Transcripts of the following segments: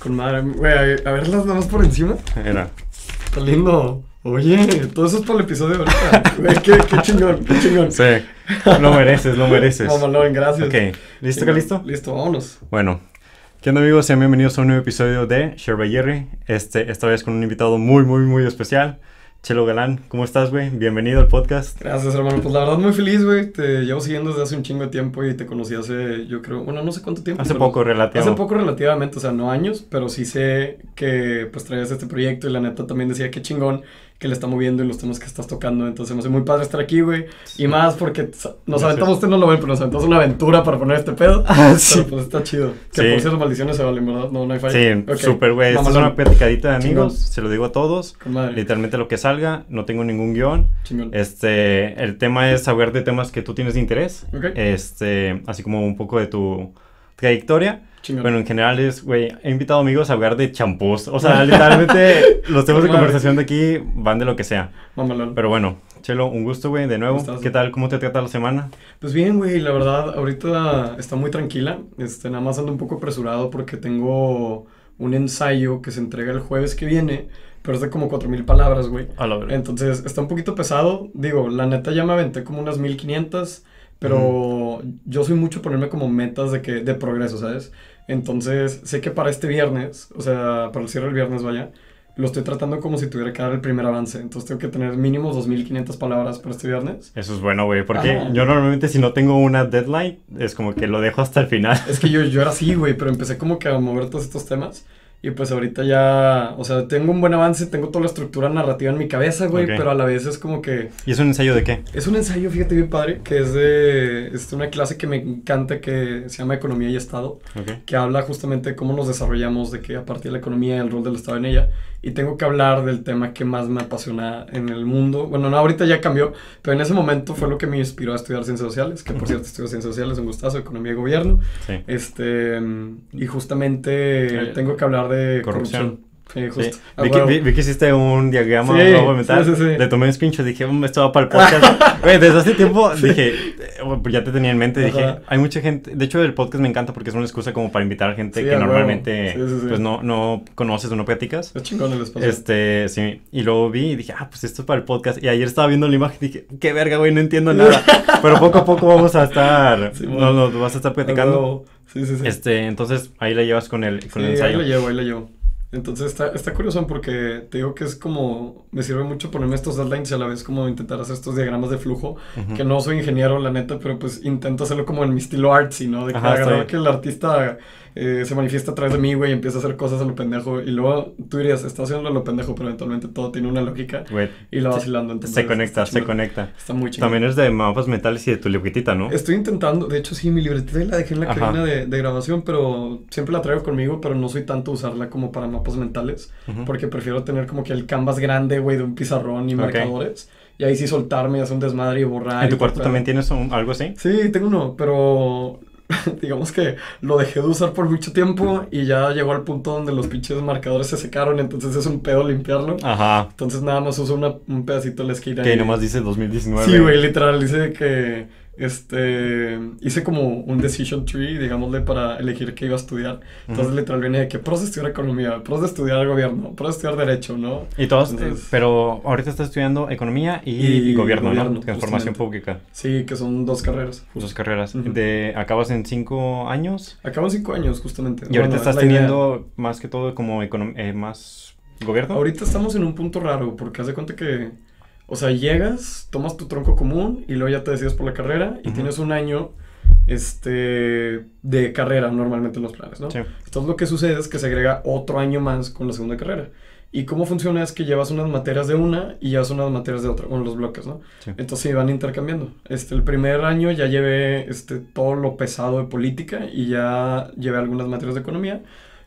Con madre, güey, a ver las damas por encima. Era. Está lindo. Oye, todo eso es para el episodio de ahorita. Güey, qué, qué chingón, qué chingón. Sí. Lo mereces, lo mereces. Mamalón, gracias. Ok. ¿Listo, Chingón. listo? Listo, vámonos. Bueno. ¿Qué onda amigos? Sean bienvenidos a un nuevo episodio de Share by Jerry. Este, esta vez con un invitado muy, muy, muy especial. Chelo Galán, ¿cómo estás, güey? Bienvenido al podcast. Gracias, hermano. Pues la verdad, muy feliz, güey. Te llevo siguiendo desde hace un chingo de tiempo y te conocí hace, yo creo, bueno, no sé cuánto tiempo. Hace poco, relativo. Hace poco relativamente, o sea, no años, pero sí sé que pues traías este proyecto y la neta también decía qué chingón que le está moviendo y los temas que estás tocando. Entonces me hace muy padre estar aquí, güey. Y más porque nos Gracias. aventamos, usted no lo ven, pero nos aventamos una aventura para poner este pedo. Ah, sí. Pero pues está chido. Que Sí. por cierto, maldiciones se valen, ¿verdad? No, no hay falla. Sí, Ok. súper, güey. Esta es una platicadita de amigos. Chingón. Se lo digo a todos. Literalmente lo que salga. No tengo ningún guion. Chingón. Este, el tema es saber de temas que tú tienes de interés. Ok. Este, así como un poco de tu trayectoria. Chingón. Bueno, en general es, güey, he invitado amigos a hablar de champús. O sea, literalmente los temas de conversación de aquí van de lo que sea. Mamalón. Pero bueno, Chelo, un gusto, güey, de nuevo. ¿Qué tal? ¿Cómo te trata la semana? Pues bien, güey, la verdad, ahorita está muy tranquila. Este, nada más ando un poco apresurado porque tengo un ensayo que se entrega el jueves que viene, pero es de como 4000 palabras, güey. A la verdad. Entonces, está un poquito pesado. Digo, la neta ya me aventé como unas 1500, pero yo soy mucho ponerme como metas de que de progreso, ¿sabes? Entonces, sé que para este viernes, o sea, para el cierre del viernes, vaya, lo estoy tratando como si tuviera que dar el primer avance. Entonces, tengo que tener mínimo 2500 palabras para este viernes. Eso es bueno, güey, porque Ajá. yo normalmente si no tengo una deadline, es como que lo dejo hasta el final. Es que yo, yo era así, güey, pero empecé como que a mover todos estos temas. Y pues ahorita ya, o sea, tengo un buen avance, tengo toda la estructura narrativa en mi cabeza, güey, pero a la vez es como que ¿Y es un ensayo de qué? es un ensayo, fíjate bien padre, que es de es una clase que me encanta que se llama Economía y Estado, que habla justamente de cómo nos desarrollamos, de que a partir de la economía el rol del Estado en ella. Y tengo que hablar del tema que más me apasiona en el mundo. Bueno, no, ahorita ya cambió, pero en ese momento fue lo que me inspiró a estudiar ciencias sociales, que por cierto estudio ciencias sociales, un gustazo, economía y gobierno. Sí. Este, y justamente Eh, tengo que hablar de corrupción. corrupción. Sí, justo. Sí. A Vi, que, vi- vi que hiciste un diagrama Sí, a mentar. sí. Le tomé un screenshot dije, "Mm, esto va para el podcast. Desde hace tiempo dije, eh, pues ya te tenía en mente. Dije, Ajá. hay mucha gente. De hecho, el podcast me encanta porque es una excusa como para invitar a gente que normalmente pues no, no conoces o no platicas. Es chingón el espacio. Este, sí, y luego vi y dije, ah, pues esto es para el podcast. Y ayer estaba viendo la imagen y dije, qué verga, güey, no entiendo nada. Pero poco a poco vamos a estar, no, no, vas a estar platicando. huevo. Sí, sí, sí. Este, entonces ahí la llevas con el, con el ahí ensayo. la llevo, ahí la llevo. Entonces está, está curioso porque te digo que es como, me sirve mucho ponerme estos deadlines y a la vez como intentar hacer estos diagramas de flujo, que no soy ingeniero, la neta, pero pues intento hacerlo como en mi estilo artsy, ¿no? De que Ajá, agarrar que el artista eh, se manifiesta a través de mí, güey, y empieza a hacer cosas a lo pendejo, y luego tú dirías, está haciendo a lo pendejo, pero eventualmente todo tiene una lógica, Güey, y la vacilando, entonces... se conecta, se conecta. Está muy chido. También es de mapas mentales y de tu libretita, ¿no? Estoy intentando, de hecho sí, mi libretita la dejé en la Ajá. cabina de, de grabación, pero siempre la traigo conmigo, pero no soy tanto usarla como para mapas mentales, Ujú. porque prefiero tener como que el canvas grande, güey, de un pizarrón y marcadores, y ahí sí soltarme hacer un desmadre y borrar. ¿En tu cuarto también tienes un- algo así? Sí, tengo uno, pero digamos que lo dejé de usar por mucho tiempo y ya llegó al punto donde los pinches marcadores se secaron, entonces es un pedo limpiarlo. Ajá. Entonces nada más uso una- un pedacito de la esquina. Que y- nomás dice 2019. Sí, güey, literal, hice que, este, hice como un decision tree, digámosle, para elegir qué iba a estudiar. Entonces, Ujú. literal, viene de que pros de estudiar economía, pros de estudiar gobierno, pros de estudiar derecho, ¿no? Y todos, Entonces- eh, pero ahorita estás estudiando economía y, Y gobierno, ¿no? Transformación pública. Sí, que son dos carreras. Dos carreras. De, acabas en cinco años. Acabo en cinco años, justamente. Y ahorita Bueno, estás es la idea. teniendo más que todo como eh, más gobierno. Ahorita estamos en un punto raro, porque haz de cuenta que, o sea, llegas, tomas tu tronco común y luego ya te decides por la carrera y Ujú. tienes un año, este, de carrera normalmente en los planes, ¿no? Sí. Entonces lo que sucede es que se agrega otro año más con la segunda carrera. Y cómo funciona es que llevas unas materias de una y llevas unas materias de otra, con los bloques, ¿no? Sí. Entonces sí, van intercambiando. Este, el primer año ya llevé este, todo lo pesado de política y ya llevé algunas materias de economía.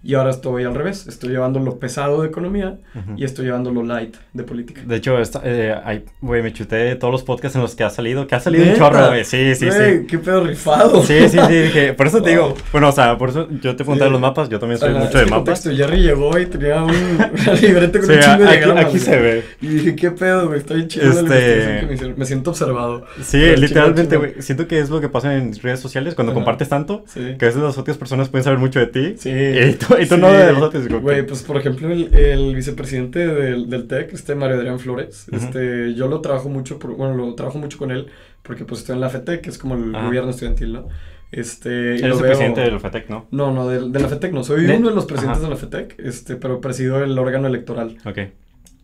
Y ahora estoy al revés, estoy llevando lo pesado de economía Ujú. y estoy llevando lo light de política. De hecho, esta- eh, güey, me chuté todos los podcasts en los que ha salido. Que ha salido un ¿Neta? chorro, güey. Sí, sí, Güey, sí. qué pedo rifado. Sí, sí, sí, dije, por eso te digo, Wow. bueno, o sea, por eso yo te pregunté Sí. los mapas, yo también soy Ajá, mucho de mapas. contexto, Jerry llegó y tenía un, una libreta con Sí, un chingo de aquí, diagramas, aquí se ve. Y dije, ¿qué pedo, güey? Bien chido Este- que me. Me siento observado. Sí, Pero literalmente, güey, siento que es lo que pasa en redes sociales cuando Ajá. compartes tanto, Sí. que a veces las otras personas pueden saber mucho de ti. Sí. Y tú y tú no Sí, de los otros. Güey, pues por ejemplo, el, el vicepresidente del, del TEC, este Mario Adrián Flores, Ujú. este, yo lo trabajo mucho, por- bueno, lo trabajo mucho con él, porque pues estoy en la FETEC, que es como el Ajá. gobierno estudiantil, ¿no? Este, Eres el veo- presidente del FATEC, ¿no? No, no, de, de la FETEC no, soy De- uno de los presidentes Ajá. de la FETEC, este, pero presido el órgano electoral. Ok.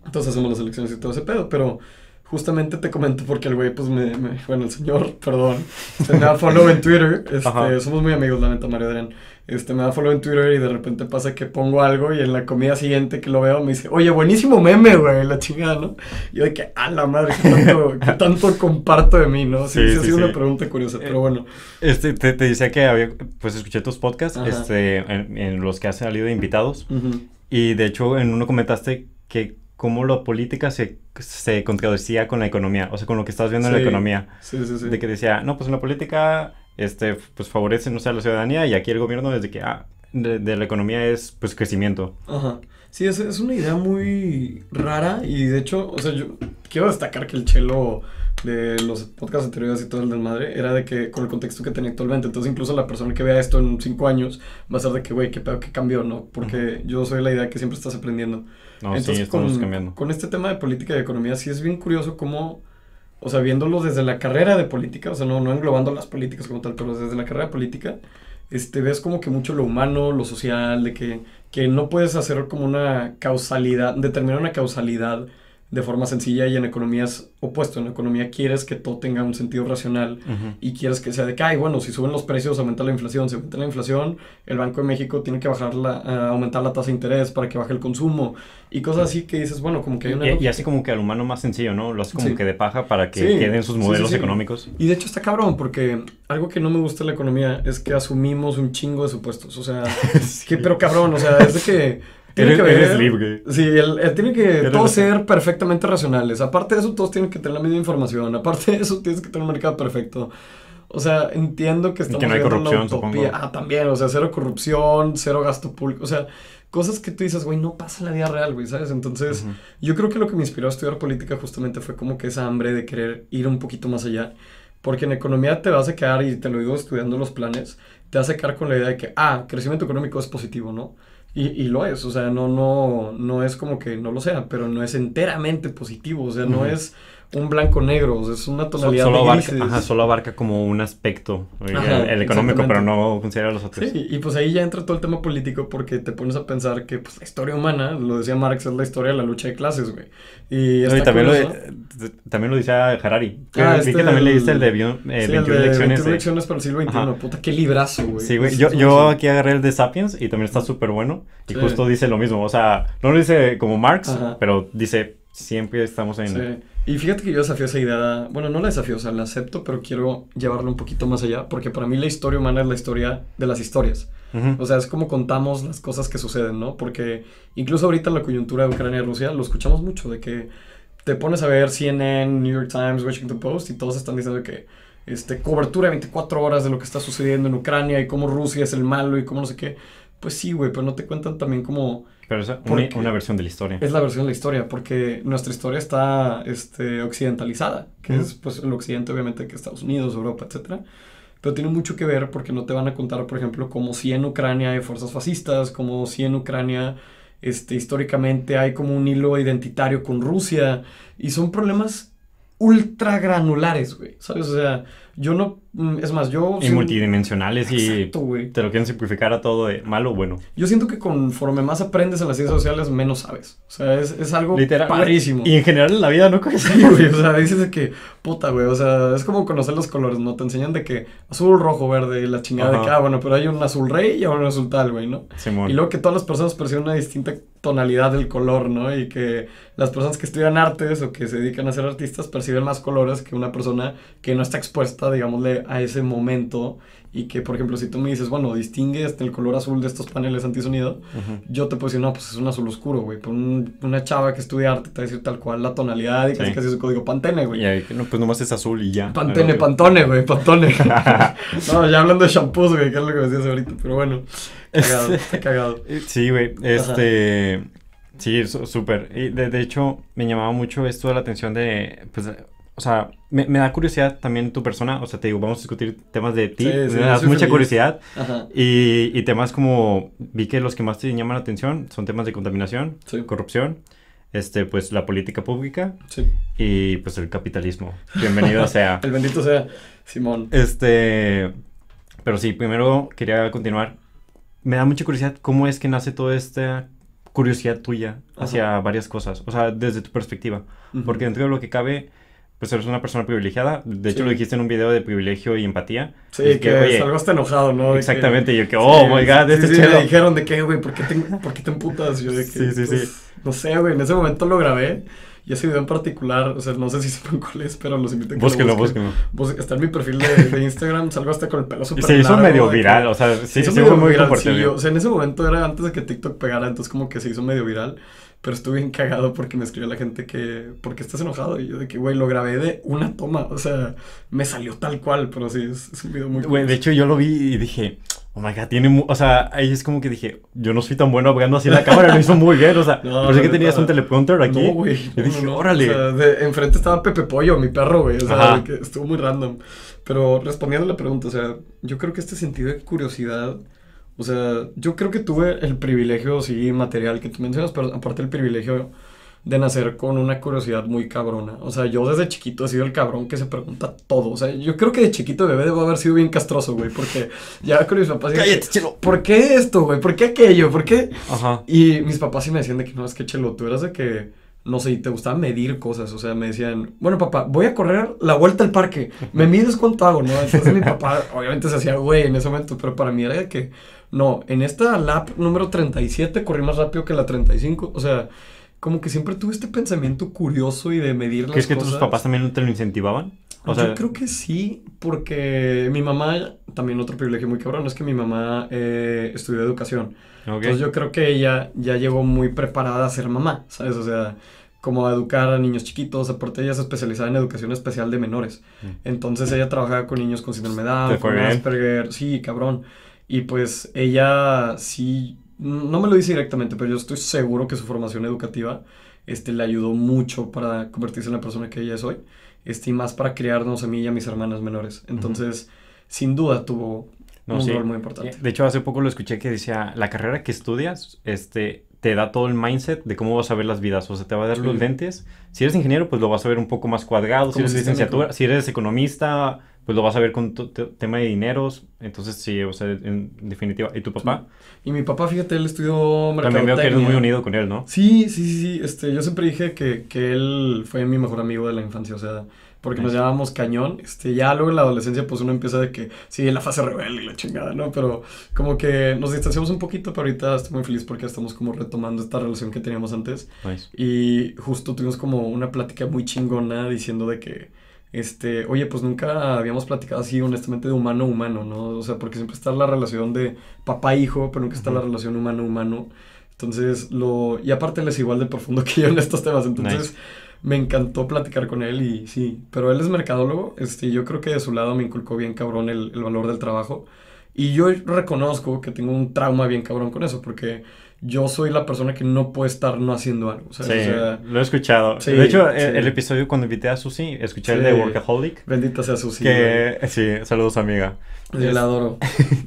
Entonces hacemos las elecciones y todo ese pedo, pero justamente te comento porque el güey, pues me, me- bueno, el señor, perdón, este, me da follow en Twitter, este, somos muy amigos, la neta, Mario Adrián, este, me da follow en Twitter y de repente pasa que pongo algo y en la comida siguiente que lo veo me dice, oye, buenísimo meme, güey, la chingada, ¿no? Y yo de que, a la madre, ¿qué tanto, qué tanto comparto de mí, no? Sí, Sí, sí, ha sido sí. una pregunta curiosa, pero bueno. Este, te, te decía que había, pues escuché tus podcasts, Ajá. este, en, en los que has salido de invitados. Ujú. Y de hecho, en uno comentaste que cómo la política se, se contradecía con la economía, o sea, con lo que estás viendo en la economía. Sí, sí, sí. De que decía, no, pues en la política, este, pues favorece, no sé, a la ciudadanía y aquí el gobierno desde que, ah, de, de la economía es, pues, crecimiento. Ajá. Sí, es, es una idea muy rara y de hecho, o sea, yo quiero destacar que el chelo de los podcasts anteriores y todo el del madre era de que con el contexto que tenía actualmente, entonces incluso la persona que vea esto en cinco años va a ser de que, güey, qué pedo, qué cambió, ¿no? Porque yo soy la idea que siempre estás aprendiendo. No, sí, Entonces, estamos con, cambiando. con este tema de política y economía, sí es bien curioso cómo, o sea, viéndolo desde la carrera de política, o sea, no, no englobando las políticas como tal, pero desde la carrera política, este, ves como que mucho lo humano, lo social, de que, que no puedes hacer como una causalidad, determinar una causalidad de forma sencilla y en economía es opuesto. En economía quieres que todo tenga un sentido racional y quieres que sea de que, ay, bueno, si suben los precios, aumenta la inflación. Si aumenta la inflación, el Banco de México tiene que bajar la, ah, aumentar la tasa de interés para que baje el consumo y cosas así que dices, bueno, como que hay una... Y, y hace como que al humano más sencillo, ¿no? Lo hace como Sí. que de paja para que Sí, queden sus modelos económicos. Y de hecho está cabrón, porque algo que no me gusta en la economía es que asumimos un chingo de supuestos. O sea, que, pero cabrón, o sea, es de que. Tiene Eres, que ver. eres libre. Sí, el, el- tiene que Eres todos libre. ser perfectamente racionales. Aparte de eso, todos tienen que tener la misma información. Aparte de eso, tienes que tener un mercado perfecto. O sea, entiendo que estamos no hay corrupción, utopía. supongo. Ah, también, o sea, cero corrupción, cero gasto público. O sea, cosas que tú dices, güey, no pasa en la vida real, güey, ¿sabes? Entonces, Ujú. yo creo que lo que me inspiró a estudiar política justamente fue como que esa hambre de querer ir un poquito más allá. Porque en economía te vas a quedar, y te lo digo estudiando los planes, te vas a quedar con la idea de que, ah, crecimiento económico es positivo, ¿no? Y, y lo es, o sea, no, no, no es como que no lo sea, pero no es enteramente positivo, o sea, no es un blanco-negro, o sea, es una tonalidad solo, de abarca, grises. ajá, solo abarca como un aspecto, el, Ajá, el económico, pero no considera los otros. Sí, y pues ahí ya entra todo el tema político porque te pones a pensar que pues, la historia humana, lo decía Marx, es la historia de la lucha de clases, güey. Y, No, y también, lo, curioso. de- también lo decía Harari. Que Ah, este que también leíste el de eh, Sí, 21 el de lecciones. 21 de- lecciones para el siglo XXI. Ajá. Puta, qué librazo, güey. Sí, güey. Yo, yo aquí agarré el de Sapiens y también está súper bueno. Y Sí. justo dice lo mismo. O sea, no lo dice como Marx, Ajá. pero dice siempre estamos en... Sí. Y fíjate que yo desafío esa idea, bueno, no la desafío, o sea, la acepto, pero quiero llevarla un poquito más allá, porque para mí la historia humana es la historia de las historias. O sea, es como contamos las cosas que suceden, ¿no? Porque incluso ahorita en la coyuntura de Ucrania y Rusia lo escuchamos mucho, de que te pones a ver CNN, New York Times, Washington Post y todos están diciendo que este, cobertura de 24 horas de lo que está sucediendo en Ucrania y cómo Rusia es el malo y cómo no sé qué. Pues sí, güey, pero no te cuentan también cómo Pero es una, una versión de la historia. es la versión de la historia, porque nuestra historia está este, occidentalizada, que es pues el occidente obviamente que Estados Unidos, Europa, etcétera. Pero tiene mucho que ver porque no te van a contar, por ejemplo, como si en Ucrania hay fuerzas fascistas, como si en Ucrania este, históricamente hay como un hilo identitario con Rusia, y son problemas ultra granulares, güey, ¿sabes? O sea, yo no, es más, yo... Y multidimensionales y Exacto, te lo quieren simplificar a todo de malo o bueno. Yo siento que conforme más aprendes en las ciencias sociales, menos sabes. O sea, es, es algo Literal. padrísimo. Y en general en la vida, ¿no? Sí, güey, o sea, dices de que, puta, güey, o sea, es como conocer los colores, ¿no? Te enseñan de que azul, rojo, verde, y la chingada de que, ah, bueno, pero hay un azul rey y ahora un azul tal, güey, ¿no? Simón. Y luego que todas las personas perciben una distinta tonalidad del color, ¿no? Y que las personas que estudian artes o que se dedican a ser artistas perciben más colores que una persona que no está expuesta, digámosle, a ese momento. Y que, por ejemplo, si tú me dices, bueno, distingue el color azul de estos paneles antisonido, Ujú. yo te puedo decir, no, pues es un azul oscuro, güey. Pero un- una chava que estudia arte te va a decir tal cual la tonalidad y casi Sí. casi su código Pantene, güey. Y ahí, no, pues nomás es azul y ya. Pantene, Pero- Pantone, güey, Pantone. no, ya hablando de shampoos, güey, que es lo que me decías ahorita, pero bueno. Cagado, está cagado. Sí, güey. Este. Sí, su- súper. Y de, de hecho, me llamaba mucho esto de la atención de. Pues, o sea, me, me, da curiosidad también tu persona, o sea, te digo, vamos a discutir temas de ti, Sí, me sí, das mucha feliz. curiosidad Ajá. y, y temas como, vi que los que más te llaman la atención son temas de contaminación, Sí. corrupción, este, pues la política pública Sí. y pues el capitalismo. Bienvenido sea. El bendito sea Simón. Este, pero sí, primero quería continuar. Me da mucha curiosidad cómo es que nace toda esta curiosidad tuya hacia varias cosas, o sea, desde tu perspectiva. Ujú. Porque dentro de lo que cabe, pues eres una persona privilegiada. De hecho, Sí. lo dijiste en un video de privilegio y empatía. Sí, Es que, oye, salgo hasta enojado, ¿no? Que- Exactamente, y yo que, oh Sí, my god, sí, este sí, chelo. me dijeron de que, güey, ¿por, qué te, ¿por qué te emputas? Yo de que, Sí, sí, sí. pues, No sé, güey, en ese momento lo grabé. Y ese video en particular, o sea, no sé si sepan cuál es, pero los invito a que Búsquenlo, lo busquen. búsquenlo. Está en mi perfil de, de Instagram, salgo hasta con el pelo súper se hizo largo, medio que- viral, o sea, sí, se hizo sí medio muy viralcillo. compartido. O sea, en ese momento era antes de que TikTok pegara, entonces como que se hizo medio viral. Pero estuve bien cagado porque me escribió la gente que, ¿por qué estás enojado? Y yo de que, güey, lo grabé de una toma. O sea, me salió tal cual, pero sí, es, es un video muy Güey, de hecho yo lo vi y dije, oh my god, tiene, mu-", o sea, ahí es como que dije, yo no soy tan bueno hablando así en la cámara, lo hizo muy bien, o sea, No, pensé que tenías neta. un teleprompter aquí. No, güey. Y no, dije, no, no. órale. O sea, de- enfrente estaba Pepe Pollo, mi perro, güey. O sea, que estuvo muy random. Pero respondiendo a la pregunta, o sea, yo creo que este sentido de curiosidad, o sea, yo creo que tuve el privilegio, sí, material que tú mencionas, pero aparte el privilegio de nacer con una curiosidad muy cabrona. O sea, yo desde chiquito he sido el cabrón que se pregunta todo. O sea, yo creo que de chiquito bebé debo haber sido bien castroso, güey, porque ya con mis papás... Cállate, chelo. ¿Por qué esto, güey? ¿Por qué aquello? ¿Por qué...? Ajá. Y mis papás sí me decían de que no, es que chelo, tú eras de que, no sé, y te gustaba medir cosas. O sea, me decían, bueno, papá, voy a correr la vuelta al parque. ¿Me mides cuánto hago, no? Entonces mi papá, obviamente, se hacía güey en ese momento, pero para mí era de que, no, en esta lap número 37 corrí más rápido que la 35. O sea, como que siempre tuve este pensamiento curioso y de medir las ¿Crees que cosas. tus papás también te lo incentivaban? O sea, Yo creo que sí, porque mi mamá, también otro privilegio muy cabrón, es que mi mamá eh, estudió educación. Entonces yo creo que ella ya llegó muy preparada a ser mamá, ¿sabes? O sea, como a educar a niños chiquitos, aparte ella se especializaba en educación especial de menores. Mm. Entonces ella trabajaba con niños con síndrome de Down, ¿Te fue con? Asperger, sí, cabrón. Y pues ella sí, no me lo dice directamente, pero yo estoy seguro que su formación educativa este, le ayudó mucho para convertirse en la persona que ella es hoy. Este, y más para criarnos a mí y a mis hermanas menores. Entonces, sin duda tuvo No, un sí. rol muy importante. De hecho, hace poco lo escuché que decía, la carrera que estudias, este, te da todo el mindset de cómo vas a ver las vidas. O sea, te va a dar Sí. los lentes. Si eres ingeniero, pues lo vas a ver un poco más cuadrado. Si eres licenciatura, si eres economista, pues lo vas a ver con tu te- tema de dineros. Entonces, sí, o sea, en definitiva. ¿Y tu papá? Y mi papá, fíjate, él estudió También veo que eres muy mercadotecnia. unido con él, ¿no? Sí, sí, sí, sí, este, yo siempre dije que, que él fue mi mejor amigo de la infancia, o sea, porque nos llamábamos cañón, este, ya luego en la adolescencia pues uno empieza de que, sí, la fase rebelde y la chingada, ¿no? Pero como que nos distanciamos un poquito, pero ahorita estoy muy feliz porque estamos como retomando esta relación que teníamos antes Nice. y justo tuvimos como una plática muy chingona diciendo de que, este, oye, pues nunca habíamos platicado así honestamente de humano a humano, ¿no? O sea, porque siempre está la relación de papá-hijo, pero nunca está la relación humano-humano. Entonces, lo... Y aparte él es igual de profundo que yo en estos temas, entonces Nice. Me encantó platicar con él y sí, pero él es mercadólogo, este, yo creo que de su lado me inculcó bien cabrón el, el valor del trabajo. Y yo reconozco que tengo un trauma bien cabrón con eso, porque yo soy la persona que no puede estar no haciendo algo, Sí. O sea, lo he escuchado. sí, de hecho, sí. el, el episodio cuando invité a Susi, escuché el de Workaholic. Bendita sea Susi. que, sí, saludos amiga. Yo la adoro.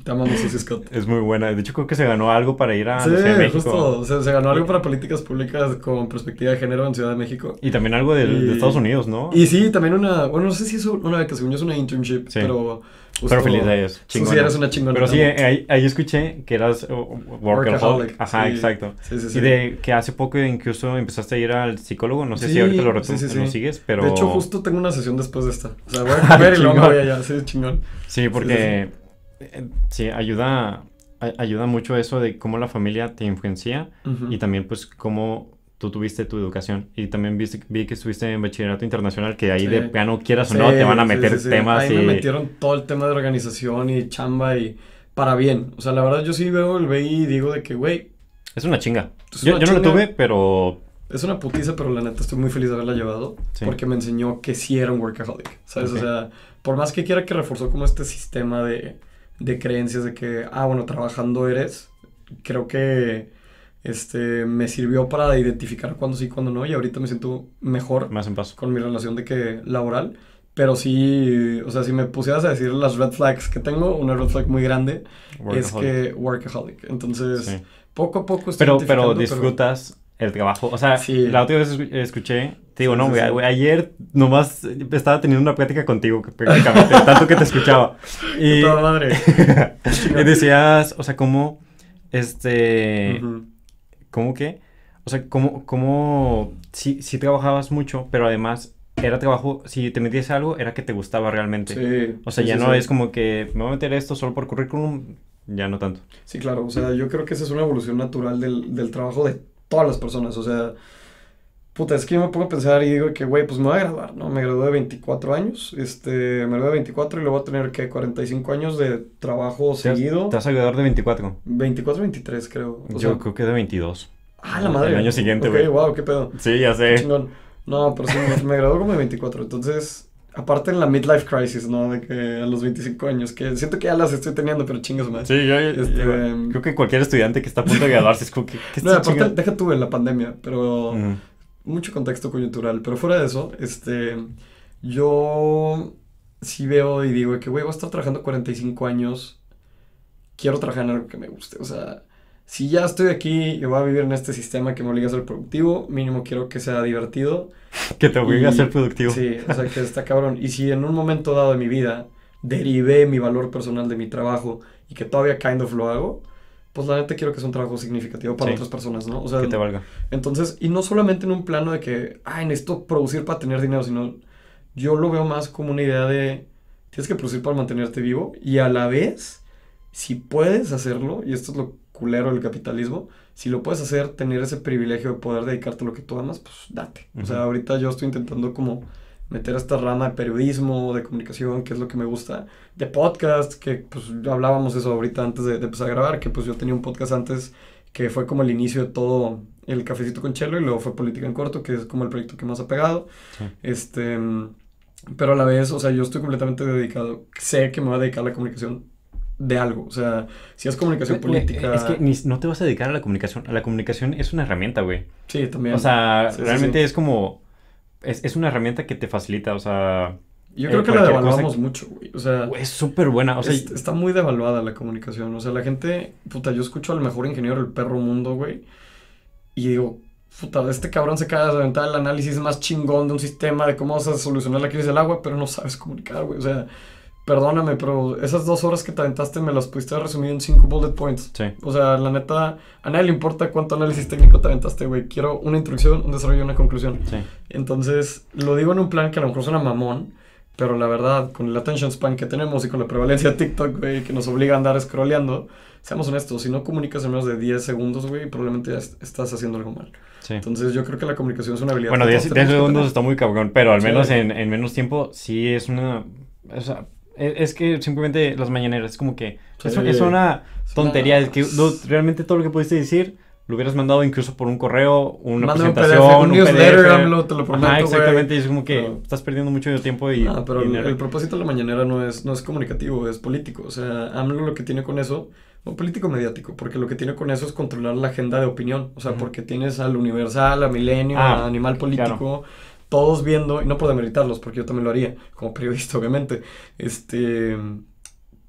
Te amamos, Susi Scott. Es muy buena. De hecho, creo que se ganó algo para ir a Sí, no sé, México. justo. O sea, se ganó algo para políticas públicas con perspectiva de género en Ciudad de México. Y también algo de Y- Estados Unidos, ¿no? Y sí, también una. Bueno, no sé si es una beca, según yo es una internship, Sí. pero. justo- Pero de. Susi, chingona. eres una chingona. Pero sí, ahí, ahí escuché que eras uh, workaholic. Ajá, sí. exacto. Sí, sí, sí. Y de que hace poco incluso empezaste a ir al psicólogo. No sé si Sí, ahorita lo, sí, sí, sí. lo sigues, pero... De hecho, justo tengo una sesión después de esta. O sea, voy a comer y luego voy allá. Sí, chingón. Sí, porque eh, sí, ayuda, a- ayuda mucho eso de cómo la familia te influencia Ujú. y también pues cómo tú tuviste tu educación. Y también viste, vi que estuviste en bachillerato internacional, que ahí Sí. de plano quieras o Sí, no, te van a meter sí, sí. temas Ahí y... me metieron todo el tema de organización y chamba y para bien. O sea, la verdad yo sí veo el BI y digo de que, güey, Es una chinga. Es Yo, una yo no lo chinga. tuve, pero... es una putiza, pero la neta estoy muy feliz de haberla llevado porque me enseñó que sí era un workaholic, ¿sabes? Ok. O sea, por más que quiera que reforzó como este sistema de, de creencias de que, ah, bueno, trabajando eres, creo que este, me sirvió para identificar cuándo sí, cuándo no, y ahorita me siento mejor Más en paz. con mi relación de que laboral. Pero sí, o sea, si me pusieras a decir las red flags que tengo, una red flag muy grande es que workaholic. Entonces, Sí. poco a poco estoy Pero, pero disfrutas el trabajo. O sea, Sí. la otra vez escu- escuché, te digo, no, güey, sí. ayer nomás estaba teniendo una plática contigo, que prácticamente, tanto que te escuchaba. Y, toda madre. y decías, o sea, cómo, este, Ujú. ¿cómo qué? O sea, cómo, cómo, sí, sí trabajabas mucho, pero además era trabajo, si te metías a algo, era que te gustaba realmente. Sí, O sea, sí, ya sí, no es como que me voy a meter esto solo por currículum, ya no tanto. Sí, claro, o sea, yo creo que esa es una evolución natural del, del trabajo de todas las personas, o sea, puta, es que yo me pongo a pensar y digo que, güey, pues me voy a graduar, ¿no? Me gradué de 24 años, este, me gradué de 24 y luego voy a tener, que 45 años de trabajo Te vas- seguido, Te vas a graduar de 24. 24, 23 creo, o Yo sea, creo que de 22. ah, la madre. el año siguiente, güey. wow, qué pedo, Sí, ya sé. chingón. No, pero sí, me, me gradué como de 24, entonces... Aparte en la midlife crisis, ¿no? De que a los 25 años, que siento que ya las estoy teniendo, pero chingas más. Sí, yo, yo- Este, yo- creo que cualquier estudiante que está a punto de graduarse es como que... ¿qué No, aparte, chingando? deja tú en la pandemia, pero Mm, mucho contexto coyuntural. Pero fuera de eso, este, yo sí veo y digo que, güey, voy a estar trabajando 45 años, quiero trabajar en algo que me guste. O sea, si ya estoy aquí y voy a vivir en este sistema que me obliga a ser productivo, mínimo quiero que sea divertido. Que te obligue a Y- ser productivo. Sí, o sea, que está cabrón. Y si en un momento dado de mi vida derivé mi valor personal de mi trabajo y que todavía kind of lo hago, pues la neta quiero que sea un trabajo significativo para Sí. otras personas, ¿no? O sea, Que te valga. entonces, y no solamente en un plano de que, ay, necesito producir para tener dinero, sino yo lo veo más como una idea de, tienes que producir para mantenerte vivo y a la vez, si puedes hacerlo, y esto es lo culero del capitalismo, si lo puedes hacer, tener ese privilegio de poder dedicarte a lo que tú amas, pues date. O sea, ahorita yo estoy intentando como meter esta rama de periodismo, de comunicación, que es lo que me gusta, de podcast, que pues hablábamos eso ahorita antes de, de empezar a grabar, que pues yo tenía un podcast antes que fue como el inicio de todo el cafecito con Chelo y luego fue Política en Corto, que es como el proyecto que más ha pegado. Sí. Este, pero a la vez, o sea, yo estoy completamente dedicado, sé que me voy a dedicar a la comunicación de algo, o sea, si es comunicación política, Es que ni- no te vas a dedicar a la comunicación. A la comunicación es una herramienta, güey. sí, también. O sea, sí, realmente sí. es como... Es, es una herramienta que te facilita, o sea... yo eh, creo que la devaluamos que- mucho, güey, o sea, Es súper buena, o sea... es- está muy devaluada la comunicación, o sea, la gente, puta, yo escucho al mejor ingeniero del perro mundo, güey, y digo, puta, este cabrón se acaba de aventar el análisis más chingón de un sistema de cómo vas a solucionar la crisis del agua, pero no sabes comunicar, güey, o sea, perdóname, pero esas dos horas que te aventaste me las pudiste resumido en cinco bullet points. Sí. O sea, la neta, a nadie le importa cuánto análisis técnico te aventaste, güey. Quiero una introducción, un desarrollo y una conclusión. Sí. Entonces, lo digo en un plan que a lo mejor suena mamón, pero la verdad, con el attention span que tenemos y con la prevalencia de TikTok, güey, que nos obliga a andar scrolleando, seamos honestos, si no comunicas en menos de 10 segundos, güey, probablemente ya est- estás haciendo algo mal. Sí. Entonces, yo creo que la comunicación es una habilidad Bueno, que 10, todos tenemos que segundos está muy cabrón, pero al menos en, en menos tiempo sí es una... O sea, es, es que simplemente las mañaneras es como que... Es, Sí. es una Es tontería, una- es que realmente todo lo que pudiste decir lo hubieras mandado incluso por un correo, una Mándame un presentación, PDF, un un newsletter, PDF. AMLO, te lo prometo, Ajá, exactamente, y es como que estás perdiendo mucho tiempo y No, pero el, dinero. el propósito de la mañanera no es, no es comunicativo, es político. O sea, AMLO lo que tiene con eso, un político mediático, porque lo que tiene con eso es controlar la agenda de opinión. O sea, Ujú. porque tienes al Universal, a Milenio, Ah, a Animal Político, todos viendo, y no por demeritarlos, porque yo también lo haría, como periodista, obviamente. Este.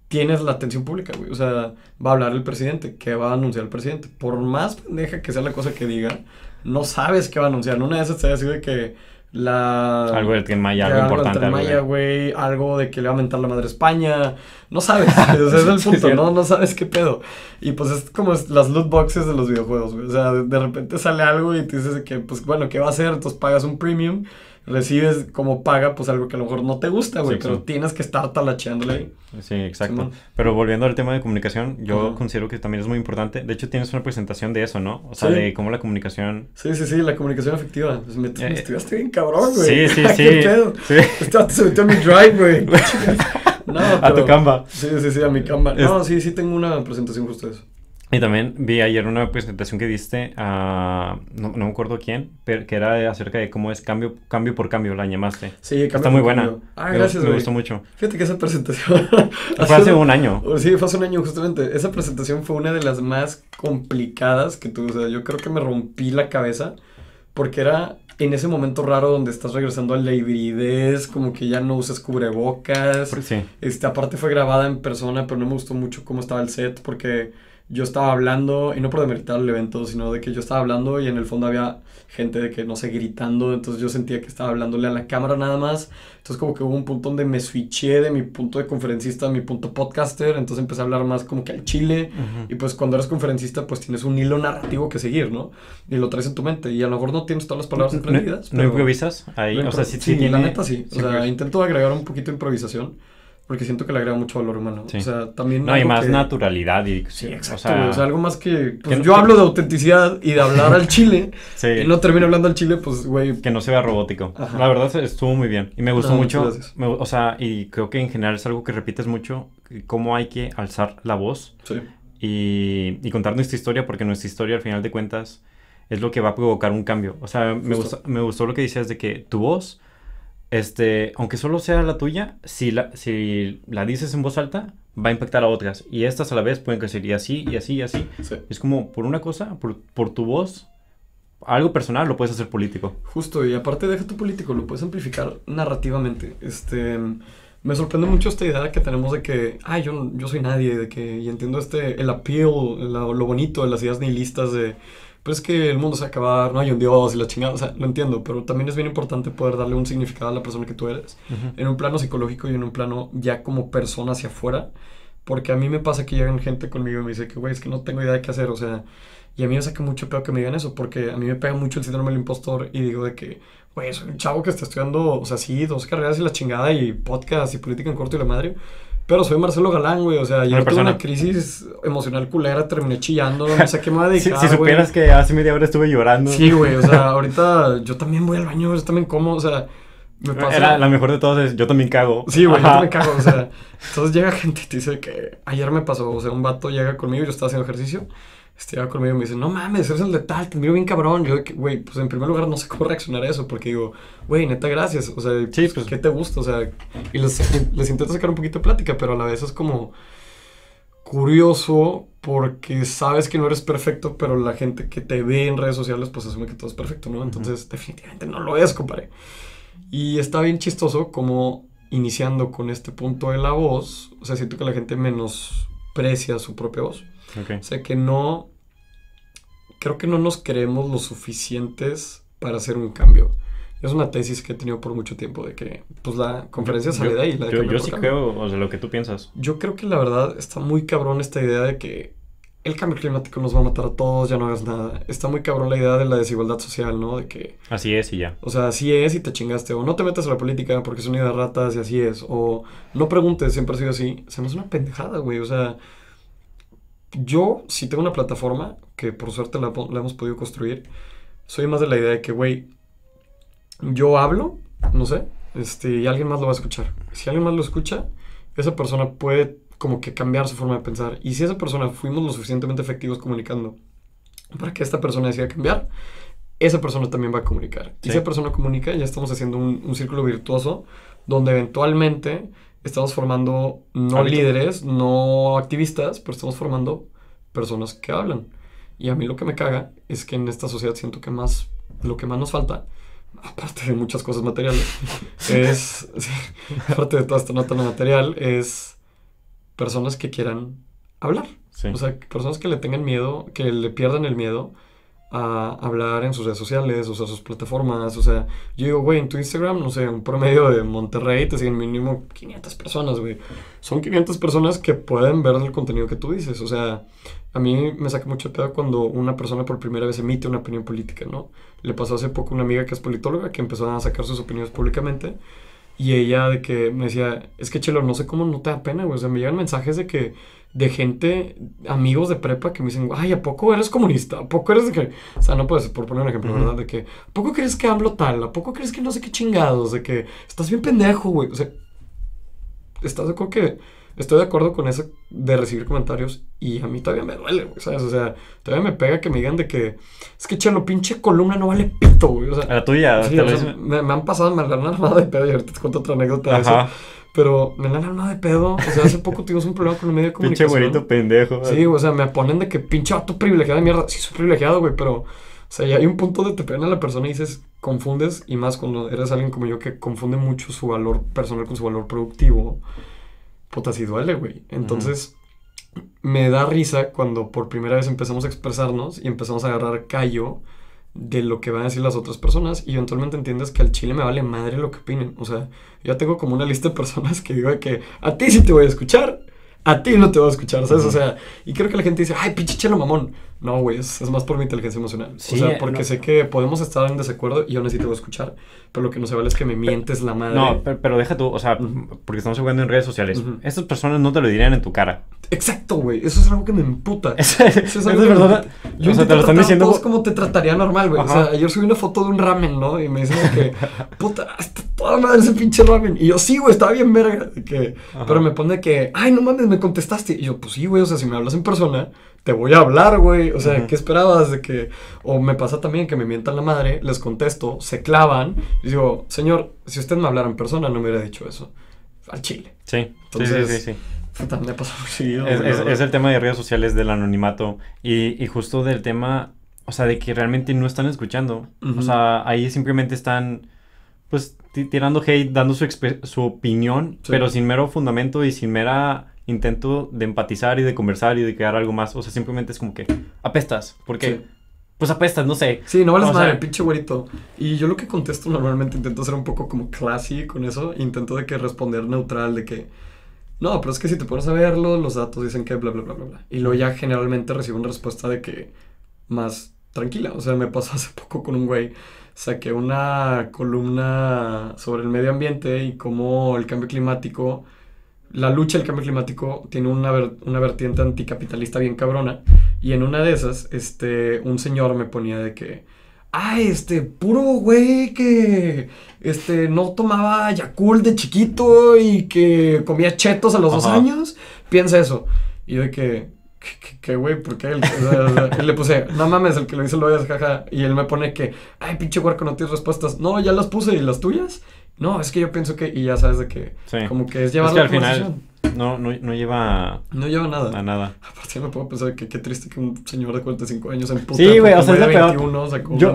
Tienes la atención pública, güey. O sea, va a hablar el presidente. ¿Qué va a anunciar el presidente? Por más pendeja que sea la cosa que diga, no sabes qué va a anunciar. Una de esas te va a decir de que la... Algo del Tren Maya, algo importante. Tren Maya, de- güey, algo de que le va a mentar la madre a España. No sabes, ese es el punto. ¿no? No sabes qué pedo. Y pues es como las loot boxes de los videojuegos, güey. O sea, de, de repente sale algo y te dices que, pues bueno, ¿qué va a hacer? Entonces pagas un premium, recibes como paga, pues algo que a lo mejor no te gusta, güey, Sí, pero sí. tienes que estar talacheándole ahí. Sí, exacto. Pero volviendo al tema de comunicación, yo considero que también es muy importante. De hecho, tienes una presentación de eso, ¿no? O sea, de cómo la comunicación... Sí, sí, sí, la comunicación efectiva. Pues me, me Eh, estudiaste bien cabrón, güey. Sí, sí, sí. ¿Qué pedo? Sí. Este se metió a mi drive, güey. No, A tu pero- Canva. Sí, sí, sí, a mi. Es- No, sí, sí tengo una presentación justo de eso. Y también vi ayer una presentación que diste a, no, no me acuerdo quién, pero que era acerca de cómo es cambio, cambio por cambio, la llamaste. Sí, Está cambio muy por buena. Ah, gracias, Me gustó mucho. Fíjate que esa presentación... Fue hace un año. Sí, fue hace un año justamente. Esa presentación fue una de las más complicadas que tuve. O sea, yo creo que me rompí la cabeza porque era en ese momento raro donde estás regresando a la hibridez, como que ya no usas cubrebocas. Sí. Este, aparte fue grabada en persona, pero no me gustó mucho cómo estaba el set porque yo estaba hablando, y no por demeritar el evento, sino de que yo estaba hablando y en el fondo había gente de que, no sé, gritando, entonces yo sentía que estaba hablándole a la cámara nada más. Entonces como que hubo un punto donde me switché de mi punto de conferencista a mi punto podcaster, entonces empecé a hablar más como que al chile. Y pues cuando eres conferencista, pues tienes un hilo narrativo que seguir, ¿no? Y lo traes en tu mente. Y a lo mejor no tienes todas las palabras ¿No, aprendidas. no improvisas ahí? o sea, sí, sí, tiene- la neta sí. sí, o sea, intento agregar un poquito de improvisación porque siento que le agrega mucho valor humano. Sí. O sea, también. No, y algo más que- naturalidad y... Sí, exacto. O sea, O sea, algo más que. Pues que no- yo hablo de autenticidad y de hablar al chile sí, y no termino hablando al chile, pues, güey. que no se vea robótico. Ajá. La verdad estuvo muy bien. Y me gustó No, mucho. muchas gracias. me- o sea, y creo que en general es algo que repites mucho, cómo hay que alzar la voz Sí. y, y contar nuestra historia, porque nuestra historia al final de cuentas es lo que va a provocar un cambio. O sea, me, gustó, me gustó lo que decías de que tu voz, este, aunque solo sea la tuya, si la, si la dices en voz alta, va a impactar a otras. Y estas a la vez pueden crecer y así, y así, y así. Sí. Es como por una cosa, por, por tu voz, algo personal lo puedes hacer político. Justo, y aparte deja tu político, lo puedes amplificar narrativamente. Este, me sorprende mucho esta idea que tenemos de que, ay, yo, yo soy nadie, de que, y entiendo este, el appeal, la- lo bonito de las ideas nihilistas de, pues es que el mundo se va a acabar, no hay un dios y la chingada, o sea, lo entiendo, pero también es bien importante poder darle un significado a la persona que tú eres, en un plano psicológico y en un plano ya como persona hacia afuera, porque a mí me pasa que llegan gente conmigo y me dice que, güey, es que no tengo idea de qué hacer, o sea, y a mí me saca mucho peor que me digan eso, porque a mí me pega mucho el síndrome del impostor y digo de que, güey, soy un chavo que está estudiando, o sea, sí, dos carreras y la chingada y podcast y política en corto y la madre. Pero soy Marcelo Galán, güey. O sea, yo tuve una crisis emocional culera, terminé chillando, no sé qué me Si, dedicar, si güey. supieras que hace media hora estuve llorando. Sí, güey, o sea, ahorita yo también voy al baño, yo también como, o sea, me pasa... Era la mejor de todas es yo también cago. Sí, güey, yo también cago, o sea, entonces llega gente y te dice que ayer me pasó, o sea, un vato llega conmigo, yo estaba haciendo ejercicio, este llega conmigo y me dice, no mames, eres el de tal, te miro bien cabrón, yo güey, pues en primer lugar no sé cómo reaccionar a eso, porque digo, güey, neta, gracias, o sea, Sí, pues, pues- ¿qué te gusta? O sea, y les, les intento sacar un poquito de plática, pero a la vez es como curioso porque sabes que no eres perfecto, pero la gente que te ve en redes sociales pues asume que todo es perfecto, ¿no? Entonces definitivamente no lo es, compadre. Y está bien chistoso como iniciando con este punto de la voz, o sea, siento que la gente menosprecia su propia voz. O sea, que no, creo que no nos creemos lo suficientes para hacer un cambio. Es una tesis que he tenido por mucho tiempo de que, pues la conferencia sale Yo- de ahí. La de yo, yo sí cambio. creo, o sea, lo que tú piensas. Yo creo que la verdad está muy cabrón esta idea de que el cambio climático nos va a matar a todos, ya no hagas nada. Está muy cabrón la idea de la desigualdad social, ¿no? De que, Así es y ya. o sea, así es y te chingaste. O no te metas a la política porque es una idea de ratas y así es. O no preguntes, siempre ha sido así. Se me hace una pendejada, güey. O sea, yo si tengo una plataforma, que por suerte la, hemos podido construir, soy más de la idea de que, güey, yo hablo, no sé, este, y alguien más lo va a escuchar. Si alguien más lo escucha, esa persona puede como que cambiar su forma de pensar. Y si esa persona fuimos lo suficientemente efectivos comunicando para que esta persona decida cambiar, esa persona también va a comunicar. Y si esa persona comunica, ya estamos haciendo un, un círculo virtuoso donde eventualmente estamos formando no líderes, no activistas, pero estamos formando personas que hablan. Y a mí lo que me caga es que en esta sociedad siento que más, lo que más nos falta, aparte de muchas cosas materiales, es, aparte de toda esta nota no material, es personas que quieran hablar. Sí. O sea, personas que le tengan miedo, que le pierdan el miedo a hablar en sus redes sociales, o sea, sus plataformas. O sea, yo digo, güey, en tu Instagram, no sé, un promedio de Monterrey te siguen mínimo 500 personas, güey. Son 500 personas que pueden ver el contenido que tú dices. O sea, a mí me saca mucho pedo cuando una persona por primera vez emite una opinión política, ¿no? Le pasó hace poco a una amiga que es politóloga que empezó a sacar sus opiniones públicamente. Y ella de que me decía, es que Chelo, no sé cómo no te da pena, güey. O sea, me llegan mensajes de que, de gente, amigos de prepa que me dicen, ay, ¿a poco eres comunista? ¿A poco eres de que.? O sea, no puedes, por poner un ejemplo, Ujú. ¿verdad? De que, ¿a poco crees que hablo tal? ¿A poco crees que no sé qué chingados? De que estás bien pendejo, güey. O sea, ¿estás de acuerdo que estoy de acuerdo con eso de recibir comentarios y a mí todavía me duele, güey, ¿sabes? O sea, todavía me pega que me digan de que, es que chelo, pinche columna no vale pito, güey. O sea, A la tuya, sí, o sea, me, me han pasado, me la han armado de pedo y ahorita te cuento otra anécdota de Ajá. eso. Pero me la han de pedo. O sea, hace poco tuvimos un problema con el medio de Pinche comunicación. güerito pendejo. Sí, o sea, me ponen de que pinche vato privilegiado de mierda. Sí, soy privilegiado, güey, pero. O sea, ya hay un punto donde te pegan a la persona y dices, confundes, y más cuando eres alguien como yo que confunde mucho su valor personal con su valor productivo. Puta, sí duele, güey. Entonces, me da risa cuando por primera vez empezamos a expresarnos y empezamos a agarrar callo de lo que van a decir las otras personas y eventualmente entiendes que al chile me vale madre lo que opinen. O sea, yo tengo como una lista de personas que digo de que a ti sí te voy a escuchar, a ti no te voy a escuchar, ¿sabes? O sea, y creo que la gente dice, ay, pinche chelo mamón. No, güey, es, es más por mi inteligencia emocional. Sí, o sea, porque no. sé que podemos estar en desacuerdo y yo necesito escuchar, pero lo que no se vale es que me mientes la madre. No, pero, pero deja tú, o sea, Ujú. porque estamos jugando en redes sociales. Ujú. Estas personas no te lo dirían en tu cara. Exacto, güey, eso es algo que me emputa. Eso es algo verdad. emputa. O sea, te lo están diciendo. todos como te trataría normal, güey. O sea, ayer subí una foto de un ramen, ¿no? Y me dicen que, puta, está toda madre ese pinche ramen. Y yo, sí, güey, estaba bien verga. que, Ajá. pero me pone que, ay, no mames, me contestaste. Y yo, pues sí, güey, o sea, si me hablas en persona, te voy a hablar, güey. O sea. ¿qué esperabas de que.? O me pasa también que me mientan la madre, les contesto, se clavan. Y digo, señor, si usted me hablara en persona, no me hubiera dicho eso. Al chile. Sí, sí, Entonces, sí, sí, sí. Puta, me muy seguido. Es, el tema de redes sociales del anonimato y, y justo del tema, o sea, de que realmente no están escuchando. O sea, ahí simplemente están, pues, ti- tirando hate, dando su, su opinión, Sí. pero sin mero fundamento y sin mera intento de empatizar y de conversar y de crear algo más. O sea, simplemente es como que apestas. Porque, Sí. pues apestas, no sé. Sí, no vales O sea- madre, pinche güerito. Y yo lo que contesto normalmente intento ser un poco como classy con eso. Intento de que responder neutral, de que... No, pero es que si te pones a verlo, los datos dicen que bla, bla, bla, bla, bla. Y luego ya generalmente recibo una respuesta de que más tranquila. O sea, me pasó hace poco con un güey. Saqué una columna sobre el medio ambiente y cómo el cambio climático, la lucha del cambio climático tiene una, ver- una vertiente anticapitalista bien cabrona. Y en una de esas, este, un señor me ponía de que, ah, este, puro güey que, este, no tomaba Yakult de chiquito y que comía chetos a los dos años, piensa eso. Y de que, ¿qué- qué- qué güey? ¿Por qué? él? Y le puse, no mames, el que lo dice lo oyes, jaja. Y él me pone que, ay, pinche huerco, no tienes respuestas. No, ya las puse, ¿y las tuyas? No, es que yo pienso que, y ya sabes de que, Sí. como que es llevar Es que la al final no, no, no lleva No lleva nada. a nada. Aparte, me puedo pensar que qué triste que un señor de 45 años en puta. Sí, güey, o sea, es de peor. 21 sacó Yo,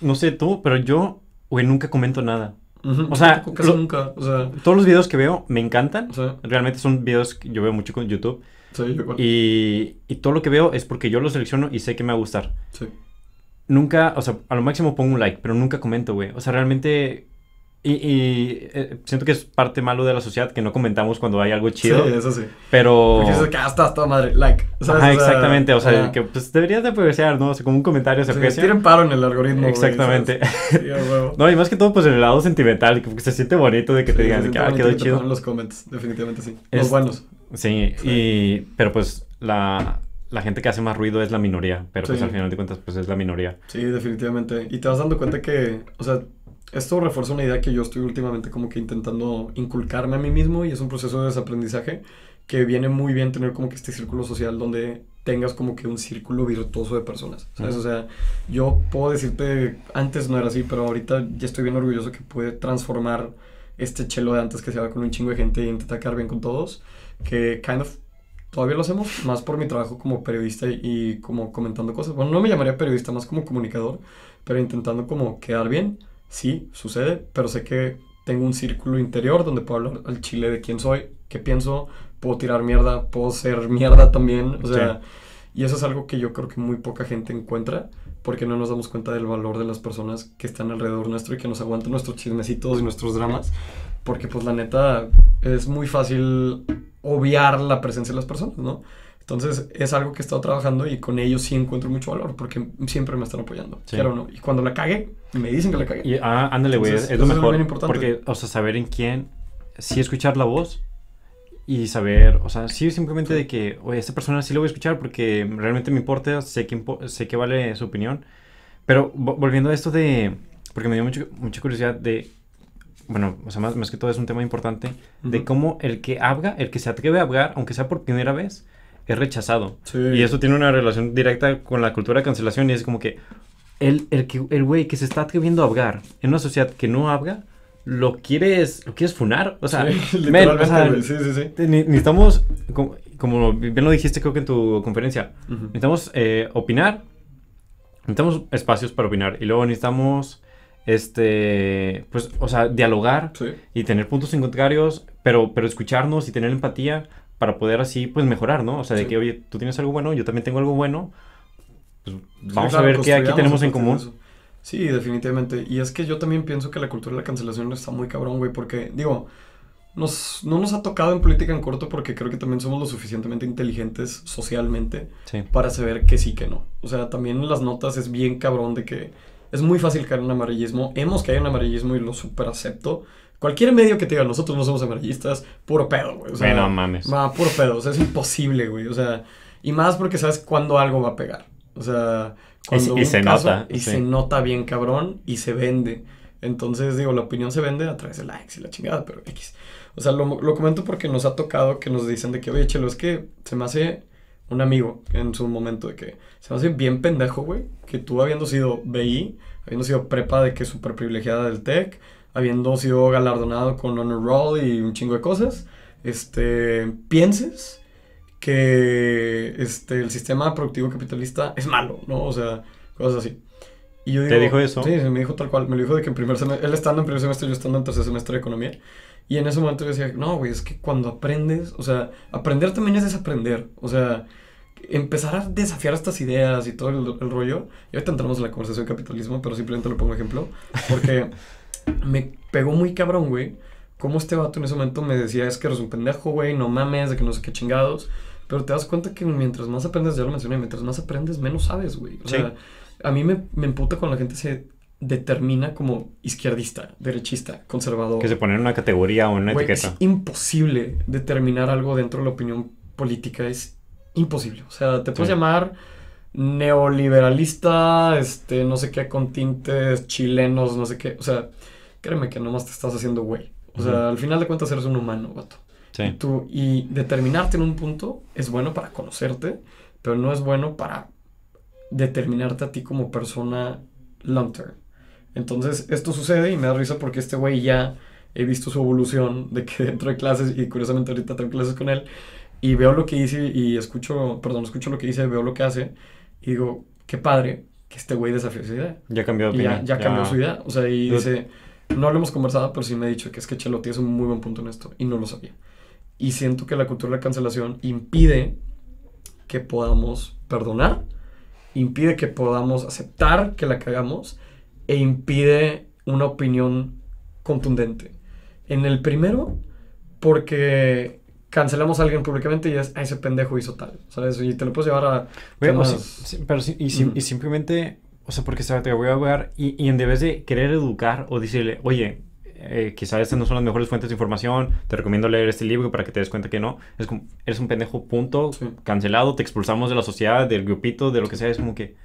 no sé tú, pero yo, güey, nunca comento nada. O sea, casi lo- nunca. O sea, Todos los videos que veo me encantan. o sea, Realmente son videos que yo veo mucho con YouTube. sí, yo igual. Y, y todo lo que veo es porque yo lo selecciono y sé que me va a gustar. Sí. Nunca, o sea, a lo máximo pongo un like, pero nunca comento, güey. O sea, realmente... Y, y, eh, siento que es parte malo de la sociedad que no comentamos cuando hay algo chido. Sí, eso sí. Pero... Porque dices que ah, está, está madre, like. ¿sabes? Ajá, O sea, exactamente. O sea, que pues deberías de apreciar, ¿no? O sea, como un comentario se Sí, aprecia. tiren paro en el algoritmo. Exactamente. Sí, huevo. No, y más que todo, pues en el lado sentimental, que se siente bonito de que te Sí, digan se de que, ah, quedó que te chido. los comments, definitivamente sí. Es- Los buenos. Sí, Sí. y... Pero pues la, la gente que hace más ruido es la minoría. Pero pues Sí. al final de cuentas, pues es la minoría. Sí, definitivamente. Y te vas dando cuenta que, o sea, esto refuerza una idea que yo estoy últimamente como que intentando inculcarme a mí mismo y es un proceso de desaprendizaje que viene muy bien tener como que este círculo social donde tengas como que un círculo virtuoso de personas, ¿sabes? Ujú. O sea, yo puedo decirte, antes no era así, pero ahorita ya estoy bien orgulloso que pude transformar este chelo de antes que se iba con un chingo de gente y intentar quedar bien con todos, que kind of todavía lo hacemos, más por mi trabajo como periodista y como comentando cosas. Bueno, no me llamaría periodista, más como comunicador, pero intentando como quedar bien. Sí, sucede, pero sé que tengo un círculo interior donde puedo hablar al chile de quién soy, qué pienso, puedo tirar mierda, puedo ser mierda también, o sea, y eso es algo que yo creo que muy poca gente encuentra porque no nos damos cuenta del valor de las personas que están alrededor nuestro y que nos aguantan nuestros chismecitos y nuestros dramas, porque pues la neta es muy fácil obviar la presencia de las personas, ¿no? Entonces es algo que he estado trabajando y con ellos sí encuentro mucho valor porque siempre me están apoyando, Sí. quiero o no. Y cuando la cague, me dicen que la cague. Y, ah, ándale, güey, es, es lo es mejor. bien importante. Porque, o sea, saber en quién, sí escuchar la voz y saber, o sea, sí simplemente de que, oye, esta persona sí lo voy a escuchar porque realmente me importa, sé que, impo- sé que vale su opinión. Pero vo- volviendo a esto de, porque me dio mucho, mucha curiosidad de, bueno, o sea, más, más que todo es un tema importante, de cómo el que habla, el que se atreve a hablar, aunque sea por primera vez, es rechazado. Sí. Y eso tiene una relación directa con la cultura de cancelación y es como que el, el, que, el güey que se está atreviendo a hablar en una sociedad que no habla, lo quieres, lo quieres funar. O sea, Sí, men, o sea, sí, sí, sí. ne- necesitamos, como, como bien lo dijiste creo que en tu conferencia, Ujú. necesitamos eh, opinar, necesitamos espacios para opinar y luego necesitamos, este, pues, o sea, dialogar Sí. y tener puntos en contrarios, pero, pero escucharnos y tener empatía para poder así, pues, mejorar, ¿no? O sea, de Sí. que, oye, tú tienes algo bueno, yo también tengo algo bueno, pues, Sí, vamos claro, a ver qué aquí tenemos en común. de eso. Sí, definitivamente. Y es que yo también pienso que la cultura de la cancelación está muy cabrón, güey, porque, digo, nos, no nos ha tocado en política en corto porque creo que también somos lo suficientemente inteligentes socialmente Sí, para saber que sí, que no. O sea, también en las notas es bien cabrón de que es muy fácil caer en amarillismo. Hemos caído en amarillismo y lo super acepto. Cualquier medio que te diga, nosotros no somos amarillistas, puro pedo, güey. O sea, Bueno, mames. Va, puro pedo, o sea, es imposible, güey. O sea, y más porque sabes cuándo algo va a pegar. O sea, cuando y se nota, Y sí. se nota bien cabrón y se vende. Entonces, digo, la opinión se vende a través de likes y la chingada, pero X. O sea, lo, lo comento porque nos ha tocado que nos dicen de que, oye, chelo, es que se me hace un amigo en su momento de que se me hace bien pendejo, güey, que tú habiendo sido BI, habiendo sido prepa de que súper privilegiada del TEC, habiendo sido galardonado con Honor Roll y un chingo de cosas, este, pienses que este, el sistema productivo capitalista es malo, ¿no? O sea, cosas así. Y yo ¿Te digo, dijo eso? Sí, me dijo tal cual. Me lo dijo de que en primer semestre, él estando en primer semestre, yo estando en tercer semestre de economía. Y en ese momento yo decía, no, güey, es que cuando aprendes, o sea, aprender también es desaprender. O sea, empezar a desafiar estas ideas y todo el, el rollo. Y ahorita entramos en la conversación de capitalismo, pero simplemente lo pongo ejemplo. Porque me pegó muy cabrón, güey. Cómo este vato en ese momento me decía, es que eres un pendejo, güey, no mames, de que no sé qué chingados. Pero te das cuenta que mientras más aprendes, ya lo mencioné, mientras más aprendes, menos sabes, güey. O Sí. sea, a mí me, me emputa cuando la gente se determina como izquierdista, derechista, conservador. Que se pone en una categoría o en una etiqueta. Es imposible determinar algo dentro de la opinión política, es imposible. O sea, te puedes Sí. llamar neoliberalista, este, no sé qué, con tintes chilenos, no sé qué. O sea, créeme que nomás te estás haciendo güey. O sea, Ujú. al final de cuentas eres un humano, vato. Y, Sí. tú, y determinarte en un punto es bueno para conocerte, pero no es bueno para determinarte a ti como persona long term. Entonces, esto sucede y me da risa porque este güey ya he visto su evolución de que dentro de clases, y curiosamente ahorita tengo clases con él, y veo lo que dice y escucho, perdón, escucho lo que dice, veo lo que hace, y digo, qué padre que este güey desafió esa idea. Ya cambió de Y ya, opinión. ya cambió su idea. O sea, y dice, no lo hemos conversado, pero sí me ha dicho que es que Chelo tienes un muy buen punto en esto, y no lo sabía. Y siento que la cultura de la cancelación impide que podamos perdonar, impide que podamos aceptar que la cagamos, e impide una opinión contundente. En el primero, porque cancelamos a alguien públicamente y es, a ese pendejo hizo tal, ¿sabes? Y te lo puedes llevar a... Güey, o temas- sea, sí, pero y, Ujú. y simplemente, o sea, porque se te voy a hablar y, y en vez de querer educar o decirle, oye, eh, quizás estas no son las mejores fuentes de información, te recomiendo leer este libro para que te des cuenta que no, es como, eres un pendejo, punto, Sí. cancelado, te expulsamos de la sociedad, del grupito, de lo que sea, es como que,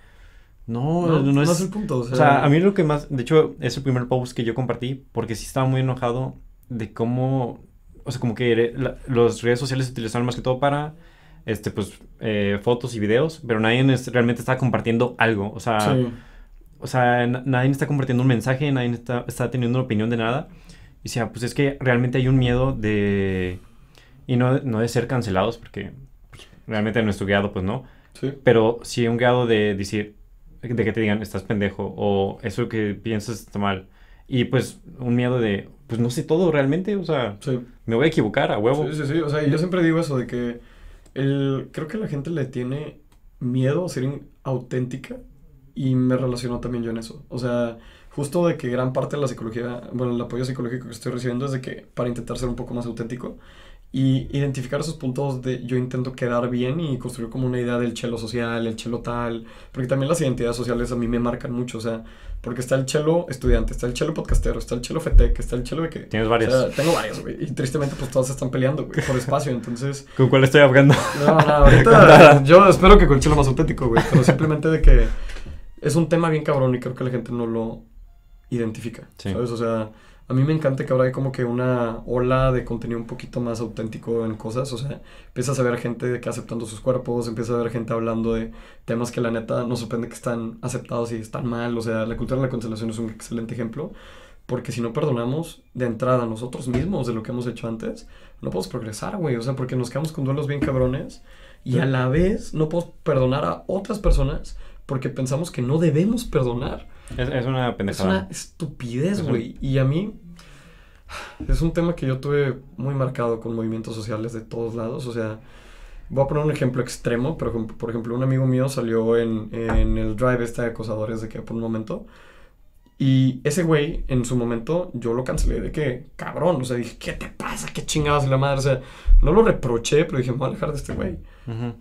no, No, no, no es... es el punto. O sea, O sea, a mí lo que más, de hecho, es el primer post que yo compartí, porque sí estaba muy enojado de cómo, o sea, como que la- las redes sociales se utilizaron más que todo para, este, pues, eh, fotos y videos, pero nadie es- realmente está compartiendo algo, o sea, sí. o sea, na- nadie está compartiendo un mensaje, nadie está, está teniendo una opinión de nada, y sea, pues es que realmente hay un miedo de, y no, no de ser cancelados, porque pues, realmente en nuestro guiado, pues no, Sí. pero sí un grado de decir, de que te digan, estás pendejo, o eso que piensas está mal. Y pues un miedo de, pues no sé todo realmente, o sea, Sí. me voy a equivocar a huevo. Sí, sí, sí. O sea, yo siempre digo eso de que el, creo que la gente le tiene miedo a ser auténtica y me relaciono también yo en eso. O sea, justo de que gran parte de la psicología, bueno, el apoyo psicológico que estoy recibiendo es de que para intentar ser un poco más auténtico y identificar esos puntos de yo intento quedar bien y construir como una idea del chelo social, el chelo tal, porque también las identidades sociales a mí me marcan mucho, o sea, porque está el chelo estudiante, está el chelo podcastero, está el chelo fetec, está el chelo de que... Tienes O varias. sea, tengo varios, güey. Y tristemente, pues todas están peleando, güey, por espacio. Entonces, ¿Con cuál estoy hablando? no, no, ahorita yo espero que con chelo más auténtico, güey. Pero simplemente de que es un tema bien cabrón y creo que la gente no lo identifica. Sí. ¿Sabes? O sea, a mí me encanta que ahora hay como que una ola de contenido un poquito más auténtico en cosas, o sea, empiezas a ver gente que aceptando sus cuerpos, empiezas a ver gente hablando de temas que la neta nos sorprende que están aceptados y están mal, o sea, la cultura de la cancelación es un excelente ejemplo, porque si no perdonamos de entrada nosotros mismos de lo que hemos hecho antes, no podemos progresar, güey, o sea, porque nos quedamos con duelos bien cabrones y a la vez no podemos perdonar a otras personas porque pensamos que no debemos perdonar. Es, es una Es pendejada. una estupidez, güey. Y a mí es un tema que yo tuve muy marcado con movimientos sociales de todos lados. O sea, voy a poner un ejemplo extremo, pero por- ejemplo, un amigo mío salió en, en el drive este de acosadores de que por un momento. Y ese güey, en su momento, yo lo cancelé de que, cabrón, o sea, dije, ¿qué te pasa? ¿Qué chingados y la madre? O sea, no lo reproché, pero dije, me voy a alejar de este güey. Ujú.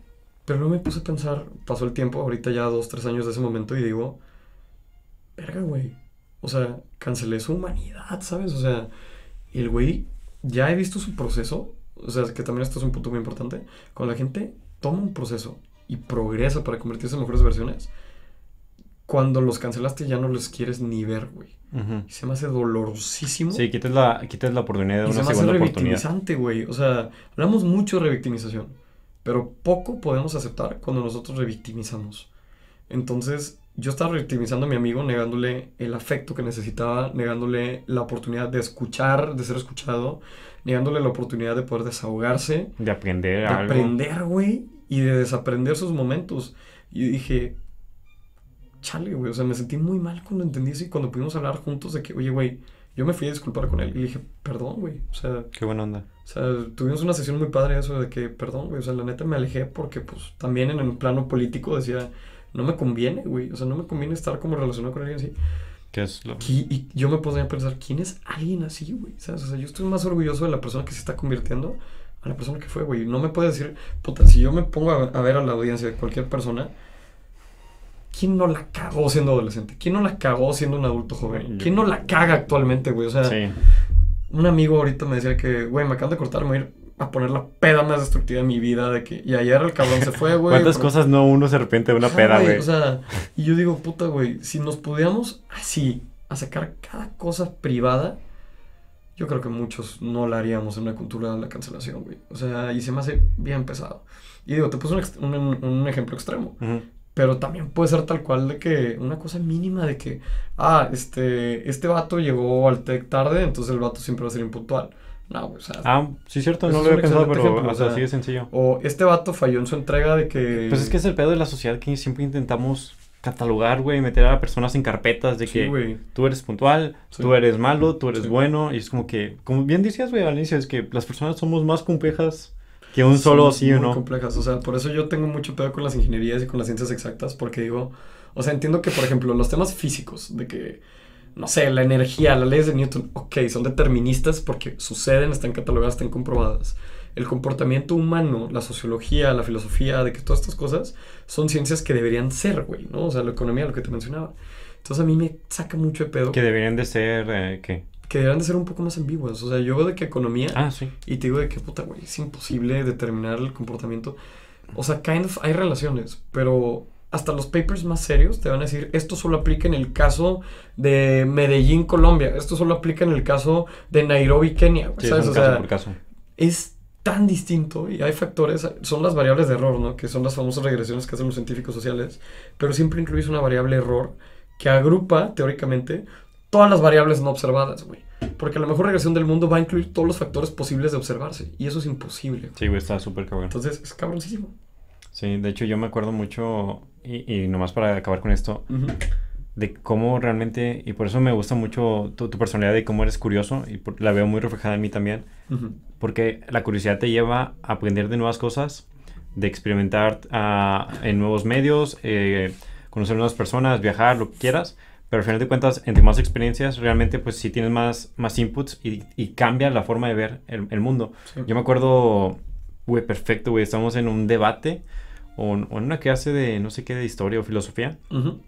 Pero luego me puse a pensar, pasó el tiempo, ahorita ya dos, tres años de ese momento, y digo, verga, güey. O sea, cancelé su humanidad, ¿sabes? O sea, el güey, ya he visto su proceso, o sea, que también esto es un punto muy importante. Cuando la gente toma un proceso y progresa para convertirse en mejores versiones, cuando los cancelaste ya no los quieres ni ver, güey. Ujú. Y se me hace dolorosísimo. Sí, quitas la, quitas la oportunidad de Y se una me hace segunda revictimizante, güey. O sea, hablamos mucho de revictimización, pero poco podemos aceptar cuando nosotros revictimizamos. Entonces, yo estaba revictimizando a mi amigo, negándole el afecto que necesitaba, negándole la oportunidad de escuchar, de ser escuchado, negándole la oportunidad de poder desahogarse, De aprender de algo. aprender, güey, y de desaprender sus momentos. Y dije, chale, güey, o sea, me sentí muy mal cuando entendí eso y cuando pudimos hablar juntos de que, oye, güey, yo me fui a disculpar con él y le dije, perdón, güey, o sea, Qué buena onda. o sea, tuvimos una sesión muy padre eso de que, perdón, güey, o sea, la neta me alejé porque, pues, también en el plano político decía, no me conviene, güey, o sea, no me conviene estar como relacionado con alguien así. ¿Qué es lo...? Y, y yo me podía pensar, ¿quién es alguien así, güey? ¿Sabes? O sea, yo estoy más orgulloso de la persona que se está convirtiendo a la persona que fue, güey. No me puede decir, puta, si yo me pongo a, a ver a la audiencia de cualquier persona, ¿quién no la cagó siendo adolescente? ¿Quién no la cagó siendo un adulto joven? ¿Quién no la caga actualmente, güey? O sea, Sí. un amigo ahorita me decía que, güey, me acaban de cortar, me voy a ir a poner la peda más destructiva de mi vida, de que, y ayer el cabrón se fue, güey. ¿Cuántas pero- cosas no uno se arrepiente de una Ajá, peda, güey? O sea, y yo digo, puta, güey, si nos pudiéramos así a sacar cada cosa privada, yo creo que muchos no la haríamos en una cultura de la cancelación, güey. O sea, y se me hace bien pesado. Y digo, te puse un, un- un ejemplo extremo, Ujú. pero también puede ser tal cual de que una cosa mínima de que, ah, este, este vato llegó al TEC tarde, entonces el vato siempre va a ser impuntual. No, o sea, Ah, sí, cierto, no lo había pensado, pero, ejemplo, o sea, sencillo. o este vato falló en su entrega de que... Pues es que es el pedo de la sociedad que siempre intentamos catalogar, güey, meter a personas en carpetas de Sí, que tú eres puntual, Sí. tú eres malo, tú eres Sí. bueno, y es como que, como bien decías, güey, al inicio, es que las personas somos más complejas que un solo sí o no. complejas. O sea, por eso yo tengo mucho pedo con las ingenierías y con las ciencias exactas, porque digo, o sea, entiendo que, por ejemplo, los temas físicos, de que, no sé, la energía, las leyes de Newton, ok, son deterministas porque suceden, están catalogadas, están comprobadas. El comportamiento humano, la sociología, la filosofía, de que todas estas cosas son ciencias que deberían ser, güey, ¿no? O sea, la economía, lo que te mencionaba. Entonces a mí me saca mucho de pedo Que deberían de ser, eh, ¿qué? que deberían de ser un poco más ambiguas. O sea, yo veo de que economía Ah, sí. y te digo de que puta, güey, es imposible determinar el comportamiento. O sea, kind of, hay relaciones, pero hasta los papers más serios te van a decir, esto solo aplica en el caso de Medellín, Colombia, esto solo aplica en el caso de Nairobi, Kenia, es ¿sabes? O caso sea, por caso. es tan distinto y hay factores, son las variables de error, ¿no? Que son las famosas regresiones que hacen los científicos sociales, pero siempre incluyes una variable error que agrupa, teóricamente, todas las variables no observadas, güey. Porque la mejor regresión del mundo va a incluir todos los factores posibles de observarse y eso es imposible. güey. Sí, güey, está súper cabrón. Entonces, es cabroncísimo. Sí, de hecho yo me acuerdo mucho, y, y nomás para acabar con esto, Ujú. de cómo realmente, y por eso me gusta mucho tu, tu personalidad y cómo eres curioso, y por- la veo muy reflejada en mí también, Ujú. porque la curiosidad te lleva a aprender de nuevas cosas, de experimentar ah, en nuevos medios, eh, conocer nuevas personas, viajar, lo que quieras, pero al final de cuentas, entre más experiencias, realmente pues sí tienes más, más inputs y, y cambia la forma de ver el, el mundo. Sí. Yo me acuerdo, güey, perfecto, güey, estamos en un debate o, o en una clase de no sé qué, de historia o filosofía, Ujú.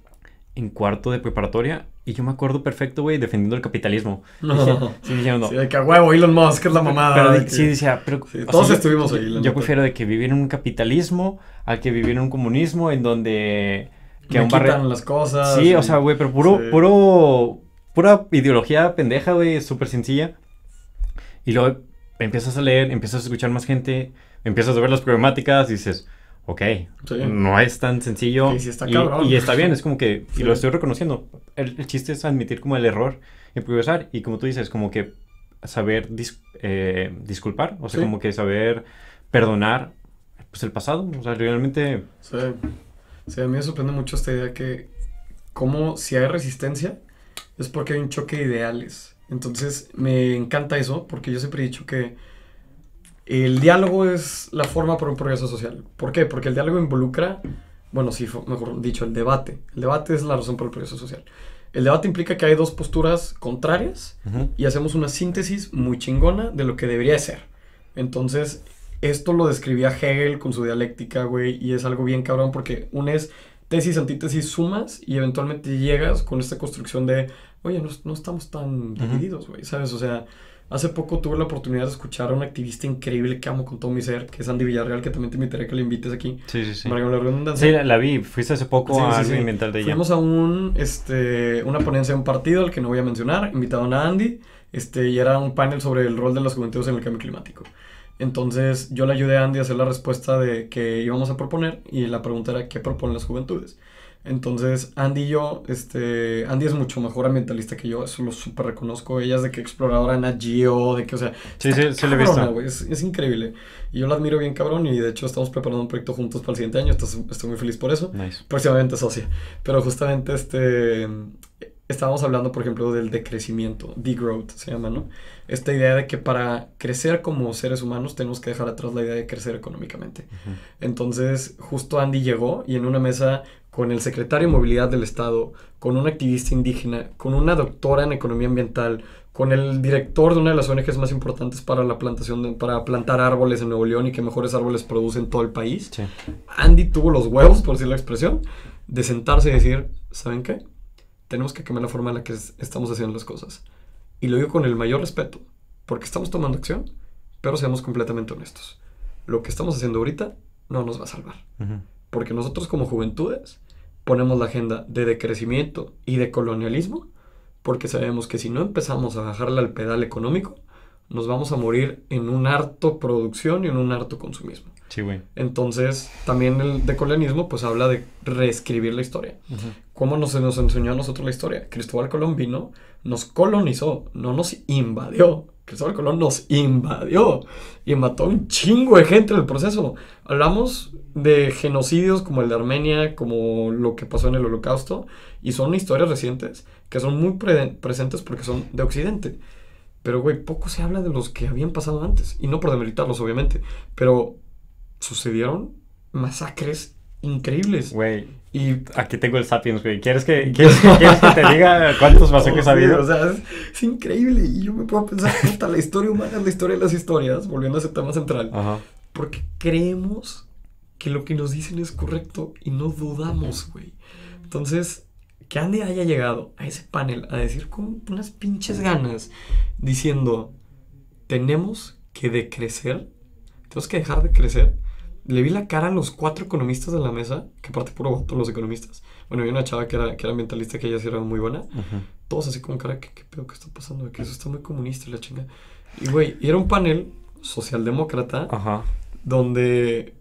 en cuarto de preparatoria, y yo me acuerdo perfecto, güey, defendiendo el capitalismo. Dije- sí, diciendo, Sí, de que a huevo, Elon Musk es la mamada. pero de que- sí decía, pero... Sí, todos sea, yo- estuvimos ahí, la Yo prefiero de que vivir en un capitalismo a que vivir en un comunismo en donde... Que me barrio... quitan las cosas. Sí, y- o sea, güey, pero puro, Sí. puro pura ideología pendeja, güey, súper sencilla. Y luego empiezas a leer, empiezas a escuchar más gente, empiezas a ver las problemáticas y dices, ok, no es tan sencillo. y, está bien, es como que, y lo estoy reconociendo. El, chiste es admitir como el error, improvisar, y como tú dices, como que saber eh, disculpar, o sea, como que saber perdonar pues el pasado, o sea, realmente... Sí. sí, a mí me sorprende mucho esta idea que como si hay resistencia es porque hay un choque de ideales. Entonces me encanta eso porque yo siempre he dicho que el diálogo es la forma para un progreso social. ¿Por qué? Porque el diálogo involucra, bueno, sí, mejor dicho, el debate. El debate es la razón para el progreso social. El debate implica que hay dos posturas contrarias y hacemos una síntesis muy chingona de lo que debería ser. Entonces, esto lo describía Hegel con su dialéctica, güey, y es algo bien cabrón porque unes tesis, antítesis, sumas y eventualmente llegas con esta construcción de, oye, no, estamos tan divididos, güey, ¿sabes? O sea, Hace poco tuve la oportunidad de escuchar a un activista increíble que amo con todo mi ser, que es Andy Villarreal, que también te invitaré que le invites aquí. Sí, sí, sí. Para la Sí, la, vi. Fuiste hace poco a sí, Mental de ella. Fuimos a un, este, una ponencia de un partido, al que no voy a mencionar. Invitaron a Andy, este, y era un panel sobre el rol de las juventudes en el cambio climático. Entonces, yo le ayudé a Andy a hacer la respuesta de que íbamos a proponer, y la pregunta era, ¿qué proponen las juventudes? Entonces, Andy y yo, este, Andy es mucho mejor ambientalista que yo, eso lo súper reconozco. Ella es de que exploradora en Geo, de que, o sea, sí, sí, sí, le he visto. Es, es, increíble. Y yo la admiro bien cabrón y de hecho estamos preparando un proyecto juntos para el siguiente año, estoy, estoy muy feliz por eso. Nice. Próximamente socia. Pero justamente, este, estábamos hablando, por ejemplo, del decrecimiento, degrowth se llama, ¿no? Esta idea de que para crecer como seres humanos tenemos que dejar atrás la idea de crecer económicamente. Entonces, justo Andy llegó y en una mesa con el secretario de Movilidad del Estado, con un activista indígena, con una doctora en economía ambiental, con el director de una de las ONGs más importantes para la plantación, para plantar árboles en Nuevo León y que mejores árboles producen todo el país. Andy tuvo los huevos, por decir la expresión, de sentarse y decir, ¿saben qué? Tenemos que cambiar la forma en la que estamos haciendo las cosas. Y lo digo con el mayor respeto, porque estamos tomando acción, pero seamos completamente honestos. Lo que estamos haciendo ahorita no nos va a salvar. Porque nosotros como juventudes ponemos la agenda de decrecimiento y de colonialismo, porque sabemos que si no empezamos a bajarle al pedal económico, nos vamos a morir en un harto producción y en un harto consumismo. Sí, güey. Entonces, también el decolonialismo pues habla de reescribir la historia. ¿Cómo nos, nos enseñó a nosotros la historia? Cristóbal Colón vino, nos colonizó, no nos invadió. Cristóbal Colón nos invadió y mató a un chingo de gente en el proceso. Hablamos de genocidios como el de Armenia, como lo que pasó en el Holocausto, y son historias recientes que son muy presentes porque son de Occidente. Pero, güey, poco se habla de los que habían pasado antes. Y no por demeritarlos, obviamente. Pero sucedieron masacres increíbles. Güey, y aquí tengo el Sapiens, güey. ¿Quieres que, ¿quieres, que te diga cuántos masacres ha habido? O sea, es, increíble. Y yo me puedo pensar, hasta la historia humana es la historia de las historias, volviendo a ese tema central. Ajá. Porque creemos que lo que nos dicen es correcto y no dudamos, güey. Entonces, que Andy haya llegado a ese panel a decir con unas pinches ganas, diciendo, tenemos que decrecer, tenemos que dejar de crecer le vi la cara a los cuatro economistas de la mesa, que aparte puro voto los economistas. Bueno, había una chava que era, que era ambientalista que ella sí era muy buena. Todos así como cara, ¿qué, ¿qué, pedo que está pasando? Que eso está muy comunista la chinga. Y güey, era un panel socialdemócrata Ajá. donde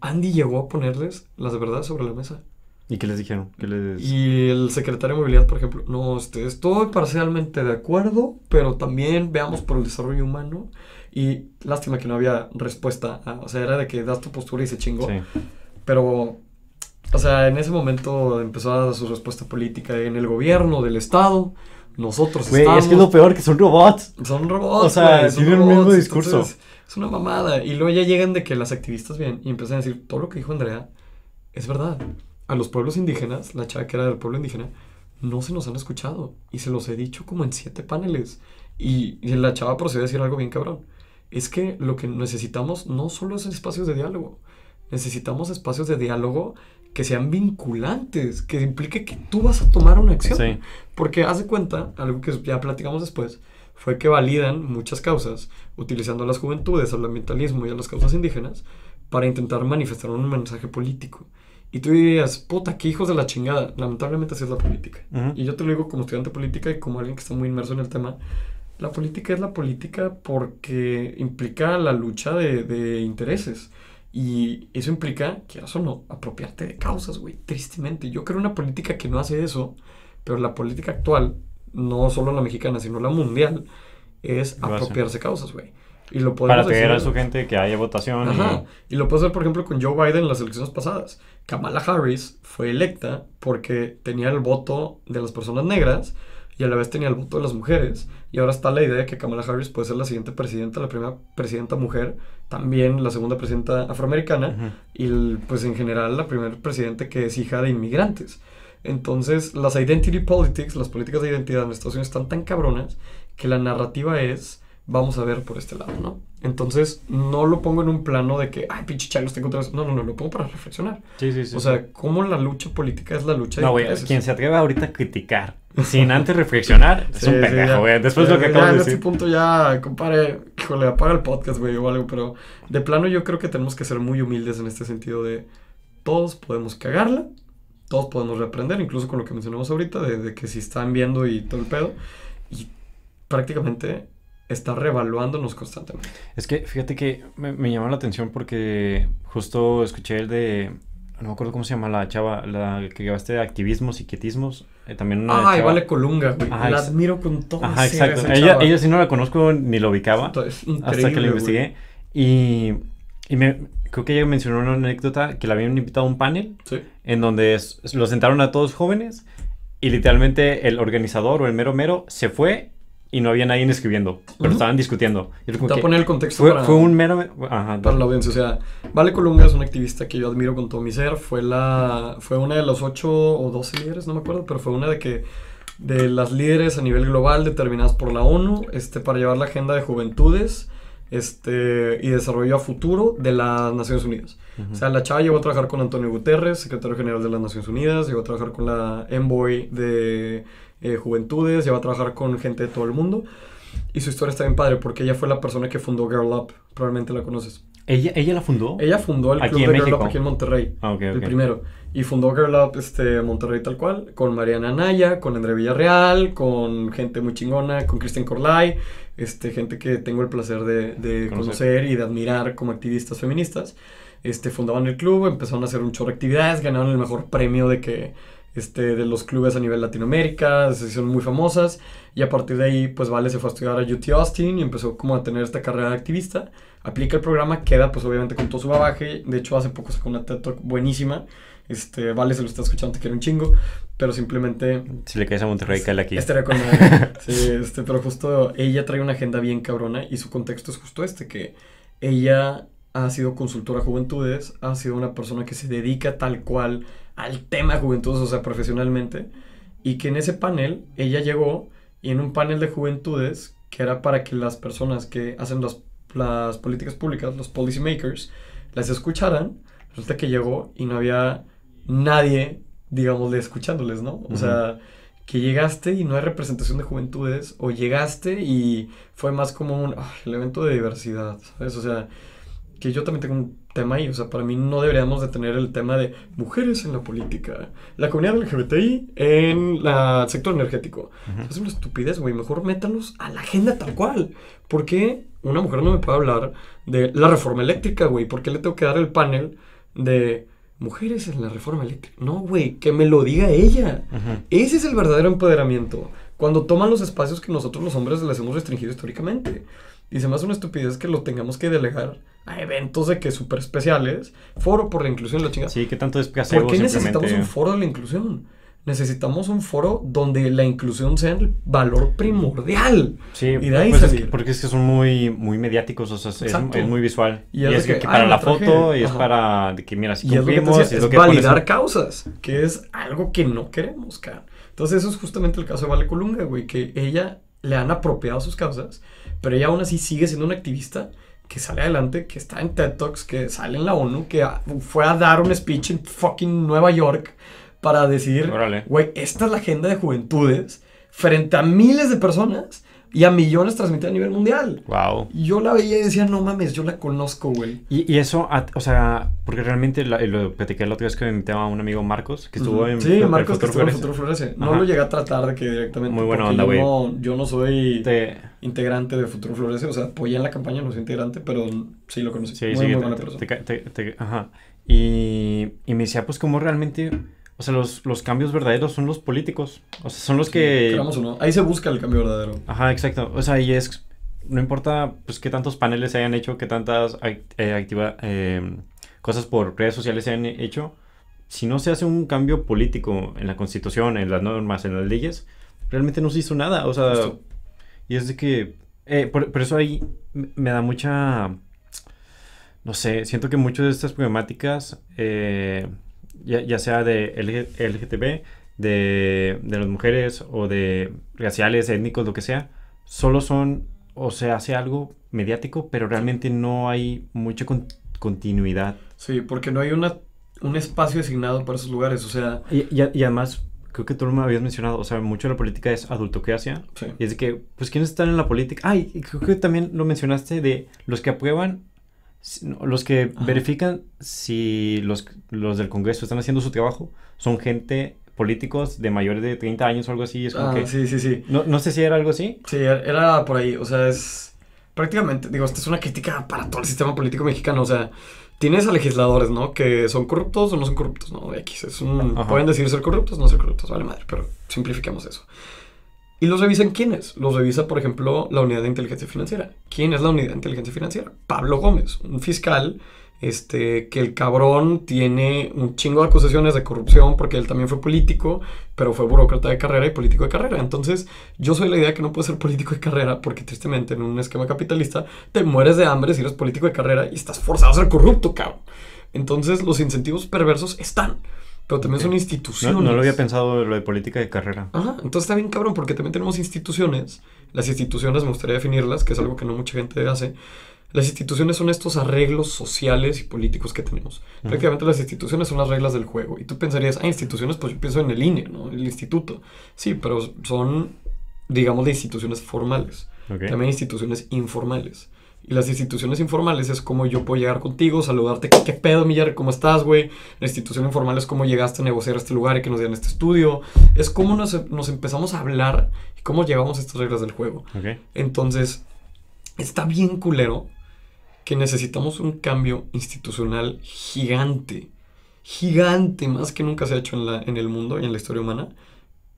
Andy llegó a ponerles las verdades sobre la mesa. ¿Y qué les dijeron? ¿Qué les... Y el secretario de movilidad, por ejemplo, no, este, estoy parcialmente de acuerdo, pero también veamos por el desarrollo humano y lástima que no había respuesta. o sea, era de que das tu postura y se chingó. Pero, o sea, en ese momento empezó a dar su respuesta política en el gobierno del Estado. Nosotros Güey, es que es lo peor, que son robots. Son robots. O sea, tienen el mismo discurso. es una mamada. Y luego ya llegan de que las activistas vienen y empiezan a decir, todo lo que dijo Andrea es verdad. A los pueblos indígenas, la chava que era del pueblo indígena, no se nos han escuchado. Y se los he dicho como en siete paneles. Y, y la chava procede a decir algo bien cabrón es que lo que necesitamos no solo es espacios de diálogo, necesitamos espacios de diálogo que sean vinculantes, que implique que tú vas a tomar una acción. Porque haz de cuenta, algo que ya platicamos después, fue que validan muchas causas utilizando a las juventudes, al ambientalismo y a las causas indígenas para intentar manifestar un mensaje político. Y tú dirías, puta, qué hijos de la chingada. Lamentablemente así es la política. Y yo te lo digo como estudiante de política y como alguien que está muy inmerso en el tema. La política es la política porque implica la lucha de, de intereses. Y eso implica, quieras o no, apropiarte de causas, güey. Tristemente. Yo creo una política que no hace eso, pero la política actual, no solo la mexicana, sino la mundial, es Lo hace. apropiarse causas, güey. Y lo podemos Para tener a su gente que haya votación. y- Ajá. Y lo puedes ver, por ejemplo, con Joe Biden en las elecciones pasadas. Kamala Harris fue electa porque tenía el voto de las personas negras y a la vez tenía el voto de las mujeres. Y ahora está la idea de que Kamala Harris puede ser la siguiente presidenta, la primera presidenta mujer, también la segunda presidenta afroamericana Ujú. y el- pues en general la primera presidenta que es hija de inmigrantes. Entonces, las identity politics, las políticas de identidad en Estados Unidos están tan cabronas que la narrativa es, vamos a ver por este lado, ¿no? Entonces, no lo pongo en un plano de que, ay, pinche chalo, estoy contra eso. No, no, no, lo pongo para reflexionar. Sí, sí, sí. o sea, cómo la lucha política es la lucha de No, güey, quien se atreva ahorita a criticar sin antes reflexionar es Sí, un ya. pendejo, güey. Después de lo que Ya, acabo ya de en este decir. punto ya, compadre, híjole, apaga el podcast, güey, o algo, pero de plano yo creo que tenemos que ser muy humildes en este sentido de todos podemos cagarla, todos podemos reaprender, incluso con lo que mencionamos ahorita, de, de que si están viendo y todo el pedo, y prácticamente está revaluándonos constantemente. Es que fíjate que me, me llamó la atención porque justo escuché el de. No me acuerdo cómo se llama la chava, la que llevaste de activismos y quietismos. eh, también una Ay, chava- vale Colunga, güey, Ajá, la ex- admiro con todo Ajá, exacto. esa Ella, chava. ella sí no la conozco ni la ubicaba es hasta que la investigué. Y, y me, creo que ella mencionó una anécdota que la habían invitado a un panel güey. Sí. en donde s- los sentaron a todos jóvenes y literalmente el organizador o el mero mero se fue y no había nadie escribiendo, pero Ujú. estaban discutiendo. Te voy a poner el contexto fue, para... fue un mero... Ajá, para la audiencia. O sea, Vale Colunga es una activista que yo admiro con todo mi ser. Fue la fue una de los ocho o doce líderes, no me acuerdo, pero fue una de que de las líderes a nivel global determinadas por la ONU, este, para llevar la agenda de juventudes, este, y desarrollo a futuro de las Naciones Unidas. Ujú. O sea, la chava llegó a trabajar con Antonio Guterres, secretario general de las Naciones Unidas, llegó a trabajar con la Envoy de eh, Juventudes, llegó a trabajar con gente de todo el mundo. Y su historia está bien padre porque ella fue la persona que fundó Girl Up, probablemente la conoces. ¿Ella, ¿Ella la fundó? Ella fundó el club de Girl. Up aquí en Monterrey, Ah, ok, el primero. Y fundó Girl Up este, Monterrey tal cual, con Mariana Anaya, con André Villarreal, con gente muy chingona, con Cristian Corlay, este, gente que tengo el placer de, de Conocer. conocer y de admirar como activistas feministas. Este, fundaban el club, empezaron a hacer un chorro de actividades, ganaron el mejor premio de que este, de los clubes a nivel Latinoamérica, se hicieron muy famosas y a partir de ahí pues Vale se fue a estudiar a UT Austin y empezó como a tener esta carrera de activista, aplica el programa, queda pues obviamente con todo su bagaje, de hecho hace poco sacó una TED Talk buenísima, este, Vale se lo está escuchando, te quiero un chingo, pero simplemente Si le caes a Monterrey, cae aquí. Estaría con madre. Sí, este, pero justo ella trae una agenda bien cabrona y su contexto es justo este, que ella ha sido consultora de juventudes, ha sido una persona que se dedica tal cual al tema de juventudes, o sea, profesionalmente, y que en ese panel ella llegó y en un panel de juventudes que era para que las personas que hacen las, las políticas públicas, los policy makers, las escucharan, resulta que llegó y no había nadie, digámosle, escuchándoles, ¿no? O sea, que llegaste y no hay representación de juventudes, o llegaste y fue más como un "Ay, el evento de diversidad, ¿sabes? O sea, que yo también tengo un tema ahí, o sea, para mí no deberíamos de tener el tema de mujeres en la política, la comunidad LGBTI en la- el sector energético. Es una estupidez, güey, mejor métalos a la agenda tal cual. ¿Por qué una mujer no me puede hablar de la reforma eléctrica, güey? ¿Por qué le tengo que dar el panel de mujeres en la reforma eléctrica? No, güey, que me lo diga ella. Ese es el verdadero empoderamiento. Cuando toman los espacios que nosotros los hombres les hemos restringido históricamente. Y se me hace una estupidez que lo tengamos que delegar a eventos de que súper especiales. Foro por la inclusión, la chingada. Sí, que tanto es placebo ¿Por qué necesitamos un foro de la inclusión? Necesitamos un foro donde la inclusión sea el valor primordial. Sí, y de ahí pues es que- porque es que son muy, muy mediáticos, o sea, es, es muy visual. Y Y, es de es que, que, que "Ay, para la traje". foto y es Ajá. para de que, mira, si Y es lo que cumplimos, decía, y es lo pones validar en- causas, que es algo que no queremos, cara. Entonces, eso es justamente el caso de Vale Colunga, güey, que ella le han apropiado sus causas, pero ella aún así sigue siendo una activista que sale adelante, que está en TED Talks, que sale en la ONU, que fue a dar un speech en fucking Nueva York para decir, güey, esta es la agenda de juventudes frente a miles de personas. Y a millones transmitida a nivel mundial. Wow. Y yo la veía y decía, no mames, yo la conozco, güey. Y, y eso, a- o sea, porque realmente la- lo platiqué la otra vez que me invitaba a un amigo Marcos, que estuvo Ujú. en Sí, Marcos que estuvo en. Futuro Florece. No Ajá. lo llegué a tratar de que directamente. Muy buena onda, yo güey. no, yo no soy Te- integrante de Futuro Florece. O sea, apoyé en la campaña, no soy integrante, pero sí lo conocí. Sí, muy, sí, muy buena te- persona. te ajá. Y, y me decía, pues, como realmente, o sea, los, los cambios verdaderos son los políticos. O sea, son los que... Queramos o no. Ahí se busca el cambio verdadero. Ajá, exacto. O sea, y es... No importa, pues, qué tantos paneles se hayan hecho, qué tantas ac- eh, activa- eh, cosas por redes sociales se hayan hecho. Si no se hace un cambio político en la constitución, en las normas, en las leyes, realmente no se hizo nada. O sea, Justo. y es de que... eh, por, por eso ahí me me da mucha... No sé, siento que muchas de estas problemáticas, eh, ya, ya sea de LG LGTB, de, de las mujeres o de raciales, étnicos, lo que sea, solo son o se hace algo mediático, pero realmente no hay mucha con- continuidad. Sí, porque no hay una, un espacio asignado para esos lugares. O sea, Y, y a- y además, creo que tú me habías mencionado, o sea, mucho de la política es adultocracia. sí. Y es de que, pues, ¿quiénes están en la política? Ay, creo que también lo mencionaste de los que aprueban, los que Ajá. verifican si los, los del Congreso están haciendo su trabajo, son gente, políticos de mayores de 30 años o algo así. Es como Ah, que, sí, sí, sí. no, no sé si era algo así. Sí, era por ahí, o sea, es prácticamente, digo, esta es una crítica para todo el sistema político mexicano, o sea, tienes a legisladores, ¿no? Que son corruptos o no son corruptos, ¿no? X, es un, pueden decir ser corruptos, no ser corruptos, vale madre, pero simplifiquemos eso. ¿Y los revisan quiénes? Los revisa, por ejemplo, la Unidad de Inteligencia Financiera. ¿Quién es la Unidad de Inteligencia Financiera? Pablo Gómez, un fiscal este, que el cabrón tiene un chingo de acusaciones de corrupción porque él también fue político, pero fue burócrata de carrera y político de carrera. Entonces, yo soy la idea que no puedes ser político de carrera porque tristemente en un esquema capitalista te mueres de hambre si eres político de carrera y estás forzado a ser corrupto, cabrón. Entonces, los incentivos perversos están, pero también son No, instituciones. no lo había pensado lo de política de carrera. Ajá, entonces está bien cabrón porque también tenemos instituciones. Las instituciones, me gustaría definirlas, que es algo que no mucha gente hace. Las instituciones son estos arreglos sociales y políticos que tenemos. Prácticamente las instituciones son las reglas del juego. Y tú pensarías, ah, instituciones, pues yo pienso en el INE, ¿no? El instituto. Sí, pero son, digamos, de instituciones formales. Ok. También instituciones informales. Y las instituciones informales es como yo puedo llegar contigo, saludarte, ¿qué, pedo, Millar? ¿Cómo estás, güey? La institución informal es cómo llegaste a negociar este lugar y que nos dieran este estudio. Es cómo nos, nos empezamos a hablar y cómo llegamos a estas reglas del juego. Entonces, está bien culero que necesitamos un cambio institucional gigante. Gigante, más que nunca se ha hecho en, la, en el mundo y en la historia humana,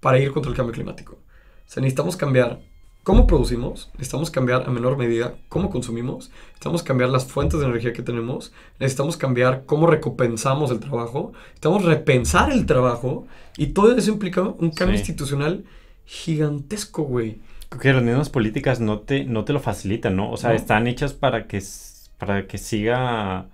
para ir contra el cambio climático. O sea, necesitamos cambiar cómo producimos, necesitamos cambiar a menor medida cómo consumimos, necesitamos cambiar las fuentes de energía que tenemos, necesitamos cambiar cómo recompensamos el trabajo, necesitamos repensar el trabajo y todo eso implica un cambio Sí. institucional gigantesco, güey. Que las mismas políticas no te, no te lo facilitan, ¿no? O sea, No. están hechas para que, para que siga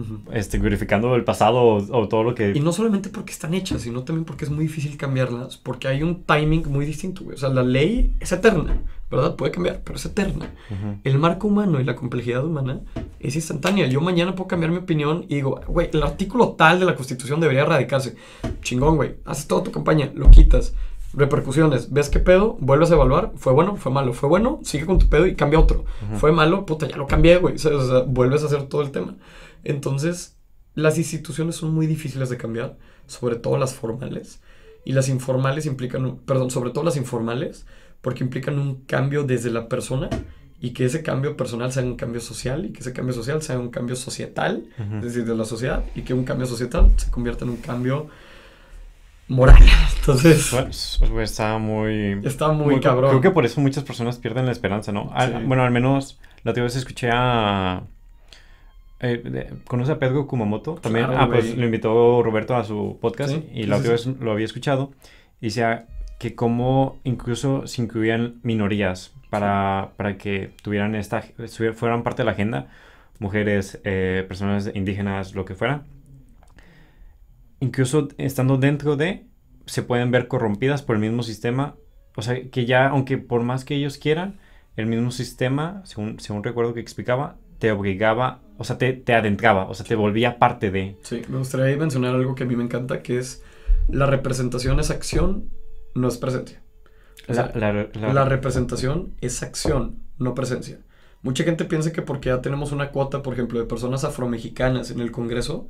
Ujú. este, glorificando el pasado o, o todo lo que... Y no solamente porque están hechas, sino también porque es muy difícil cambiarlas, porque hay un timing muy distinto, güey. O sea, la ley es eterna, ¿verdad? Puede cambiar, pero es eterna. Ujú. El marco humano y la complejidad humana es instantánea. Yo mañana puedo cambiar mi opinión y digo, güey, el artículo tal de la Constitución debería erradicarse. Chingón, güey. Haces toda tu campaña, lo quitas. Repercusiones, ves qué pedo, vuelves a evaluar, fue bueno, fue malo, fue bueno, sigue con tu pedo y cambia otro. Ujú. Fue malo, puta, ya lo cambié, güey. O sea, vuelves a hacer todo el tema. Entonces, las instituciones son muy difíciles de cambiar, sobre todo las formales. Y las informales implican, perdón, sobre todo las informales, porque implican un cambio desde la persona y que ese cambio personal sea un cambio social y que ese cambio social sea un cambio societal, Ujú. es decir, de la sociedad, y que un cambio societal se convierta en un cambio moral. Entonces, Bueno, está muy... está muy, Creo- cabrón. Creo que por eso muchas personas pierden la esperanza, ¿no? Al- Sí. Bueno, al menos la otra vez escuché a... eh, ¿Conoce a Pedro Kumamoto? También, Claro, ah, pues lo invitó Roberto a su podcast Sí, y la sí. vez lo había escuchado. Y decía que como incluso se incluían minorías para, para que tuvieran esta, fueran parte de la agenda, mujeres, eh, personas indígenas, lo que fuera. Incluso estando dentro de, se pueden ver corrompidas por el mismo sistema. O sea, que ya, aunque por más que ellos quieran, el mismo sistema, según, según recuerdo que explicaba, te obligaba, o sea, te, te adentraba, o sea, te volvía parte de. Sí, me gustaría mencionar algo que a mí me encanta, que es la representación es acción, no es presencia. O La, sea, la- la- la representación es acción, no presencia. Mucha gente piensa que porque ya tenemos una cuota, por ejemplo, de personas afromexicanas en el Congreso,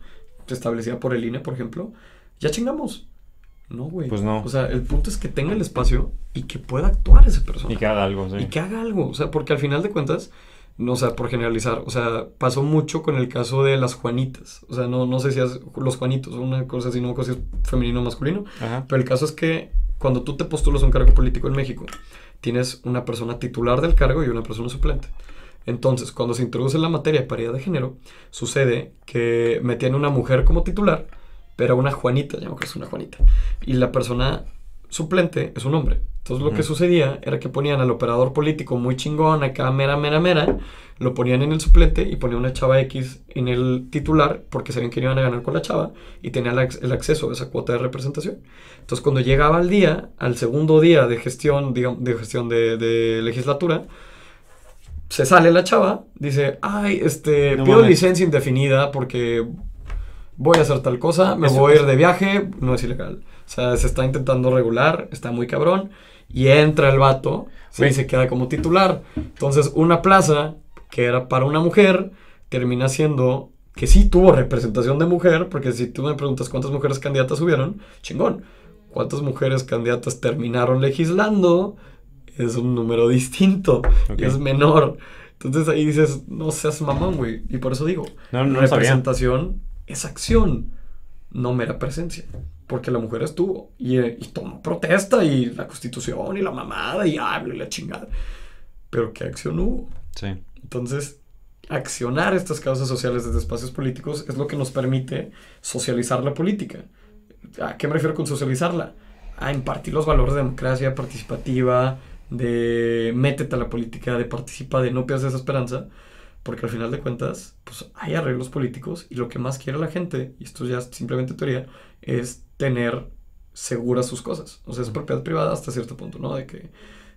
establecida por el INE, por ejemplo, ya chingamos. No, güey. Pues no. O sea, el punto es que tenga el espacio y que pueda actuar esa persona. y que haga algo, sí. Y que haga algo. O sea, porque al final de cuentas, no, o sea, por generalizar, o sea, pasó mucho con el caso de las Juanitas. O sea, no, no sé si es los Juanitos, una cosa así, no si es femenino o masculino. Ajá. Pero el caso es que cuando tú te postulas a un cargo político en México, tienes una persona titular del cargo y una persona suplente. Entonces, cuando se introduce la materia de paridad de género, sucede que metían una mujer como titular, pero una Juanita, ya que es una Juanita. Y la persona suplente es un hombre. Entonces, lo que Ujú. sucedía era que ponían al operador político muy chingón, acá mera, mera, mera, lo ponían en el suplente y ponían una chava X en el titular porque sabían que iban a ganar con la chava y tenían el ac- el acceso a esa cuota de representación. Entonces, cuando llegaba al día, al segundo día de gestión, digamos, de gestión de, de legislatura, se sale la chava, dice, ay, este, No pido mames. licencia indefinida porque voy a hacer tal cosa, me Eso- voy a ir de viaje, no es ilegal. O sea, se está intentando regular, está muy cabrón, y entra el vato, sí, y se queda como titular. Entonces, una plaza que era para una mujer, termina siendo que sí tuvo representación de mujer, porque si tú me preguntas cuántas mujeres candidatas hubieron, chingón. ¿Cuántas mujeres candidatas terminaron legislando? Es un número distinto, es menor. Entonces ahí dices, no seas mamón, güey. Y por eso digo, No, no lo sabía. representación es acción, no mera presencia. Porque la mujer estuvo y, eh, y tomó protesta y la constitución y la mamada y habla y la chingada. Pero ¿qué acción hubo? Sí. Entonces, accionar estas causas sociales desde espacios políticos es lo que nos permite socializar la política. ¿A qué me refiero con socializarla? A impartir los valores de democracia participativa, de métete a la política, de participa, de no pierdas esa esperanza, porque al final de cuentas, pues hay arreglos políticos y lo que más quiere la gente, y esto ya es simplemente teoría, es tener seguras sus cosas. O sea, es propiedad privada hasta cierto punto, ¿no? De que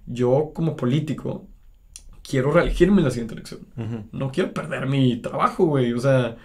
yo como político quiero reelegirme en la siguiente elección. Ujú. No quiero perder mi trabajo, güey. O sea,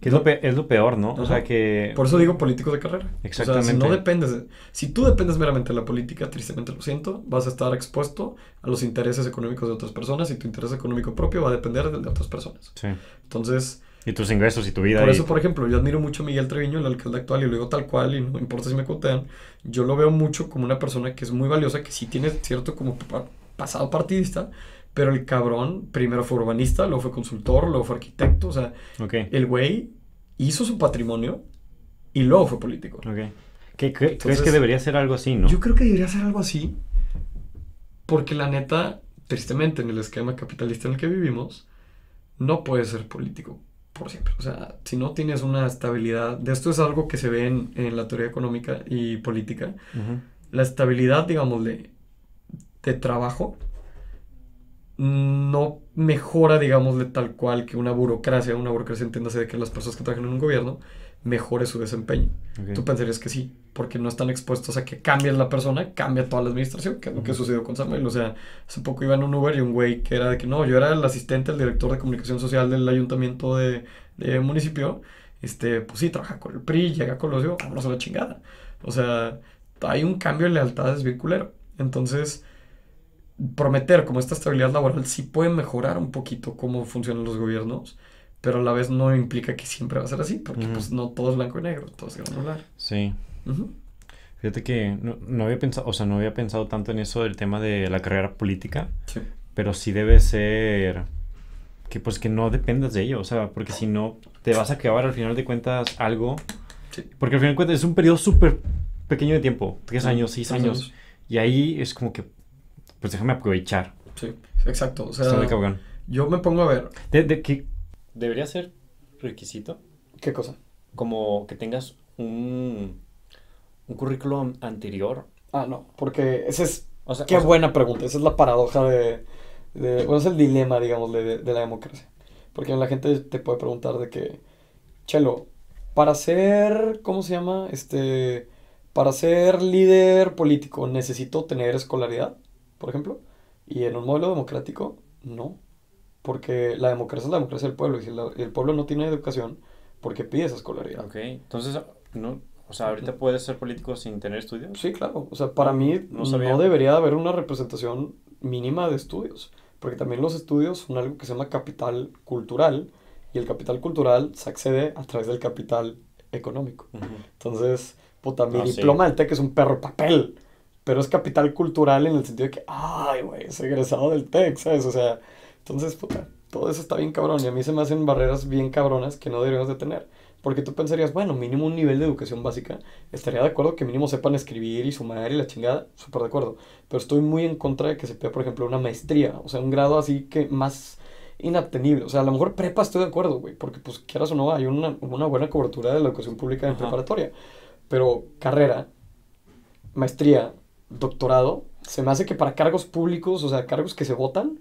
Que es, lo pe- es lo peor, ¿no? O sea que... por eso digo políticos de carrera. O sea, si Exactamente. no dependes de- si tú dependes meramente de la política, tristemente lo siento, vas a estar expuesto a los intereses económicos de otras personas y tu interés económico propio va a depender del de otras personas. Sí. Entonces, Y tus ingresos y tu vida. por y- eso, por ejemplo, yo admiro mucho a Miguel Treviño, el alcalde actual, y lo digo tal cual, y no importa si me cotean, yo lo veo mucho como una persona que es muy valiosa, que sí tiene cierto como pa- pasado partidista, pero el cabrón primero fue urbanista, luego fue consultor, luego fue arquitecto, o sea, Ok. el güey hizo su patrimonio y luego fue político. Ok. ¿Qué, qué- ¿Crees Entonces, que debería ser algo así, no? Yo creo que debería ser algo así, porque la neta, tristemente, en el esquema capitalista en el que vivimos, no puedes ser político por siempre. O sea, si no tienes una estabilidad, de esto es algo que se ve en, en la teoría económica y política, Ujú. la estabilidad, digamos, de, de trabajo no mejora, digámosle, tal cual que una burocracia, una burocracia entiéndase de que las personas que trabajan en un gobierno mejore su desempeño. Tú pensarías que sí, porque no están expuestos a que cambie la persona, cambia toda la administración, que es lo que sucedió con Samuel. O sea, hace poco iba en un Uber y un güey que era de que no, yo era el asistente, el director de comunicación social del ayuntamiento de, de municipio. Este, pues sí, trabaja con el PRI, llega a Colosio, vámonos a la chingada. O sea, hay un cambio de lealtades bien culero. Entonces, prometer como esta estabilidad laboral sí puede mejorar un poquito cómo funcionan los gobiernos, pero a la vez no implica que siempre va a ser así, porque pues no todo es blanco y negro, todo es granular. Sí. Ujú. Fíjate que no, no había pensado, o sea, no había pensado tanto en eso del tema de la carrera política, Sí. pero sí debe ser que pues que no dependas de ello, o sea, porque si no te vas a acabar al final de cuentas algo, Sí. porque al final de cuentas es un periodo súper pequeño de tiempo, tres años, seis tres años, y ahí es como que, pues déjame aprovechar, Sí, exacto. O sea, yo me pongo a ver. De, de que debería ser requisito ¿Qué cosa? como que tengas un, un currículum anterior. Ah, no, porque esa es. O sea, Qué o sea, buena pregunta. Esa es la paradoja de. de bueno, es el dilema, digamos, de, de la democracia. Porque la gente te puede preguntar de que. Chelo, para ser. ¿Cómo se llama? Este. Para ser líder político, ¿necesito tener escolaridad? Por ejemplo. Y en un modelo democrático, no. Porque la democracia es la democracia del pueblo. Y si la- el pueblo no tiene educación, ¿por qué pide esa escolaridad? Ok, entonces, no, o sea, ahorita puedes ser político sin tener estudios. Sí, claro. O sea, para mí No no, debería haber una representación mínima de estudios. Porque también los estudios son algo que se llama capital cultural. Y el capital cultural se accede a través del capital económico. Ujú. Entonces, puta, mi Ah, sí. diploma del TEC es un perro papel. Pero es capital cultural en el sentido de que, ay, güey, es egresado del TEC, ¿sabes? O sea, entonces, puta, todo eso está bien cabrón. Y a mí se me hacen barreras bien cabronas que no deberíamos de tener. Porque tú pensarías, bueno, mínimo un nivel de educación básica. Estaría de acuerdo que mínimo sepan escribir y sumar y la chingada. Súper de acuerdo. Pero estoy muy en contra de que se pida, por ejemplo, una maestría. O sea, un grado así que más inobtenible. O sea, a lo mejor prepa estoy de acuerdo, güey. Porque, pues, quieras o no, hay una, una buena cobertura de la educación pública en Ajá. preparatoria. Pero carrera, maestría, doctorado, se me hace que para cargos públicos, o sea, cargos que se votan,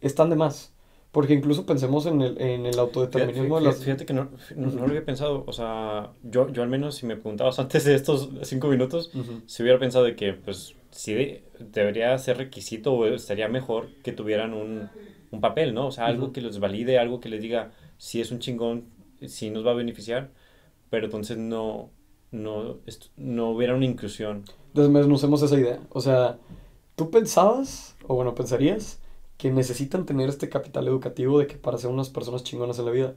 están de más. Porque incluso pensemos en el, en el autodeterminismo de Fíjate, las... fíjate que no, no, no lo había pensado. O sea, yo, yo al menos si me preguntabas antes de estos cinco minutos, Ujú. si hubiera pensado de que, pues, sí de- debería ser requisito o estaría mejor que tuvieran un, un papel, ¿no? O sea, algo Ujú. que los valide, algo que les diga si es un chingón, si nos va a beneficiar, pero entonces no, no, no hubiera una inclusión. Desmenuzemos esa idea. O sea, tú pensabas, o bueno, pensarías, que necesitan tener este capital educativo de que para ser unas personas chingonas en la vida.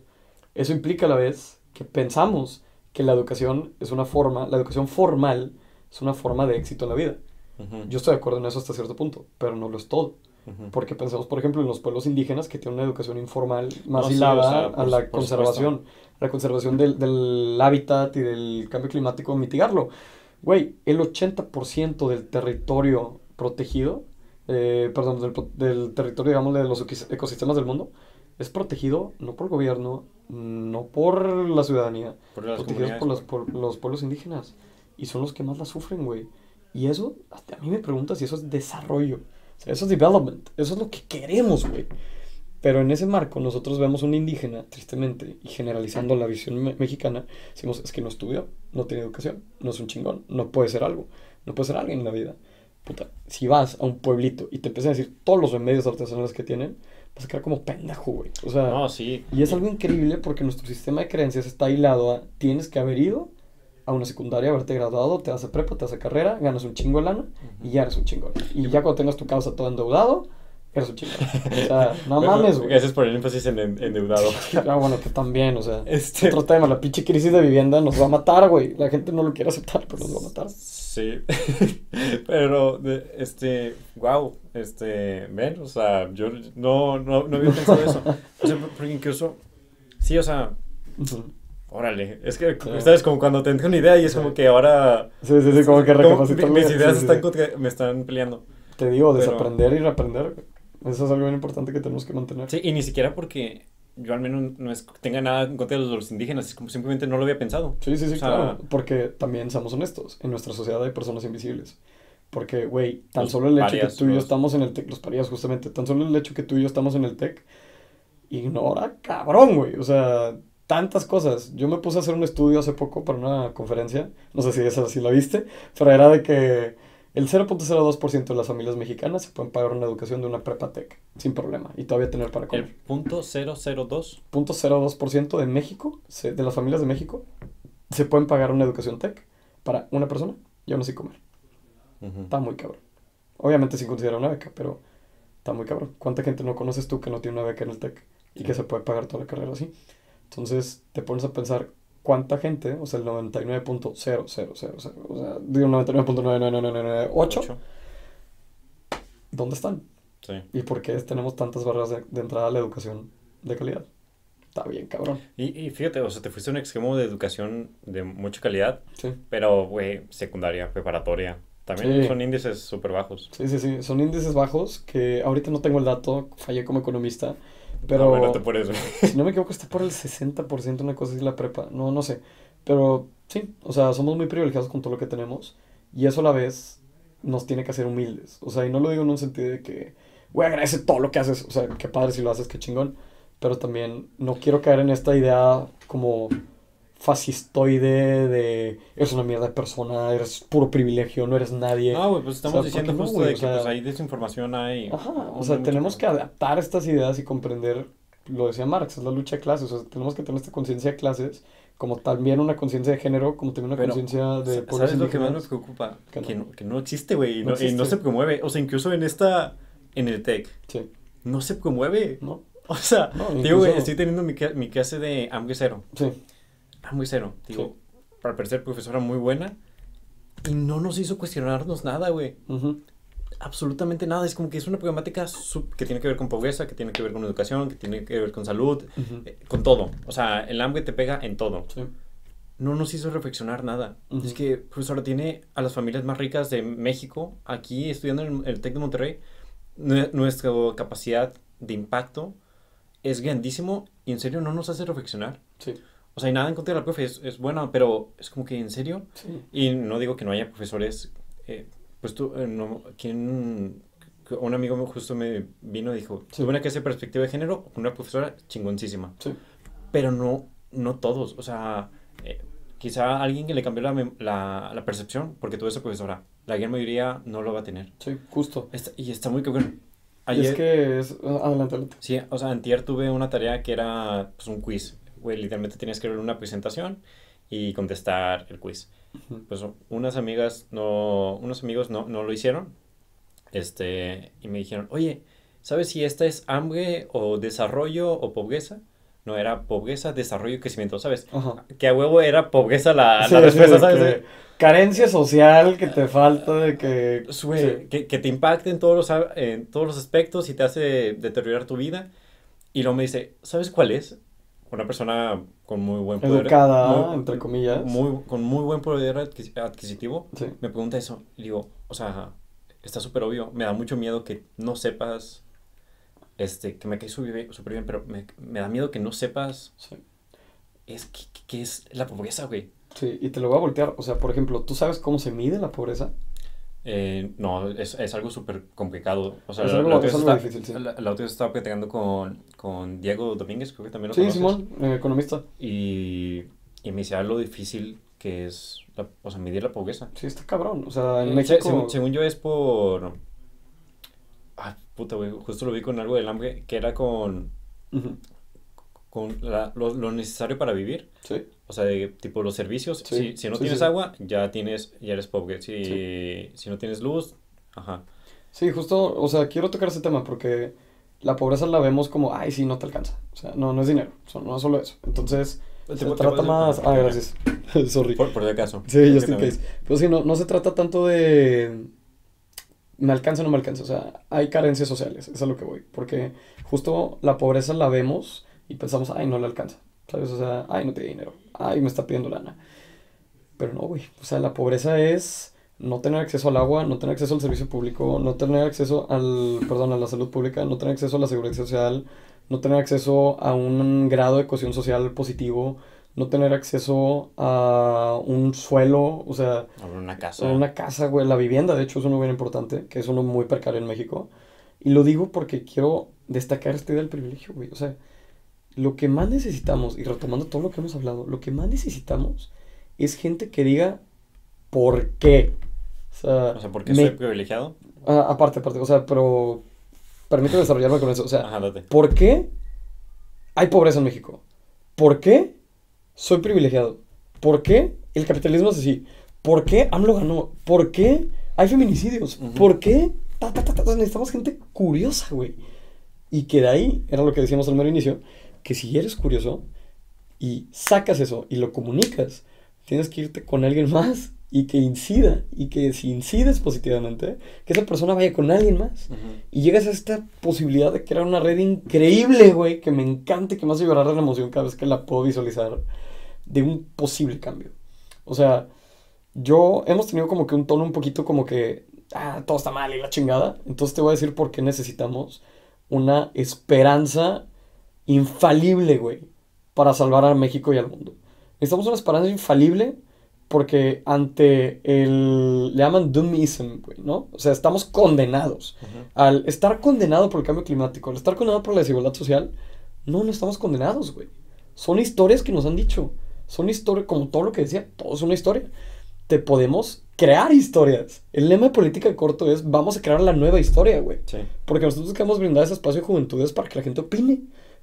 Eso implica a la vez que pensamos que la educación es una forma, la educación formal es una forma de éxito en la vida. Yo estoy de acuerdo en eso hasta cierto punto, pero no lo es todo. Porque pensamos, por ejemplo, en los pueblos indígenas que tienen una educación informal más No, sí, hilada o sea, a la conservación, la conservación del, del hábitat y del cambio climático, mitigarlo. Güey, el 80% del territorio protegido, eh, perdón, del, del territorio, digamos, de los ecosistemas del mundo, es protegido no por el gobierno, no por la ciudadanía, Por las protegidos por los, comunidades, por los pueblos indígenas. Y son los que más la sufren, güey. Y eso, hasta a mí me preguntas si eso es desarrollo. O sea, eso es development. Eso es lo que queremos, güey. Pero en ese marco nosotros vemos un indígena, tristemente, y generalizando la visión me- mexicana, decimos, es que no estudió, no tiene educación, no es un chingón, no puede ser algo, no puede ser alguien en la vida. Puta, si vas a un pueblito y te empiezan a decir todos los remedios artesanales que tienen, vas a quedar como pendejo, güey. O sea, No, sí. y es algo increíble porque nuestro sistema de creencias está hilado a tienes que haber ido a una secundaria, haberte graduado, te a prepa, te a carrera, ganas un chingo de lana y ya eres un chingón. Y ya cuando tengas tu casa todo endeudado, eres un chingón. O sea, no Bueno, mames, güey. Gracias por el énfasis en en- endeudado. Ah, bueno, que también, o sea, Este- otro tema, la pinche crisis de vivienda nos va a matar, güey. La gente no lo quiere aceptar, pero nos va a matar. Sí, pero este, wow, este, ven, o sea, yo no, no, no había pensado eso. O sea, porque incluso, sí, o sea, órale, es que, Sí. ¿sabes? Como cuando te entra una idea y es Sí. como que ahora... Sí, sí, sí, como que recapacitar. mis ideas están me están peleando. Te digo, pero- desaprender y reaprender. Eso es algo bien importante que tenemos que mantener. Sí, y ni siquiera porque yo al menos no es, tenga nada en contra de los, los indígenas, es como simplemente no lo había pensado. Sí, sí, sí, O sea, claro. Porque también, seamos honestos, en nuestra sociedad hay personas invisibles. Porque, güey, tan solo el hecho parias, que tú y yo los- estamos en el TEC, los parías justamente, tan solo el hecho que tú y yo estamos en el TEC, ignora cabrón, güey. O sea, tantas cosas. Yo me puse a hacer un estudio hace poco para una conferencia, no sé si esa sí la viste, pero era de que el 0.02% de las familias mexicanas se pueden pagar una educación de una prepa TEC, sin problema, y todavía tener para El comer. punto 002, 0.02% de México, se- de las familias de México, se pueden pagar una educación tech para una persona y aún así comer. Está muy cabrón. Obviamente sin considerar una beca, pero está muy cabrón. ¿Cuánta gente no conoces tú que no tiene una beca en el tech y que se puede pagar toda la carrera así? Entonces te pones a pensar cuánta gente, o sea, el 99.0000, o sea, digo 99.99998, ocho, ¿dónde están? sí. ¿Y por qué tenemos tantas barreras de, de entrada a la educación de calidad? Está bien, cabrón. Y, y fíjate, o sea, te fuiste a un extremo de educación de mucha calidad, Sí. pero, güey, secundaria, preparatoria, también Sí. son índices súper bajos. Sí, sí, sí. Son índices bajos que ahorita no tengo el dato, fallé como economista, pero Ah, bueno, te si no me equivoco está por el 60% una cosa así la prepa. No, no sé. Pero sí, o sea, somos muy privilegiados con todo lo que tenemos y eso a la vez nos tiene que hacer humildes. O sea, y no lo digo en un sentido de que, güey, agradece todo lo que haces. O sea, qué padre si lo haces, qué chingón. Pero también no quiero caer en esta idea como fascistoide de eres una mierda de persona, eres puro privilegio, no eres nadie. No, güey, pues estamos O sea, diciendo ¿por qué no, justo de O que sea- pues hay desinformación. Ajá, o sea, tenemos que adaptar estas ideas y comprender, lo decía Marx, es la lucha de clases, o sea, tenemos que tener esta conciencia de clases, como también una conciencia de género, como también una conciencia de ¿Sabes lo que más indígenas. preocupa? Que Que que no existe, güey. Y No se promueve. O sea, incluso en esta, en el TEC, Sí, no se promueve. ¿no? O sea, digo, güey, estoy teniendo mi, mi clase de hambre cero. Sí, Hambre cero. Digo, para parecer profesora muy buena. Y no nos hizo cuestionarnos nada, güey. ujú, Absolutamente nada. Es como que es una problemática sub- que tiene que ver con pobreza, que tiene que ver con educación, que tiene que ver con salud, ujú, eh, con todo. O sea, el hambre te pega en todo. sí, no nos hizo reflexionar nada. Ujú. Es que, profesora, tiene a las familias más ricas de México aquí estudiando en el TEC de Monterrey. Nue- nuestra capacidad de impacto es grandísimo y en serio no nos hace reflexionar. sí, O sea, y nada en contra de la profe, es, es buena, pero es como que en serio. sí. Y no digo que no haya profesores, eh, pues tú, eh, no, ¿quién? Un amigo justo me vino y dijo, Sí. tuve una clase de perspectiva de género con una profesora chingoncísima Sí, pero no, no todos. O sea, eh, quizá alguien que le cambió la, la, la percepción porque tuvo esa profesora. La gran mayoría no lo va a tener. sí, justo. Está- y está muy cabrón. Y Ayer, es que es... Adelante, adelante. sí, o sea, antier tuve una tarea que era pues, un quiz. Güey, literalmente tenías que ver una presentación y contestar el quiz. Pues unas amigas no, unos amigos no, no lo hicieron. Este, y me dijeron, oye, ¿sabes si esta es hambre o desarrollo o pobreza? No, era pobreza, desarrollo y crecimiento, ¿sabes? Que a huevo era pobreza la, Sí, la sí, respuesta, de ¿sabes? que Carencia social que te falta de que... Pues, güey, que, que te impacte en todos, los, en todos los aspectos y te hace deteriorar tu vida. Y luego me dice, ¿sabes cuál es? Una persona con muy buen poder. Educada, muy- entre comillas. muy- con muy buen poder adquis- adquisitivo. Sí. Me pregunta eso. Y digo, o sea, está súper obvio. Me da mucho miedo que no sepas. Este, que me cae súper bien, bien, pero me, me da miedo que no sepas. Sí. Es que, que es la pobreza, güey. Sí, y te lo voy a voltear. O sea, por ejemplo, ¿tú sabes cómo se mide la pobreza? Eh, no, es, es algo súper complicado. O sea, Es la, algo- la otra es algo está- difícil, sí. la- la otra vez estaba platicando con, con Diego Domínguez, creo que también lo Sí, conoces. Simón, eh, economista. Y, y me decía lo difícil que es, la- o sea, medir la pobreza. Sí, está cabrón. O sea, en Eh, México... se- según, según yo es por... Ah, puta, güey, justo lo vi con algo del hambre, que era con, Ujú, con la- lo, lo necesario para vivir. Sí, O sea, de, tipo los servicios. Sí, si, si no sí, tienes sí. agua, ya tienes, ya eres pobre. Si, si no tienes luz, ajá. sí, justo, o sea, quiero tocar ese tema porque la pobreza la vemos como, ay, sí, no te alcanza. O sea, no, no es dinero, o sea, no es solo eso. Entonces, Te se te trata más... Ah, gracias. Sorry. Por, por si acaso. Sí, Creo just in case. Pero sí, no, no se trata tanto de me alcanza o no me alcanza. O sea, hay carencias sociales, es a lo que voy. Porque justo la pobreza la vemos y pensamos, ay, no le alcanza. ¿Sabes? O sea, ay, no tiene dinero. Ay, me está pidiendo lana. Pero no, güey. O sea, la pobreza es no tener acceso al agua, no tener acceso al servicio público, no tener acceso al, perdón, a la salud pública, no tener acceso a la seguridad social, no tener acceso a un grado de cohesión social positivo, no tener acceso a un suelo, o sea, Abrir una casa. a una casa, güey, la vivienda, de hecho, es uno bien importante, que es uno muy precario en México. Y lo digo porque quiero destacar esta idea del privilegio, güey. O sea, lo que más necesitamos, y retomando todo lo que hemos hablado, lo que más necesitamos es gente que diga por qué. O sea, O sea, porque me- soy privilegiado. ah, aparte, aparte, o sea, pero permíteme desarrollarme con eso. O sea, Ajá, date. ¿Por qué hay pobreza en México? ¿Por qué soy privilegiado? ¿Por qué el capitalismo es así? ¿Por qué AMLO ganó? ¿Por qué hay feminicidios? Ujú. ¿Por qué? Ta, ta, ta, necesitamos gente curiosa, güey. Y que de ahí, era lo que decíamos al mero inicio, que si eres curioso y sacas eso y lo comunicas, tienes que irte con alguien más y que incida. Y que si incides positivamente, que esa persona vaya con alguien más. Y llegas a esta posibilidad de crear una red increíble, güey, que me encanta y que me hace llorar de la emoción cada vez que la puedo visualizar, de un posible cambio. O sea, yo hemos tenido como que un tono un poquito como que, ah, todo está mal y la chingada. Entonces te voy a decir por qué necesitamos una esperanza infalible, güey, para salvar a México y al mundo. Necesitamos una esperanza infalible porque ante el, le llaman doomism, güey, ¿no? O sea, estamos condenados. Ujú. Al estar condenado por el cambio climático, al estar condenado por la desigualdad social, no, no estamos condenados, güey. Son historias que nos han dicho. Son historias, como todo lo que decía, todo es una historia. Te podemos crear historias. El lema de política corto es, vamos a crear la nueva historia, güey. Sí. Porque nosotros queremos brindar ese espacio de juventudes para que la gente opine,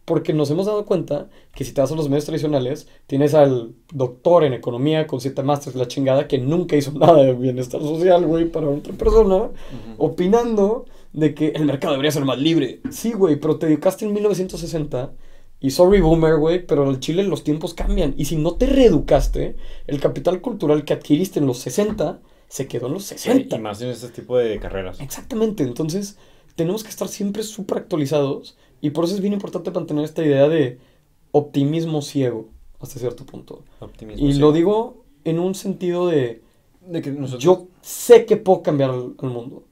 Porque nos hemos dado cuenta que si te vas a los medios tradicionales, tienes al doctor en economía con siete másteres, la chingada, que nunca hizo nada de bienestar social, güey, para otra persona, opinando de que el mercado debería ser más libre. Sí, güey, pero te educaste en 1960 y sorry boomer, güey, pero en Chile los tiempos cambian. Y si no te reeducaste, el capital cultural que adquiriste en los 60 se quedó en los 60. Y más en este tipo de carreras. Exactamente, entonces tenemos que estar siempre súper actualizados y por eso es bien importante mantener esta idea de optimismo ciego hasta cierto punto. Optimismo y sí. lo digo en un sentido de De que nosotros... yo sé que puedo cambiar el, el mundo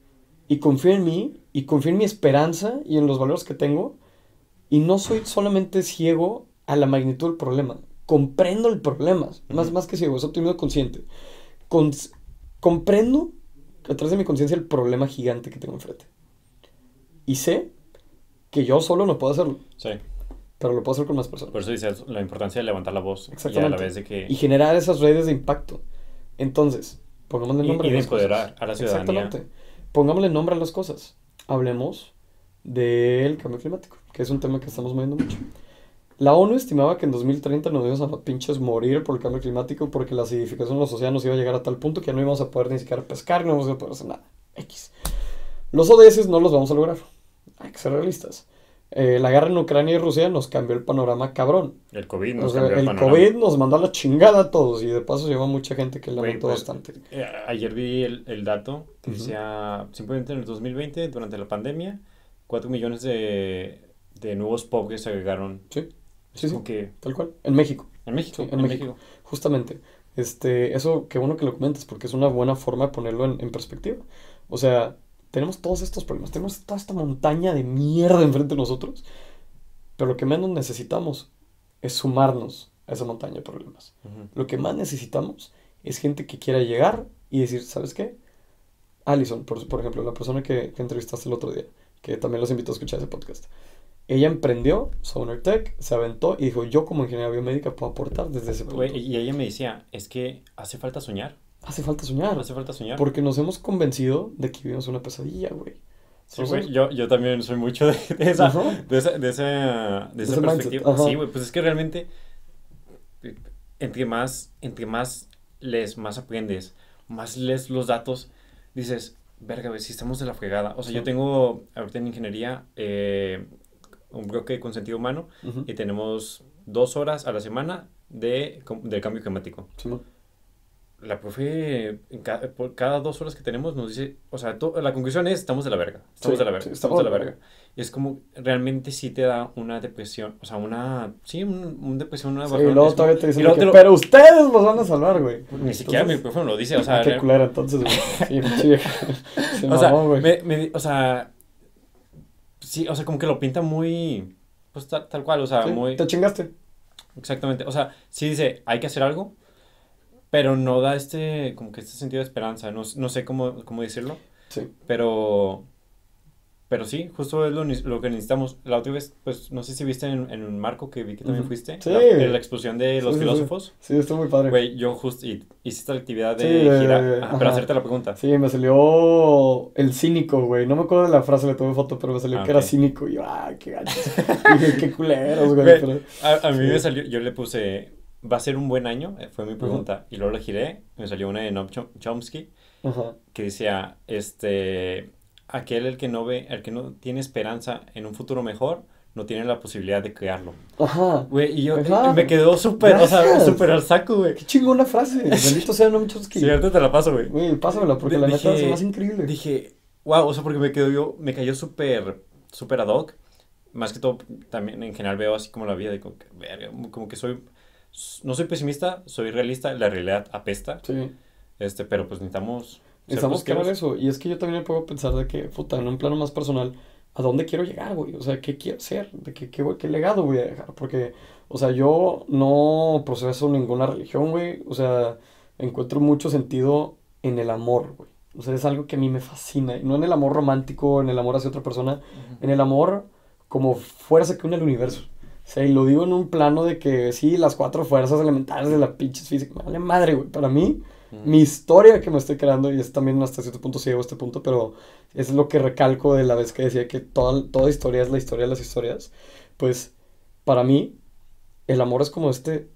y confío en mí y confío en mi esperanza y en los valores que tengo y no soy solamente ciego a la magnitud del problema. Comprendo el problema, más, Ujú. más que ciego, es optimismo consciente. Cons- comprendo a través de mi conciencia el problema gigante que tengo enfrente. Y sé que yo solo no puedo hacerlo, Sí. pero lo puedo hacer con más personas. Por eso dices la importancia de levantar la voz. Y a Exactamente. la vez de que... Y generar esas redes de impacto. Entonces, pongámosle nombre y a las cosas. a la ciudadanía. Exactamente. Pongámosle nombre a las cosas. Hablemos del cambio climático, que es un tema que estamos moviendo mucho. La ONU estimaba que en 2030 nos íbamos a pinches morir por el cambio climático porque la acidificación de los océanos iba a llegar a tal punto que ya no íbamos a poder ni siquiera pescar, no íbamos a poder hacer nada. X. Los ODS no los vamos a lograr. Hay que ser realistas. Eh, la guerra en Ucrania y Rusia nos cambió el panorama cabrón. El COVID O nos sea, cambió el el. COVID nos mandó a la chingada a todos y de paso llevó a mucha gente que lamentó pues, bastante. eh, ayer vi el, el dato que Ujú. decía, simplemente en el 2020, durante la pandemia, 4 millones de, de nuevos pobres se agregaron. Sí, sí, sí, que tal cual. En México, en México, Sí, en, en México. México. justamente. Este, eso, qué bueno que lo comentes, porque es una buena forma de ponerlo en, en perspectiva. O sea, tenemos todos estos problemas, tenemos toda esta montaña de mierda enfrente de nosotros, pero lo que menos necesitamos es sumarnos a esa montaña de problemas. Ujú. Lo que más necesitamos es gente que quiera llegar y decir, ¿sabes qué? Allison, por, por ejemplo, la persona que, que entrevistaste el otro día, que también los invito a escuchar ese podcast. Ella emprendió Sonar Tech, se aventó y dijo, yo como ingeniera biomédica puedo aportar desde ese punto. Y ella me decía, es que hace falta soñar, Hace falta soñar, hace falta soñar. porque nos hemos convencido de que vivimos una pesadilla, güey. Sí, güey, yo, yo también soy mucho de, de esa, Ajá. de esa, de esa, de esa perspectiva. ajá. Sí, güey, pues es que realmente, entre más, entre más lees, más aprendes, más lees los datos, dices, verga, güey, si estamos de la fregada. O sea, yo Sí. tengo ahorita en ingeniería eh, un bloque con sentido humano Ujú. y tenemos dos horas a la semana de, del cambio climático. Simón. La profe, en ca- por cada dos horas que tenemos, nos dice, o sea, to- la conclusión es, estamos de la verga, estamos Sí, de la verga, sí, estamos de la verga. Y es como, realmente sí te da una depresión, o sea, una, sí, un, un depresión, una Sí, bajón, y luego todavía te dicen que, lo- pero ustedes los van a salvar, güey. Ni siquiera mi Entonces, profe me lo dice, o sea, qué culera, entonces, güey. Sí. Se o sea, mamó, me, me- o sea, sí, o sea, como que lo pinta muy, pues tal, tal cual, o sea, Sí, muy, Te chingaste. exactamente, o sea, sí dice, hay que hacer algo, pero no da este, como que este sentido de esperanza, no, no sé cómo, cómo decirlo. Sí. Pero, pero sí, justo es lo, lo que necesitamos. La otra vez, pues, no sé si viste en, en un marco que vi que también Ujú. fuiste. Sí. La, en la explosión de los sí, sí. filósofos. Sí, estuvo muy padre. Güey, yo justo hiciste la actividad de girar. Pero ajá. hacerte la pregunta. Sí, me salió el cínico, güey. No me acuerdo de la frase, le tomé foto, pero me salió Ah, que era ok. cínico. Y yo, ah, qué gacho. Dije, qué culeros, güey. Pero- A, a mí me salió, yo le puse, ¿va a ser un buen año? Eh, Fue mi pregunta. Y luego la giré, me salió una de Noam Chom- Chomsky Ajá. que decía, este, aquel el que no ve, el que no tiene esperanza en un futuro mejor, no tiene la posibilidad de crearlo. Ajá. Güey, y yo Ajá. me quedó súper, o sea, súper al saco, güey. Qué chingona frase. Bendito sea no Chomsky. Ahorita te la paso, güey. Güey, pásamela, porque la dije- me hace increíble. Dije, wow, o sea, porque me quedó yo, me cayó súper, súper ad hoc. Más que todo, también en general veo así como la vida, de como que, verga, como que soy, no soy pesimista, soy realista, la realidad apesta. Sí. Este, pero pues necesitamos Necesitamos crear eso. Y es que yo también me puedo pensar de que, puta, en un plano más personal, ¿a dónde quiero llegar, güey? O sea, ¿qué quiero ser? ¿De qué, qué, qué legado voy a dejar? Porque, o sea, yo no proceso ninguna religión, güey. O sea, encuentro mucho sentido en el amor, güey. O sea, es algo que a mí me fascina. No en el amor romántico, en el amor hacia otra persona, en el amor como fuerza que une el universo. Y lo digo en un plano de que sí, las cuatro fuerzas elementales de la pinche física. Me vale madre, güey. Para mí, mi historia que me estoy creando, y es también hasta cierto punto ciego este punto, pero es lo que recalco de la vez que decía que toda, toda historia es la historia de las historias, pues para mí, el amor es como este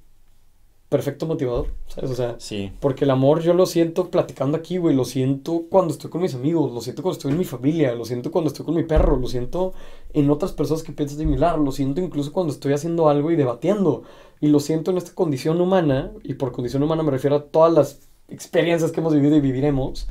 perfecto motivador, ¿sabes? O sea, Sí. porque el amor yo lo siento platicando aquí, güey, lo siento cuando estoy con mis amigos, lo siento cuando estoy en mi familia, lo siento cuando estoy con mi perro, lo siento en otras personas que piensan similar, lo siento incluso cuando estoy haciendo algo y debatiendo, y lo siento en esta condición humana, y por condición humana me refiero a todas las experiencias que hemos vivido y viviremos.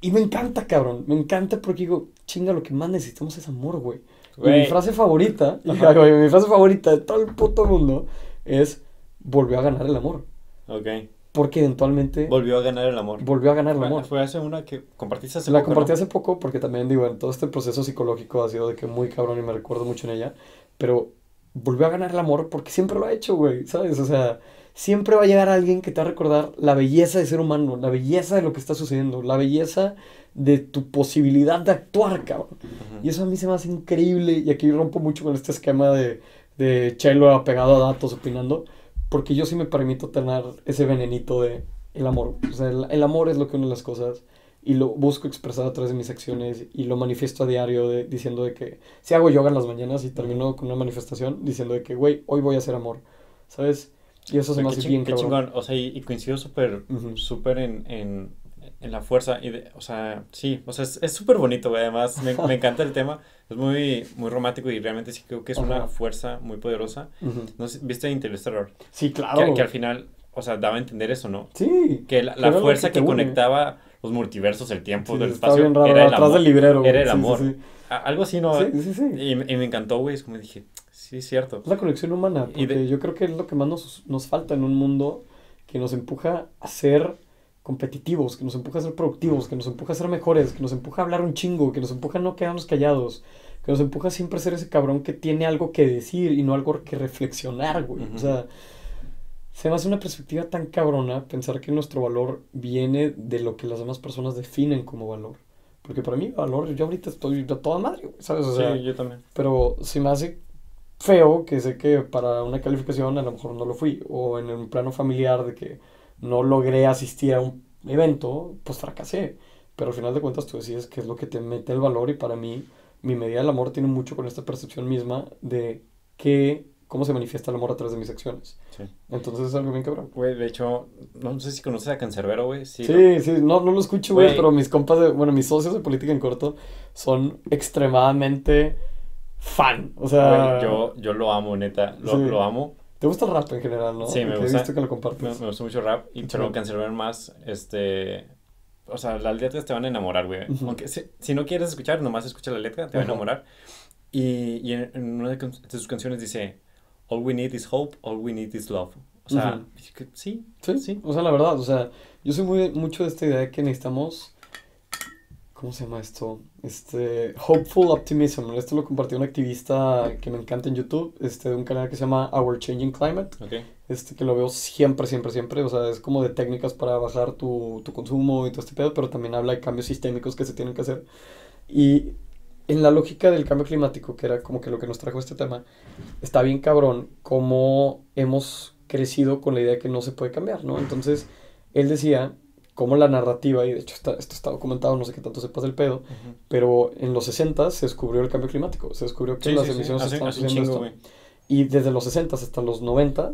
Y me encanta, cabrón, me encanta porque digo, chinga, lo que más necesitamos es amor, güey. Y mi frase favorita, güey, mi frase favorita de todo el puto mundo es, volvió a ganar el amor. Ok. Porque eventualmente Volvió a ganar el amor. volvió a ganar el amor. Fue hace una que compartiste hace La poco, compartí ¿no? hace poco porque también, digo, en todo este proceso psicológico ha sido de que muy cabrón y me recuerdo mucho en ella. Pero volvió a ganar el amor porque siempre lo ha hecho, güey, ¿sabes? O sea, siempre va a llegar alguien que te va a recordar la belleza de ser humano, la belleza de lo que está sucediendo, la belleza de tu posibilidad de actuar, cabrón. Ujú. Y eso a mí se me hace increíble. Y aquí rompo mucho con este esquema de, de Chelo apegado a datos opinando. Porque yo sí me permito tener ese venenito de el amor. O sea, el, el amor es lo que une las cosas. Y lo busco expresar a través de mis acciones. Y lo manifiesto a diario de- diciendo de que si hago yoga en las mañanas y termino con una manifestación diciendo de que, güey, hoy voy a hacer amor. ¿Sabes? Y eso se me hace bien qué chingón. O sea, y, y coincido súper, Ujú. súper en, en, en la fuerza. Y de- o sea, sí, o sea, es súper bonito, güey. Además, me, me encanta el tema. Es muy, muy romántico y realmente sí creo que es una fuerza muy poderosa. Ujú. No sé, ¿viste Interstellar? Sí, claro. Que, que al final, o sea, daba a entender eso, ¿no? Sí. Que la, fuerza que conectaba los multiversos, el tiempo, Sí, del espacio, raro. era el atrás amor. del librero. Era el. Sí, amor. sí. Algo así, ¿no? Sí, sí, sí. Y, me- y me encantó, güey. Es como dije, sí, es cierto. Es la conexión humana, Y porque de- yo creo que es lo que más nos, nos falta en un mundo que nos empuja a ser competitivos, que nos empuja a ser productivos, que nos empuja a ser mejores, que nos empuja a hablar un chingo, que nos empuja a no quedarnos callados, que nos empuja siempre a ser ese cabrón que tiene algo que decir y no algo que reflexionar, güey. O Ujú. sea, se me hace una perspectiva tan cabrona pensar que nuestro valor viene de lo que las demás personas definen como valor. Porque para mí, valor, yo ahorita estoy a toda madre, güey, ¿sabes? O sea, sí, yo también. pero se me hace feo que sé que para una calificación a lo mejor no lo fui, o en un plano familiar de que no logré asistir a un evento, pues fracasé. Pero al final de cuentas tú decides qué es lo que te mete el valor y para mí mi medida del amor tiene mucho con esta percepción misma de que, cómo se manifiesta el amor a través de mis acciones. Sí. Entonces es algo bien cabrón. Güey, de hecho, no sé si conoces a Cancerbero, güey. Sí. Sí, sí, no, no lo escucho, güey, Güey. pero mis compas, de, bueno, mis socios de política en corto son extremadamente fan. O sea, Güey, yo, yo lo amo, neta. Lo, Sí. lo amo. ¿Te gusta el rap en general, no? Sí, me gusta. He visto que lo Me, compartes. me gusta mucho rap. Y, pero. Cancerbero más, este... O sea, las letras te van a enamorar, güey. Ujú. Aunque si, si no quieres escuchar, nomás escucha la letra, te va a enamorar. Y, y en, en una de, sus canciones dice, All we need is hope, all we need is love. O sea, Ujú. que- sí, Sí, sí. O sea, la verdad, o sea, yo soy muy mucho de esta idea de que necesitamos. ¿Cómo se llama esto? Este. Hopeful Optimism. Esto lo compartió un activista que me encanta en YouTube, este, de un canal que se llama Our Changing Climate. Ok. Este, que lo veo siempre, siempre, siempre. O sea, es como de técnicas para bajar tu, tu consumo y todo este pedo, pero también habla de cambios sistémicos que se tienen que hacer. Y en la lógica del cambio climático, que era como que lo que nos trajo este tema, está bien cabrón cómo hemos crecido con la idea de que no se puede cambiar, ¿no? Entonces, él decía cómo la narrativa, y de hecho está, esto está documentado, no sé qué tanto sepas del pedo, Ujú. pero en los 60 se descubrió el cambio climático, se descubrió que Sí, las sí, sí. emisiones Hace, estaban güey. Y desde los 60 hasta los 90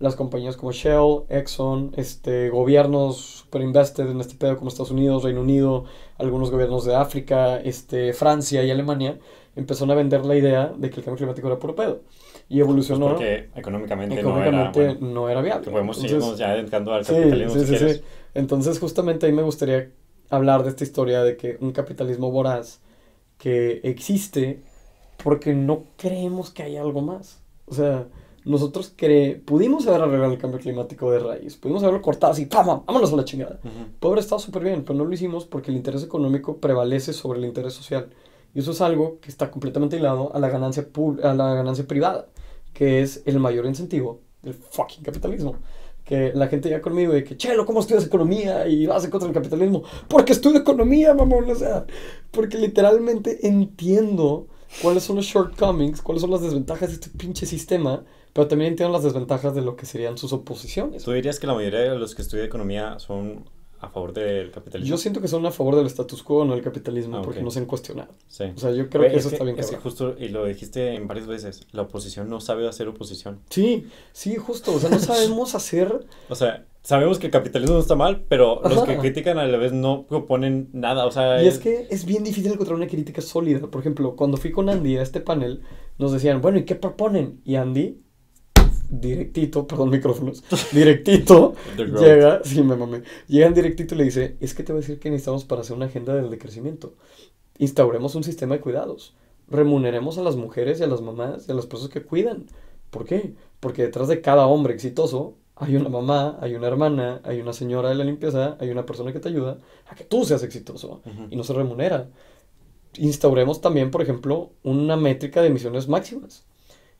las compañías como Shell, Exxon, este, gobiernos super invested en este pedo como Estados Unidos, Reino Unido, algunos gobiernos de África, este, Francia y Alemania empezaron a vender la idea de que el cambio climático era puro pedo. Y Pues evolucionó. porque económicamente, económicamente no era... bueno, no era viable. podemos seguirnos ya entrando al capitalismo sí, si sí, sí. Entonces, justamente ahí me gustaría hablar de esta historia de que un capitalismo voraz que existe porque no creemos que haya algo más. O sea, nosotros cre pudimos haber arreglado el cambio climático de raíz, pudimos haberlo cortado así, ¡pam! ¡Vámonos a la chingada! Ujú. Puede haber estado súper bien, pero no lo hicimos porque el interés económico prevalece sobre el interés social. Y eso es algo que está completamente hilado a la ganancia, a la ganancia privada, que es el mayor incentivo del fucking capitalismo. Que la gente ya conmigo de que, Chelo, ¿cómo estudias economía y vas en contra del capitalismo? Porque estudio economía, mamón, o sea, porque literalmente entiendo cuáles son los shortcomings, cuáles son las desventajas de este pinche sistema, pero también entiendo las desventajas de lo que serían sus oposiciones. ¿Tú dirías que la mayoría de los que estudian economía son a favor del capitalismo? Yo siento que son a favor del status quo, no del capitalismo, Ah, porque no se han cuestionado. Sí. O sea, yo creo que es eso está bien Es que justo, y lo dijiste en varias veces, la oposición no sabe hacer oposición. Sí, sí, justo. O sea, no sabemos hacer. O sea, sabemos que el capitalismo no está mal, pero los que critican a la vez no proponen nada. O sea, Y es que es bien difícil encontrar una crítica sólida. Por ejemplo, cuando fui con Andy a este panel, nos decían, bueno, ¿y qué proponen? Y Andy, directito, perdón, micrófonos, directito, llega, sí, me mamé, llega en directito y le dice, es que te voy a decir que necesitamos para hacer una agenda del decrecimiento. Instauremos un sistema de cuidados. Remuneremos a las mujeres y a las mamás y a las personas que cuidan. ¿Por qué? Porque detrás de cada hombre exitoso hay una mamá, hay una hermana, hay una señora de la limpieza, hay una persona que te ayuda a que tú seas exitoso y no se remunera. Instauremos también, por ejemplo, una métrica de emisiones máximas.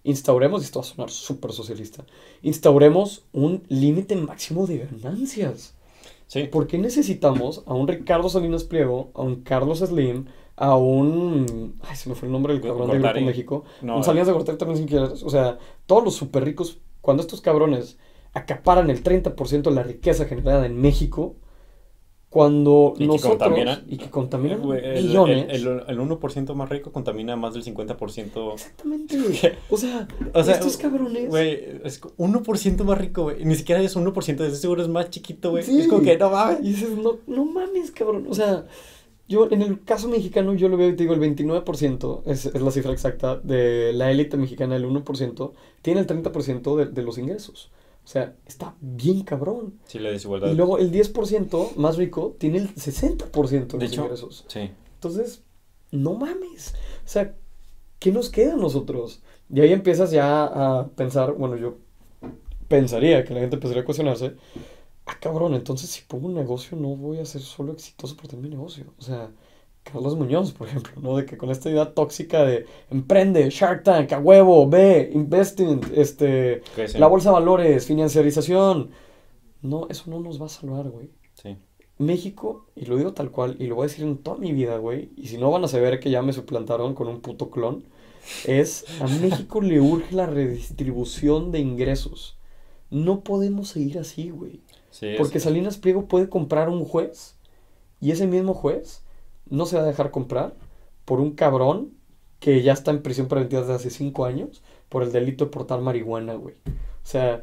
Instauremos, y esto va a sonar súper socialista, instauremos un límite máximo de ganancias. Sí. ¿Por qué necesitamos a un Ricardo Salinas Pliego, a un Carlos Slim, a un... Ay, se me fue el nombre del cabrón de Grupo. México. No, un Salinas de Gortari también sin querer. O sea, todos los súper ricos, cuando estos cabrones acaparan el 30% de la riqueza generada en México, cuando Y que nosotros... contaminan. y que contaminan el, millones. el, el, el 1% más rico contamina más del 50%. Exactamente. O sea, O sea, estos cabrones... Güey, es 1% más rico, güey. Ni siquiera es 1%, de seguro es más chiquito, güey. Sí. Es como que no mames. Y dices, no, no mames, cabrón. O sea, yo en el caso mexicano, yo lo veo y te digo, el 29% es, es la cifra exacta de la élite mexicana, el 1%, tiene el 30% de, de los ingresos. O sea, está bien cabrón. Sí, la desigualdad. Y luego el 10% más rico tiene el 60% de, de los hecho, ingresos. sí. Entonces, no mames. O sea, ¿qué nos queda a nosotros? Y ahí empiezas ya a pensar, bueno, yo pensaría que la gente empezaría a cuestionarse, ah, cabrón, entonces si pongo un negocio no voy a ser solo exitoso por tener mi negocio. O sea, Carlos Muñoz, por ejemplo, ¿no? De que con esta idea tóxica de emprende, Shark Tank, a huevo, ve, investing, este, la bolsa de valores, financiarización. No, eso no nos va a salvar, güey. Sí. México, y lo digo tal cual, y lo voy a decir en toda mi vida, güey, y si no van a saber que ya me suplantaron con un puto clon, es a México le urge la redistribución de ingresos. No podemos seguir así, güey. Sí, Porque Salinas Pliego puede comprar un juez, y ese mismo juez no se va a dejar comprar por un cabrón que ya está en prisión preventiva desde hace cinco años por el delito de portar marihuana, güey. O sea,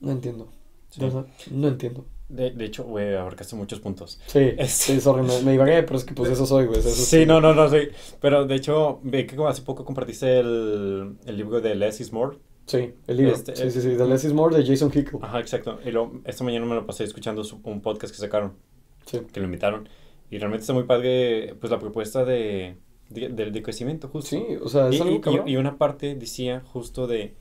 no entiendo. Sí. De verdad, no entiendo. De, de hecho, güey, abarcaste muchos puntos. Sí, Es- sí, sorry, me, me divagué, pero es que pues eso soy, güey. eso Sí, no, no, no, sí. Pero de hecho, ve que hace poco compartiste el, el libro de Less is More. Sí, el libro. Este, sí, eh, sí, sí, The Less is More de Jason Hickel. Ajá, exacto. Y lo, esta mañana me lo pasé escuchando su- un podcast que sacaron, Sí, que lo invitaron. Y realmente está muy padre, pues, la propuesta de, de, del decrecimiento, justo. sí, o sea, es Y, algo y- y una parte decía justo de,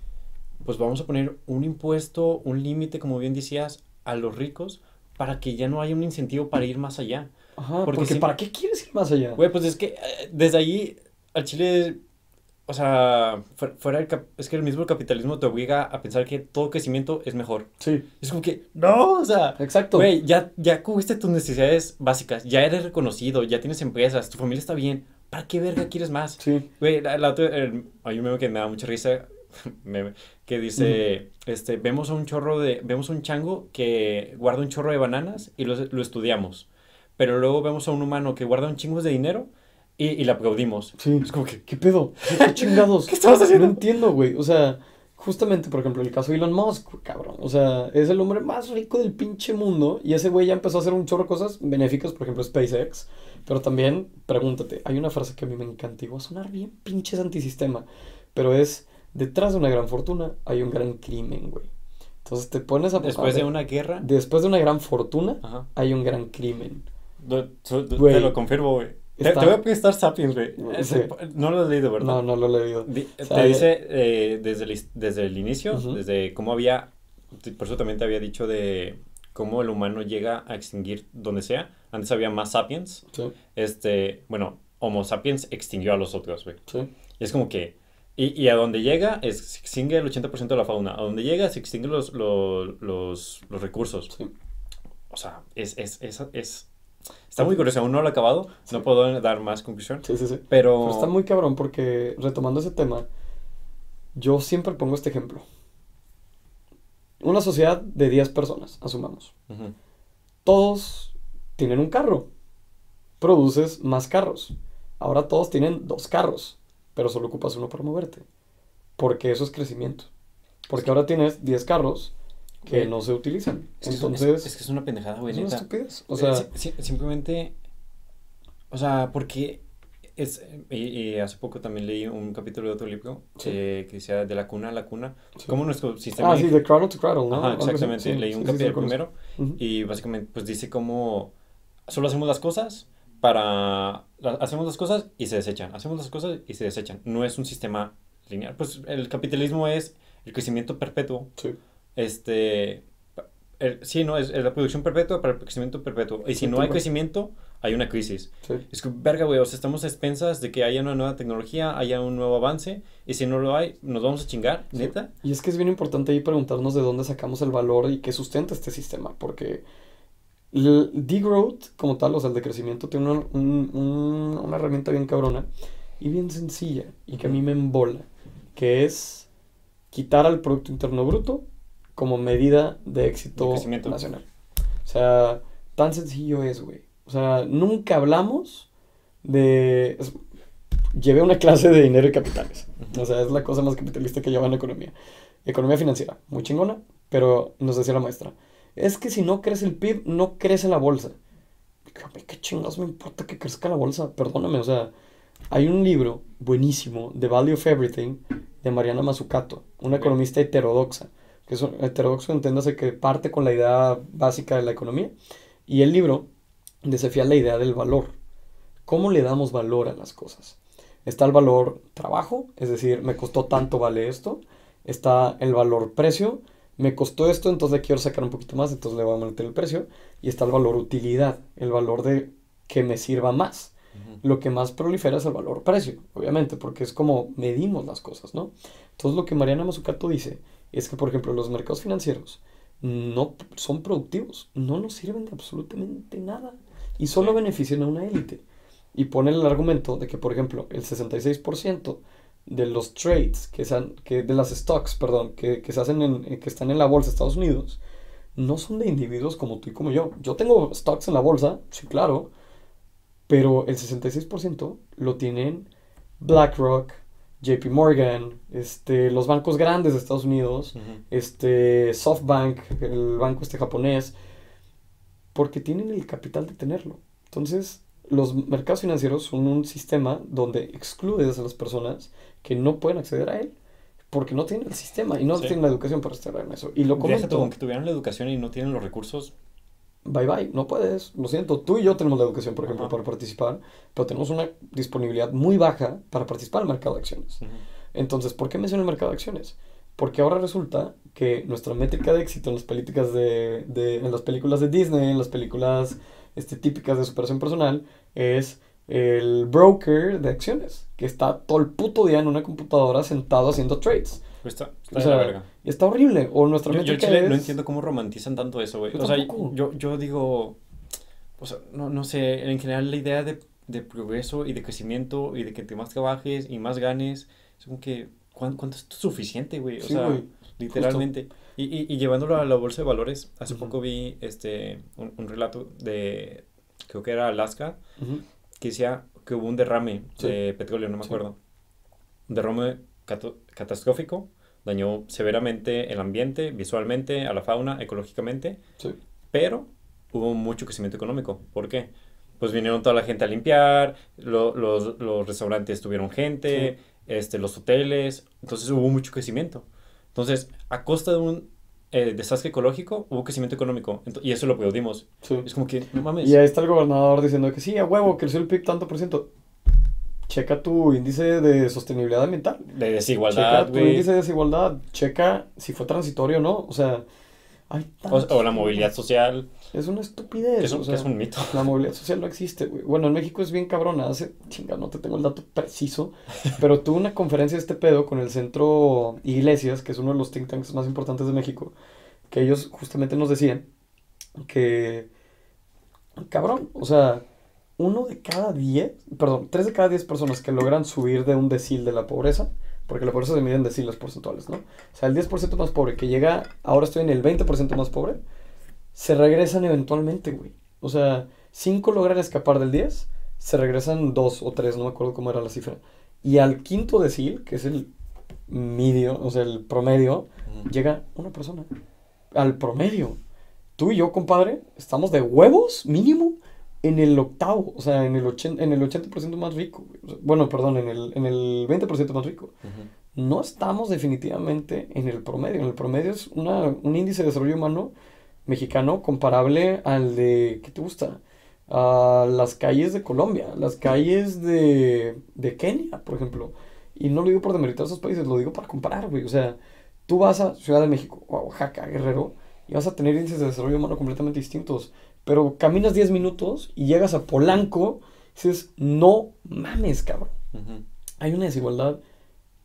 pues vamos a poner un impuesto, un límite, como bien decías, a los ricos para que ya no haya un incentivo para ir más allá. Ajá, porque porque, si- ¿para qué quieres ir más allá? Güey, pues es que eh, desde ahí al Chile, o sea, fu- fuera el es que el mismo capitalismo te obliga a pensar que todo crecimiento es mejor. Sí, Es como que, no, o sea, exacto. güey, ya, ya cubriste tus necesidades básicas, ya eres reconocido, ya tienes empresas, tu familia está bien, ¿para qué verga quieres más? Sí, Güey, la, la otra, el- hay un meme que me da mucha risa, meme, que dice, este, vemos a un chorro de, vemos a un chango que guarda un chorro de bananas y lo, lo estudiamos, pero luego vemos a un humano que guarda un chingo de dinero y, y le aplaudimos. sí. Es como que, ¿Qué pedo? ¿Qué chingados? ¿Qué estabas haciendo? No entiendo, güey. O sea, justamente, por ejemplo, el caso de Elon Musk, cabrón. O sea, es el hombre más rico del pinche mundo. Y ese güey ya empezó a hacer un chorro de cosas benéficas, por ejemplo, SpaceX. Pero también, pregúntate, hay una frase que a mí me encanta y va a sonar bien pinches antisistema. Pero es, detrás de una gran fortuna hay un gran crimen, güey. Entonces te pones a... después a de una guerra, Después de una gran fortuna ajá, hay un gran crimen. do- so- do- Güey, te lo confirmo, güey. Te, te voy a prestar Sapiens, güey. Sí. Eh, No lo has leído, ¿verdad? No, no lo he leído. Di- O sea, te dice eh, desde, el, desde el inicio, Ujú. desde cómo había, por eso también te había dicho de cómo el humano llega a extinguir donde sea. Antes había más sapiens, Sí, este, bueno, Homo sapiens extinguió a los otros, güey. sí. Y es como que, y, y a donde llega, es, se extingue el 80% de la fauna. A donde llega, se extinguen los, los, los, los recursos. Sí. O sea, es, es, es, es- está muy curioso. Aún no lo he acabado, no puedo dar más conclusión. Sí, sí, sí. Pero, Pero está muy cabrón porque, retomando ese tema, yo siempre pongo este ejemplo. Una sociedad de 10 personas, asumamos. Todos tienen un carro. Produces más carros. Ahora todos tienen dos carros, pero solo ocupas uno para moverte. Porque eso es crecimiento. Porque ahora tienes 10 carros que Güey, no se utilizan. Es que, es- Entonces, es, que es una pendejada, güey, es una estupidez. O Eh, sea, si- si- simplemente, o sea, porque es, y, y hace poco también leí un capítulo de otro libro Sí. eh, que decía de la cuna a la cuna, Sí. cómo nuestro sistema... ah, sí, de cradle to cradle, ¿no? Ajá, exactamente, Sí, leí un capítulo primero Ujú. y básicamente pues dice cómo solo hacemos las cosas para... hacemos las cosas y se desechan, hacemos las cosas y se desechan. No es un sistema lineal. Pues el capitalismo es el crecimiento perpetuo Sí. Este el- sí, no, es, es la producción perpetua para el crecimiento perpetuo. Y si Sí, no hay crecimiento, hay una crisis. Sí. Es que, verga, güey, o sea, estamos a expensas de que haya una nueva tecnología, haya un nuevo avance, y si no lo hay, nos vamos a chingar, Sí. neta. Y es que es bien importante ahí preguntarnos de dónde sacamos el valor y qué sustenta este sistema, porque el degrowth como tal, o sea, el decrecimiento, tiene una, un- un- una herramienta bien cabrona y bien sencilla y que a mí me embola, que es quitar al Producto Interno Bruto como medida de éxito De nacional. O sea, tan sencillo es, güey. O sea, nunca hablamos de... es- llevé una clase de dinero y capitales. O sea, es la cosa más capitalista que lleva en la economía. Economía financiera, muy chingona, pero nos decía la maestra, es que si no crece el PIB, no crece la bolsa. Y que, "A mí ¿Qué chingados me importa que crezca la bolsa? Perdóname, o sea, hay un libro buenísimo, The Value of Everything, de Mariana Mazzucato, una economista heterodoxa. Que es heterodoxo, entiéndase que parte con la idea básica de la economía. Y el libro desafía la idea del valor. ¿Cómo le damos valor a las cosas? Está el valor trabajo, es decir, me costó tanto, vale esto. Está el valor precio, me costó esto, entonces le quiero sacar un poquito más, entonces le voy a meter el precio. Y está el valor utilidad, el valor de que me sirva más. Lo que más prolifera es el valor precio, obviamente, porque es como medimos las cosas, ¿no? Entonces lo que Mariana Mazzucato dice es que, por ejemplo, los mercados financieros no son productivos, no nos sirven de absolutamente nada y solo benefician a una élite. Y pone el argumento de que, por ejemplo, el 66% de los trades, que, sean, que de las stocks, perdón, que, que se hacen en, eh, que están en la bolsa de Estados Unidos, no son de individuos como tú y como yo. Yo tengo stocks en la bolsa, sí, claro, pero el 66% lo tienen BlackRock, JP Morgan, este, los bancos grandes de Estados Unidos, este, SoftBank, el banco este japonés, porque tienen el capital de tenerlo. Entonces, los mercados financieros son un sistema donde excluyes a las personas que no pueden acceder a él porque no tienen el sistema y no Sí. tienen la educación para estar en eso. Y lo Deja comento, tú, aunque tuvieran la educación y no tienen los recursos, bye bye, no puedes, lo siento, tú y yo tenemos la educación, por ejemplo, para participar, pero tenemos una disponibilidad muy baja para participar en el mercado de acciones. Entonces, ¿por qué menciono el mercado de acciones? Porque ahora resulta que nuestra métrica de éxito en las políticas de, de- en las películas de Disney, en las películas este, típicas de superación personal, es el broker de acciones, que está todo el puto día en una computadora sentado haciendo trades. Pues está, está O de sea, la verga. Y está horrible. O nuestra Yo, Chile es... no entiendo cómo romantizan tanto eso, güey. O sea, yo, yo digo, o sea, no, no sé, en general la idea de, de progreso y de crecimiento y de que te más trabajes y más ganes, es como que, ¿cuán- ¿cuánto es suficiente, güey? O Sí, sea, literalmente. Y, y, y llevándolo a la bolsa de valores, hace poco vi este, un, un relato de, creo que era Alaska, que decía que hubo un derrame Sí. de petróleo, no me Sí. acuerdo. Un derrame catastrófico, dañó severamente el ambiente, visualmente, a la fauna, ecológicamente, Sí. pero hubo mucho crecimiento económico. ¿Por qué? Pues vinieron toda la gente a limpiar, lo- los, los restaurantes tuvieron gente, este, los hoteles, entonces hubo mucho crecimiento. Entonces, a costa de un eh, desastre ecológico, hubo crecimiento económico, Ento- y eso lo aplaudimos. Sí. Es como que, no mames. Y ahí está el gobernador diciendo que sí, a huevo, creció el PIB tanto por ciento. Checa tu índice de sostenibilidad ambiental. De desigualdad, checa tu índice de desigualdad. Checa si fue transitorio o no. O sea, hay O, tantos- o la movilidad social, Es una estupidez. que es un, o que sea, es un mito. La movilidad social no existe, güey. Bueno, en México es bien cabrona. Hace, chinga, no te tengo el dato preciso. pero tuve una conferencia de este pedo con el Centro Iglesias, que es uno de los think tanks más importantes de México. Que ellos justamente nos decían que, cabrón, o sea, uno de cada diez, perdón, tres de cada diez personas que logran subir de un decil de la pobreza, porque la pobreza se mide en deciles porcentuales, ¿no? O sea, el 10% más pobre que llega, ahora estoy en el 20% más pobre, se regresan eventualmente, güey. O sea, 5 logran escapar del 10, se regresan 2 o 3, no me acuerdo cómo era la cifra. Y al quinto decil, que es el medio, o sea, el promedio, llega una persona. Al promedio. Tú y yo, compadre, estamos de huevos mínimo en el octavo, o sea, en el, 80, en el 80% más rico. Bueno, perdón, en el, en el 20% más rico. No estamos definitivamente en el promedio. En el promedio es una, un índice de desarrollo humano mexicano comparable al de, ¿qué te gusta? A las calles de Colombia, las calles de, de Kenia, por ejemplo. Y no lo digo por demeritar esos países, lo digo para comparar, güey. O sea, tú vas a Ciudad de México, o a Oaxaca, Guerrero, y vas a tener índices de desarrollo humano completamente distintos. Pero caminas 10 minutos y llegas a Polanco y dices, no mames, cabrón. Hay una desigualdad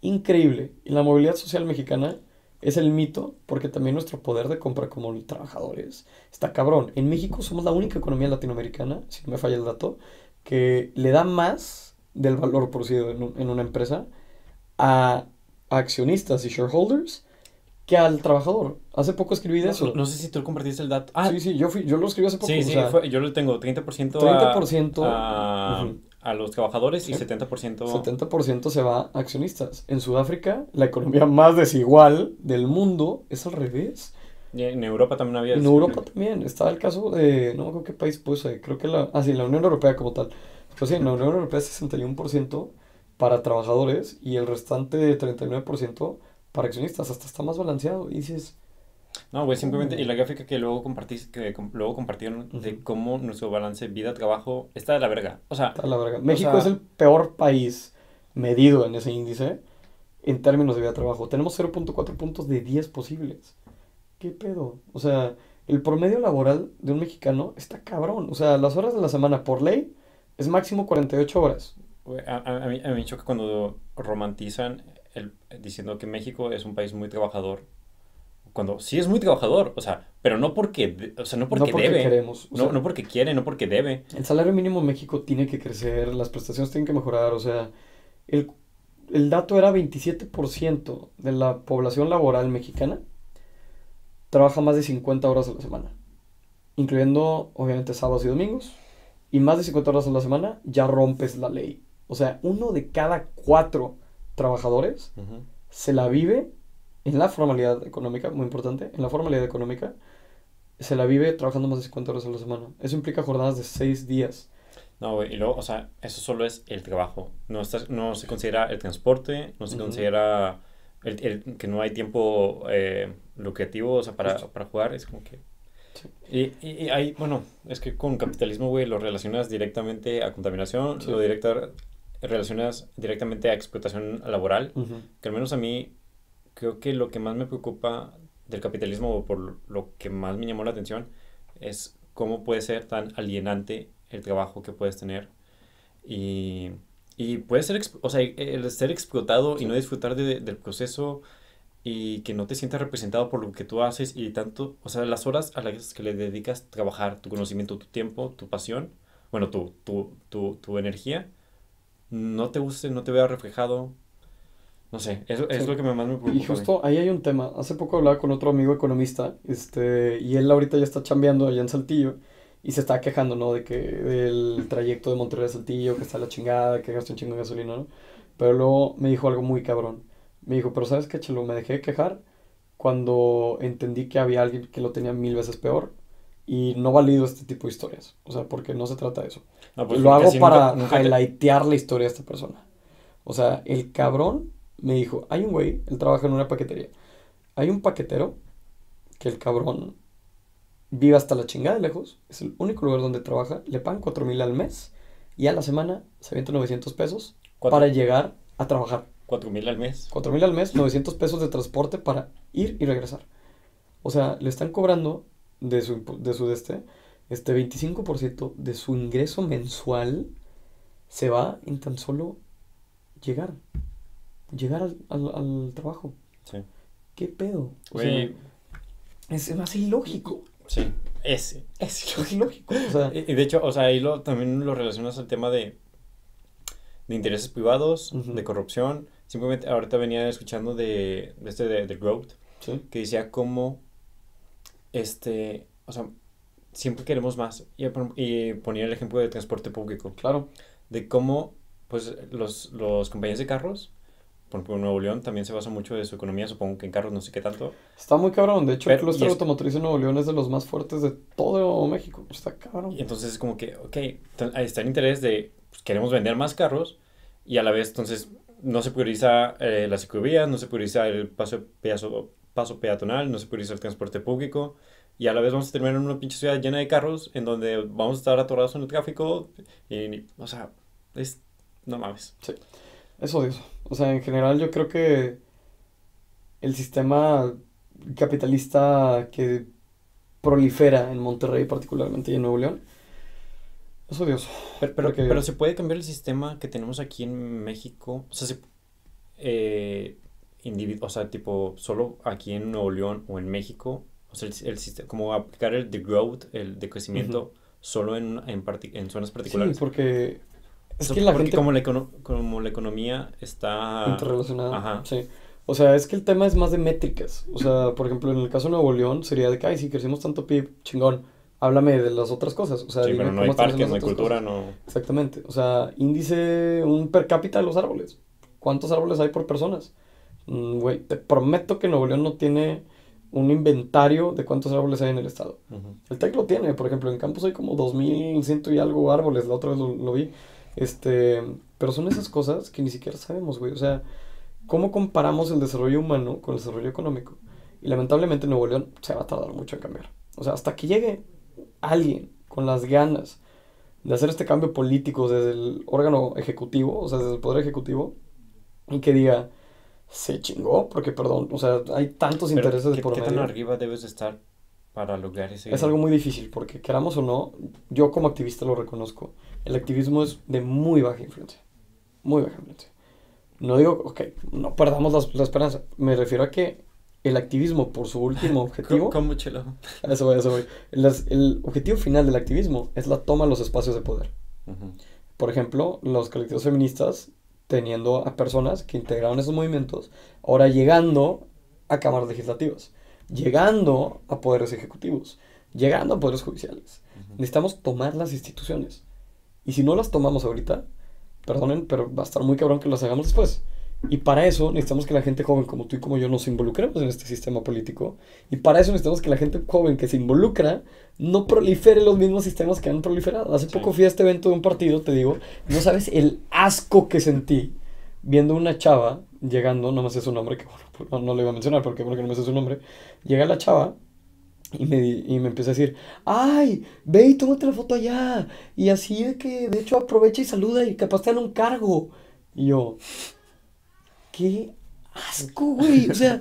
increíble. Y la movilidad social mexicana es el mito, porque también nuestro poder de compra como trabajadores está cabrón. En México somos la única economía latinoamericana, si no me falla el dato, que le da más del valor producido en, en una empresa a, accionistas y shareholders que al trabajador. Hace poco escribí de eso. No, sé si tú compartiste el dato. Ah, sí, sí, yo, fui, yo lo escribí hace poco. Sí, sí, yo lo tengo 30%, 30% a, a, los trabajadores y 70%... 70% se va a accionistas. En Sudáfrica, la economía más desigual del mundo es al revés. Y en Europa también había... En Europa también. Estaba el caso de... No me acuerdo qué país puse. Creo que la... Ah, sí, la Unión Europea como tal. Pues sí, en la Unión Europea es 61% para trabajadores y el restante 39% para accionistas. Hasta está más balanceado. Y dices... No, güey, simplemente, y la gráfica que luego compartís, que luego compartieron de cómo nuestro balance vida-trabajo está de la verga. O sea, está de la verga. México es el peor país medido en ese índice en términos de vida-trabajo. Tenemos 0.4 puntos de 10 posibles. ¿Qué pedo? O sea, el promedio laboral de un mexicano está cabrón. O sea, las horas de la semana por ley es máximo 48 horas. A, a, mí, a mí me choca cuando romantizan el, diciendo que México es un país muy trabajador cuando sí es muy trabajador, o sea, pero no porque, o sea, no porque, debe. Queremos, no, no porque quiere, no porque debe. El salario mínimo en México tiene que crecer, las prestaciones tienen que mejorar, o sea, el, el dato era 27% de la población laboral mexicana trabaja más de 50 horas a la semana, incluyendo obviamente sábados y domingos, y más de 50 horas a la semana ya rompes la ley. O sea, uno de cada cuatro trabajadores se la vive en la formalidad económica, muy importante, en la formalidad económica, se la vive trabajando más de 50 horas a la semana. Eso implica jornadas de 6 días. No, güey, y luego, o sea, eso solo es el trabajo. No, está, no se considera el transporte, no se considera el, que no hay tiempo eh, lucrativo, o sea, para, para jugar. Es como que... Y, y, hay, bueno, es que con capitalismo, güey, lo relacionas directamente a contaminación, lo directa, relacionas directamente a explotación laboral, que al menos a mí creo que lo que más me preocupa del capitalismo, o por lo que más me llamó la atención, es cómo puede ser tan alienante el trabajo que puedes tener. Y, y puede ser, o sea, el ser explotado y no disfrutar del proceso y que no te sientas representado por lo que tú haces y tanto, o sea, las horas a las que le dedicas trabajar, tu conocimiento, tu tiempo, tu pasión, bueno, tu, tu, tu, tu energía, no te guste, no te vea reflejado, no sé, eso es lo que más me preocupa. Y justo ahí hay un tema. Hace poco hablaba con otro amigo economista, este, y él ahorita ya está chambeando allá en Saltillo, y se está quejando, ¿no? De que del trayecto de Monterrey a Saltillo, que está la chingada, que gasta un chingo de gasolina, ¿no? Pero luego me dijo algo muy cabrón. Me dijo, pero ¿sabes qué, Chelo? Me dejé de quejar cuando entendí que había alguien que lo tenía mil veces peor y no valido este tipo de historias. O sea, porque no se trata de eso. Pues lo hago para highlightear la historia de esta persona. O sea, el cabrón me dijo, hay un güey, él trabaja en una paquetería. Hay un paquetero que el cabrón vive hasta la chingada de lejos, es el único lugar donde trabaja, le pagan cuatro mil al mes y a la semana se avienta 900 pesos para llegar a trabajar. ¿Cuatro mil al mes? Cuatro mil al mes, 900 pesos de transporte para ir y regresar. O sea, le están cobrando de su, de su este, este 25% de su ingreso mensual se va en tan solo llegar llegar al, al, trabajo. Sí. ¿Qué pedo? es más ilógico. Sí, es, es ilógico. y, de hecho, o sea, ahí lo, también lo relacionas al tema de, de intereses privados, de corrupción. Simplemente ahorita venía escuchando de, de este de, de Growth, que decía cómo, este, o sea, siempre queremos más. Y, y ponía el ejemplo del transporte público. Claro. De cómo, pues, los, los compañías de carros, por ejemplo, Nuevo León también se basa mucho de su economía, supongo que en carros no sé qué tanto. Está muy cabrón. De hecho, el clúster automotriz en Nuevo León es de los más fuertes de todo México. Está cabrón. Y entonces es como que, ok, ahí está el interés de, pues, queremos vender más carros y a la vez, entonces, no se prioriza eh, la ciclovía, no se prioriza el paso, paso, paso peatonal, no se prioriza el transporte público y a la vez vamos a terminar en una pinche ciudad llena de carros en donde vamos a estar atorados en el tráfico y, o sea, es, no mames. Sí, es odioso. O sea, en general yo creo que el sistema capitalista que prolifera en Monterrey particularmente y en Nuevo León es odioso. Pero, pero, pero se puede cambiar el sistema que tenemos aquí en México. O sea, se, eh, o sea, tipo, solo aquí en Nuevo León o en México o sea, el, sistema, como aplicar el de growth, el de crecimiento, solo en, en, en, zonas particulares. Sí, porque es que la gente... Como la, como la economía está... Interrelacionada. Ajá. Sí. O sea, es que el tema es más de métricas. O sea, por ejemplo, en el caso de Nuevo León sería de que, ay, si crecimos tanto PIB, chingón. Háblame de las otras cosas. O sea, sí, pero no hay parques, no hay cultura, no... Exactamente. O sea, índice, un per cápita de los árboles. ¿Cuántos árboles hay por personas? Mm, güey, te prometo que Nuevo León no tiene un inventario de cuántos árboles hay en el estado. El TEC lo tiene, por ejemplo, en Campos hay como 2100 y algo árboles, la otra vez lo, vi. Este, pero son esas cosas que ni siquiera sabemos, güey. O sea, ¿cómo comparamos el desarrollo humano con el desarrollo económico? Y lamentablemente Nuevo León se va a tardar mucho en cambiar. O sea, hasta que llegue alguien con las ganas de hacer este cambio político desde el órgano ejecutivo, o sea, desde el poder ejecutivo, y que diga, se chingó, porque perdón, o sea, hay tantos intereses de por ¿Qué tan arriba debes estar para lograr ese? Es algo muy difícil, porque queramos o no, yo como activista lo reconozco, el activismo es de muy baja influencia, muy baja influencia. No digo, ok, no perdamos la, la esperanza, me refiero a que el activismo por su último objetivo... ¿Cómo, chelo? Eso voy, eso voy. El, el, objetivo final del activismo es la toma de los espacios de poder. Por ejemplo, los colectivos feministas teniendo a personas que integraron esos movimientos, ahora llegando a cámaras legislativas, llegando a poderes ejecutivos, llegando a poderes judiciales. Necesitamos tomar las instituciones. Y si no las tomamos ahorita, perdonen, pero va a estar muy cabrón que las hagamos después. Y para eso necesitamos que la gente joven como tú y como yo nos involucremos en este sistema político. Y para eso necesitamos que la gente joven que se involucra no prolifere los mismos sistemas que han proliferado. Hace poco fui a este evento de un partido, te digo, no sabes el asco que sentí viendo una chava llegando, no me sé su nombre, que bueno, pues no, no le iba a mencionar porque bueno que no me sé su nombre. Llega la chava y me, y me empieza a decir, ay, ve y tómate la foto allá. Y así de que, de hecho, aprovecha y saluda y capaz te dan un cargo. Y yo, qué asco, güey. O sea,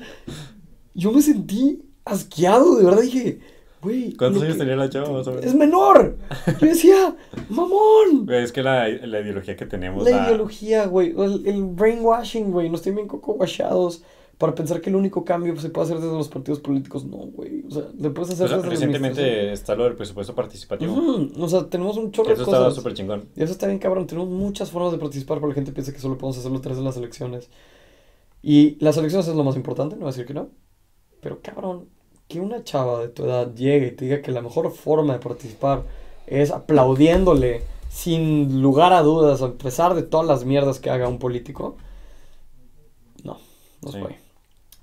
yo me sentí asqueado, de verdad dije, güey. ¿Cuántos años tenía la chava Es menor. Yo decía, mamón. es que la, la, ideología que tenemos. La, ideología, güey. El, brainwashing, güey. Nos tienen bien coco washados para pensar que el único cambio se puede hacer desde los partidos políticos. No, güey. O sea, le puedes hacer desde Recientemente está lo del presupuesto participativo. O sea, tenemos un chorro de cosas. Eso está súper chingón. Y eso está bien cabrón. Tenemos muchas formas de participar, pero la gente piensa que solo podemos hacerlo tras de las elecciones. Y las elecciones es lo más importante, no voy a decir que no. Pero cabrón, que una chava de tu edad llegue y te diga que la mejor forma de participar es aplaudiéndole sin lugar a dudas, a pesar de todas las mierdas que haga un político. No, no sí.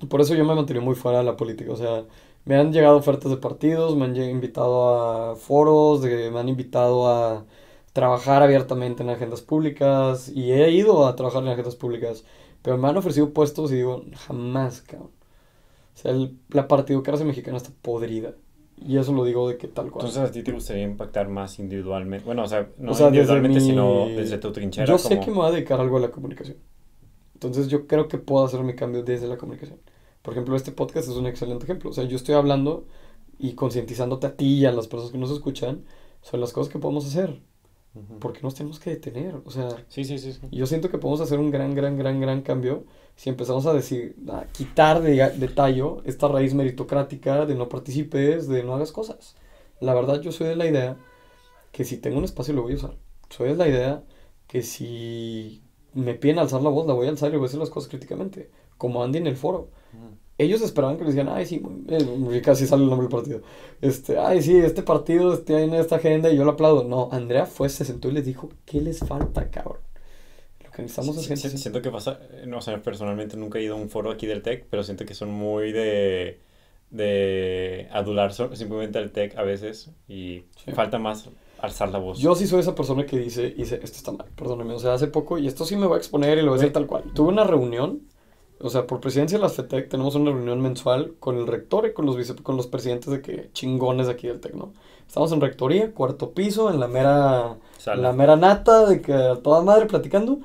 Por eso yo me mantenido muy fuera de la política. O sea, me han llegado ofertas de partidos, me han invitado a foros, de, me han invitado a trabajar abiertamente en agendas públicas y he ido a trabajar en agendas públicas pero me han ofrecido puestos y digo, jamás, cabrón. O sea, el, la partidocracia mexicana está podrida. Y eso lo digo de que tal cual. Entonces, ¿a ti te gustaría impactar más individualmente? Bueno, o sea, no individualmente, sino desde tu trinchera. Yo sé que me voy a dedicar algo a la comunicación. Entonces, yo creo que puedo hacer mi cambio desde la comunicación. Por ejemplo, este podcast es un excelente ejemplo. O sea, yo estoy hablando y concientizándote a ti y a las personas que nos escuchan sobre las cosas que podemos hacer porque nos tenemos que detener. O sea, sí, sí, sí, yo siento que podemos hacer un gran, gran, gran, gran cambio si empezamos a decir, a quitar de, de tallo esta raíz meritocrática de no participes, de no hagas cosas. La verdad, yo soy de la idea que si tengo un espacio lo voy a usar. Soy de la idea que si me piden alzar la voz, la voy a alzar y voy a hacer las cosas críticamente. Como Andy en el foro. Ellos esperaban que les dijeran, ay, sí, eh, casi sale el nombre del partido. Este, ay, sí, este partido tiene esta agenda y yo lo aplaudo. No, Andrea fue, se sentó y les dijo, ¿qué les falta, cabrón? Lo que necesitamos es gente. siento que pasa, no sé, personalmente nunca he ido a un foro aquí del TEC, pero siento que son muy de, de adular simplemente al TEC a veces y falta más alzar la voz. Yo sí soy esa persona que dice, dice, esto está mal, perdóneme, o sea, hace poco, y esto sí me voy a exponer y lo voy a decir tal cual. Tuve una reunión, o sea, por presidencia de la FETEC tenemos una reunión mensual con el rector y con los, vice, con los presidentes de que chingones de aquí del TEC, ¿no? Estamos en rectoría, cuarto piso, en la mera, la mera nata, de que a toda madre platicando,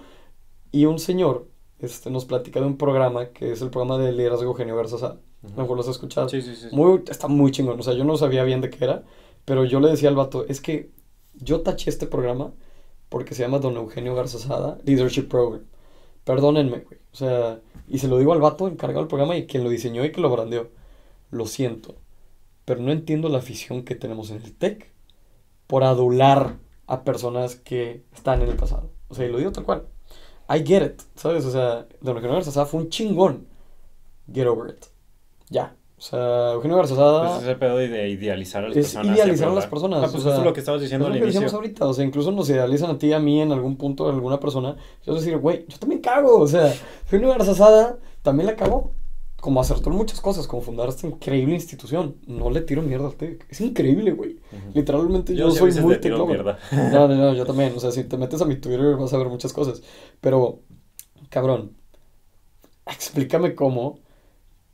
y un señor este, nos platica de un programa que es el programa de liderazgo Eugenio Garza Uh -huh. Mejor los has escuchado. Sí, sí, sí. Muy, está muy chingón. O sea, yo no sabía bien de qué era, pero yo le decía al vato, es que yo taché este programa porque se llama Don Eugenio Garzazada Leadership Program. Perdónenme, güey. O sea, y se lo digo al vato encargado del programa y quien lo diseñó y que lo brandeó. Lo siento, pero no entiendo la afición que tenemos en el tech por adular a personas que están en el pasado. O sea, y lo digo tal cual. I get it, ¿sabes? O sea, Don Eugenio Garzazada fue un chingón. Get over it. Ya. O sea, Eugenio Garzazada... Pues ese pedo de idealizar a las es personas. idealizar a las personas. Ah, pues o sea, eso es lo que estabas diciendo al lo que inicio. decíamos ahorita, o sea, incluso nos idealizan a ti y a mí en algún punto, en alguna persona. Yo decir, güey, yo también cago, o sea, Eugenio Garzazada también la cagó. Como acertó en muchas cosas, como fundar esta increíble institución. No le tiro mierda al TEC. Es increíble, güey. Ujú. Literalmente yo, a soy muy mierda. No, no, no, yo también. O sea, si te metes a mi Twitter vas a ver muchas cosas. Pero, cabrón, explícame cómo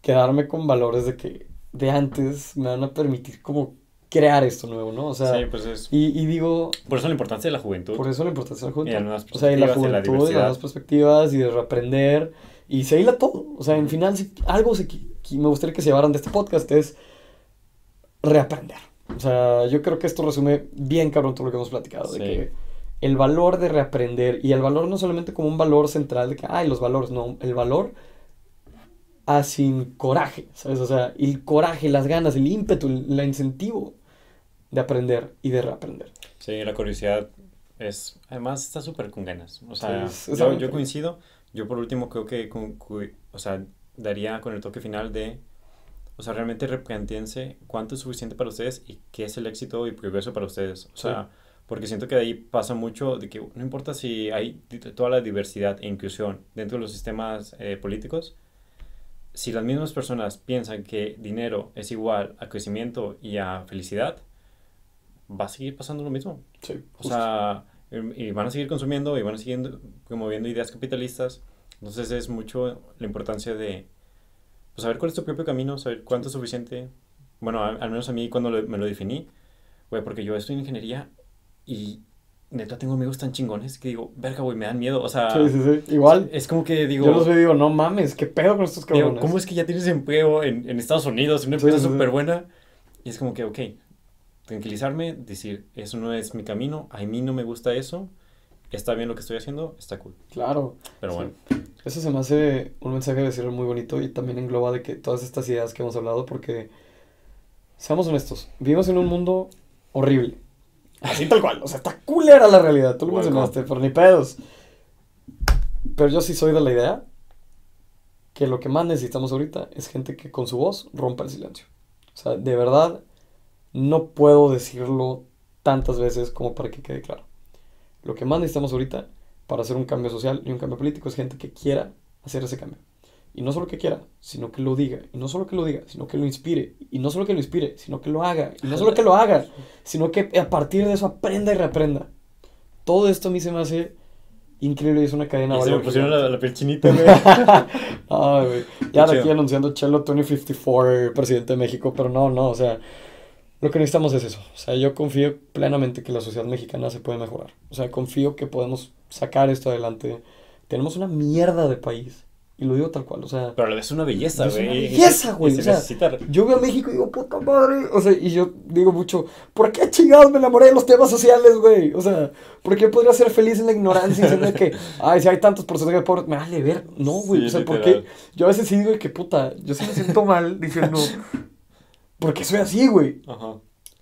quedarme con valores de que de antes me van a permitir como crear esto nuevo, ¿no? O sea, sí, pues es. y, y digo, Por eso la importancia de la juventud. por eso la importancia de la juventud. Y las nuevas O sea, y la juventud, y las nuevas perspectivas, y de reaprender, y se hila todo. O sea, en final, si algo se, qui- me gustaría que se llevaran de este podcast es reaprender. O sea, yo creo que esto resume bien cabrón todo lo que hemos platicado, de que el valor de reaprender, y el valor no solamente como un valor central de que, ay, los valores, no, el valor a sin coraje, ¿sabes? O sea, el coraje, las ganas, el ímpetu, el, el incentivo de aprender y de reaprender. Sí, la curiosidad es. Además, está súper con ganas. O sea, Sí, yo, yo coincido. Yo, por último, creo que. con- o sea, daría con el toque final de. O sea, realmente replantéense cuánto es suficiente para ustedes y qué es el éxito y progreso para ustedes. O sea, porque siento que de ahí pasa mucho de que no importa si hay toda la diversidad e inclusión dentro de los sistemas eh, políticos, si las mismas personas piensan que dinero es igual a crecimiento y a felicidad, va a seguir pasando lo mismo. Sí, O sea, em, y van a seguir consumiendo y van a seguir promoviendo ideas capitalistas. Entonces es mucho la importancia de pues, saber cuál es tu propio camino, saber cuánto es suficiente. Bueno, a- al menos a mí cuando lo- me lo definí, güey, porque yo estoy en ingeniería y neta tengo amigos tan chingones que digo, verga, güey, me dan miedo. O sea, Sí, sí, sí. Igual, es como que digo, yo los veo y digo, no mames, ¿qué pedo con estos digo, cabrones? ¿cómo es que ya tienes empleo en, en Estados Unidos, una empresa súper buena? Y es como que, ok, tranquilizarme, decir, eso no es mi camino, a mí no me gusta eso, está bien lo que estoy haciendo, está cool. Claro. Pero bueno, Eso se me hace un mensaje de cierre muy bonito y también engloba de que todas estas ideas que hemos hablado, porque, seamos honestos, vivimos en un mundo horrible. Así tal cual, o sea, está culera la realidad, tú lo Welcome. mencionaste, pero ni pedos. Pero yo sí soy de la idea que lo que más necesitamos ahorita es gente que con su voz rompa el silencio. O sea, de verdad, no puedo decirlo tantas veces como para que quede claro. Lo que más necesitamos ahorita para hacer un cambio social y un cambio político es gente que quiera hacer ese cambio. Y no solo que quiera, sino que lo diga. Y no solo que lo diga, sino que lo inspire. Y no solo que lo inspire, sino que lo haga. Y no solo que lo haga, sino que a partir de eso aprenda y reaprenda. Todo esto a mí se me hace increíble es una cadena. y se me pusieron la, la piel chinita, güey. Güey. Ya de aquí anunciando Chelo 2054, presidente de México, pero no, no, o sea, lo que necesitamos es eso. O sea, yo confío plenamente que la sociedad mexicana se puede mejorar. O sea, confío que podemos sacar esto adelante. Tenemos una mierda de país. Y lo digo tal cual, o sea, Pero a la vez es una belleza, Es güey. una y belleza, güey, y se o sea, necesita- yo veo a México y digo, puta madre. O sea, y yo digo mucho, ¿por qué chingados me enamoré de los temas sociales, güey? O sea, ¿por qué podría ser feliz en la ignorancia diciendo que, ay, si hay tantos porcentajes de pobres, me vale ver? No, güey, Sí, o sea, ¿por qué? Yo a veces sí digo que, puta, yo sí me siento mal diciendo, ¿por qué soy así, güey? Ajá.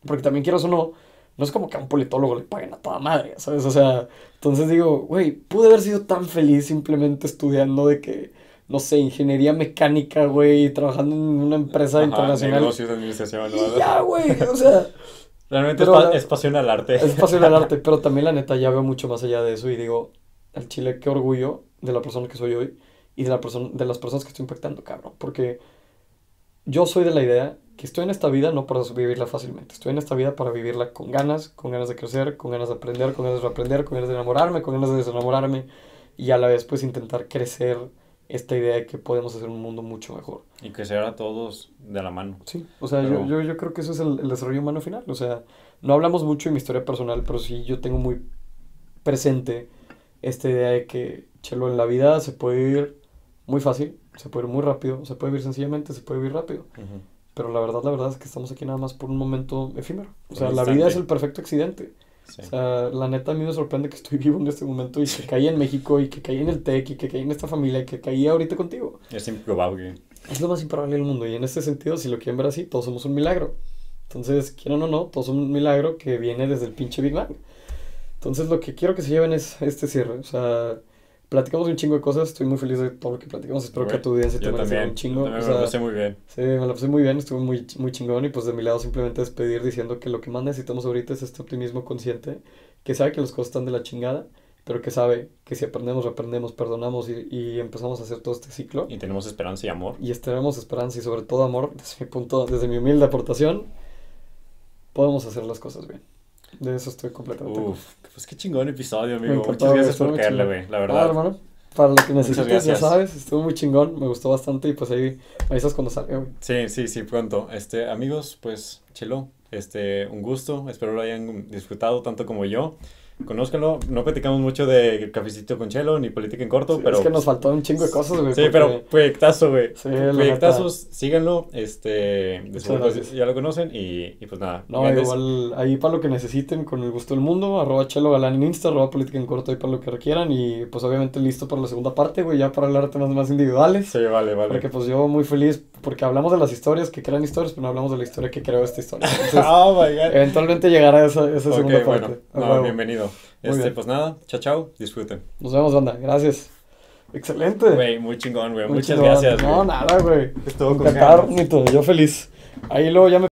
Porque también quiero o no, no es como que a un politólogo le paguen a toda madre, ¿sabes? O sea, entonces digo, güey, pude haber sido tan feliz simplemente estudiando de que no sé, ingeniería mecánica, güey, trabajando en una empresa Ajá, internacional. negocios, administración, ¿no? ya, güey, o sea, Realmente Pero es, pa- es pasión al arte. es pasión al arte, pero también la neta ya veo mucho más allá de eso y digo, al chile, qué orgullo de la persona que soy hoy y de, la persona, de las personas que estoy impactando, cabrón, porque yo soy de la idea que estoy en esta vida no para vivirla fácilmente, estoy en esta vida para vivirla con ganas, con ganas de crecer, con ganas de aprender, con ganas de aprender, con ganas de enamorarme, con ganas de desenamorarme y a la vez pues intentar crecer esta idea de que podemos hacer un mundo mucho mejor. Y que se a todos de la mano. Sí, o sea, Pero- yo, yo, yo creo que eso es el, el desarrollo humano final. O sea, no hablamos mucho de mi historia personal, pero sí yo tengo muy presente esta idea de que, chelo, en la vida se puede vivir muy fácil, se puede ir muy rápido, se puede vivir sencillamente, se puede vivir rápido. Pero la verdad, la verdad es que estamos aquí nada más por un momento efímero. O sea, la vida es el perfecto accidente. Sí. O sea, la neta a mí me sorprende que estoy vivo en este momento y que caí en México y que caí en el TEC y que caí en esta familia y que caí ahorita contigo. Es improbable. Es lo más improbable del mundo y en este sentido, si lo quieren ver así, todos somos un milagro. Entonces, quieran o no, todos somos un milagro que viene desde el pinche Big Bang. Entonces, lo que quiero que se lleven es este cierre. O sea, platicamos un chingo de cosas, estoy muy feliz de todo lo que platicamos. Espero que a tu audiencia te Yo lo también. un chingo. También o me lo sea, pasé muy bien. Sí, me la pasé muy bien, estuvo muy, muy chingón y pues de mi lado simplemente despedir diciendo que lo que más necesitamos ahorita es este optimismo consciente, que sabe que las cosas están de la chingada, pero que sabe que si aprendemos, aprendemos, perdonamos y, y empezamos a hacer todo este ciclo Y tenemos esperanza y amor. y tenemos esperanza y sobre todo amor, desde mi punto, desde mi humilde aportación, podemos hacer las cosas bien. De eso estoy completamente Uf, pues qué chingón episodio, amigo. Muchas gracias por caerle, güey. La Ah, verdad. hermano, para lo que necesites, ya sabes, estuvo muy chingón, me gustó bastante y pues ahí me avisas cuando salga, güey. Sí, sí, sí, pronto. Este, amigos, pues, chelo, este, un gusto. Espero lo hayan disfrutado tanto como yo. Conózcanlo. No platicamos mucho de cafecito con chelo ni política en corto, Sí, pero. es que nos faltó un chingo de cosas, güey. Sí, porque- pero proyectazo, güey. Sí, Proyectazos, síganlo. Este, de Muchas seguro, pues, ya lo conocen y, y pues nada. No, grandes- igual ahí para lo que necesiten, con el gusto del mundo, arroba chelo galán en Insta, arroba política en corto ahí para lo que requieran y pues obviamente listo para la segunda parte, güey, ya para hablar de temas más individuales. Sí, vale, vale. Porque pues yo muy feliz, porque hablamos de las historias que crean historias, pero no hablamos de la historia que creó esta historia. Entonces, oh my god. eventualmente llegará esa, esa segunda bueno. parte. No, bienvenido. Este, bien. pues nada, chao, chao. Disfruten. Nos vemos, banda. Gracias. Excelente. Güey, muy chingón, güey. Muchas chingón. gracias, No, nada, güey. Estuvo con. Yo feliz. Ahí luego ya me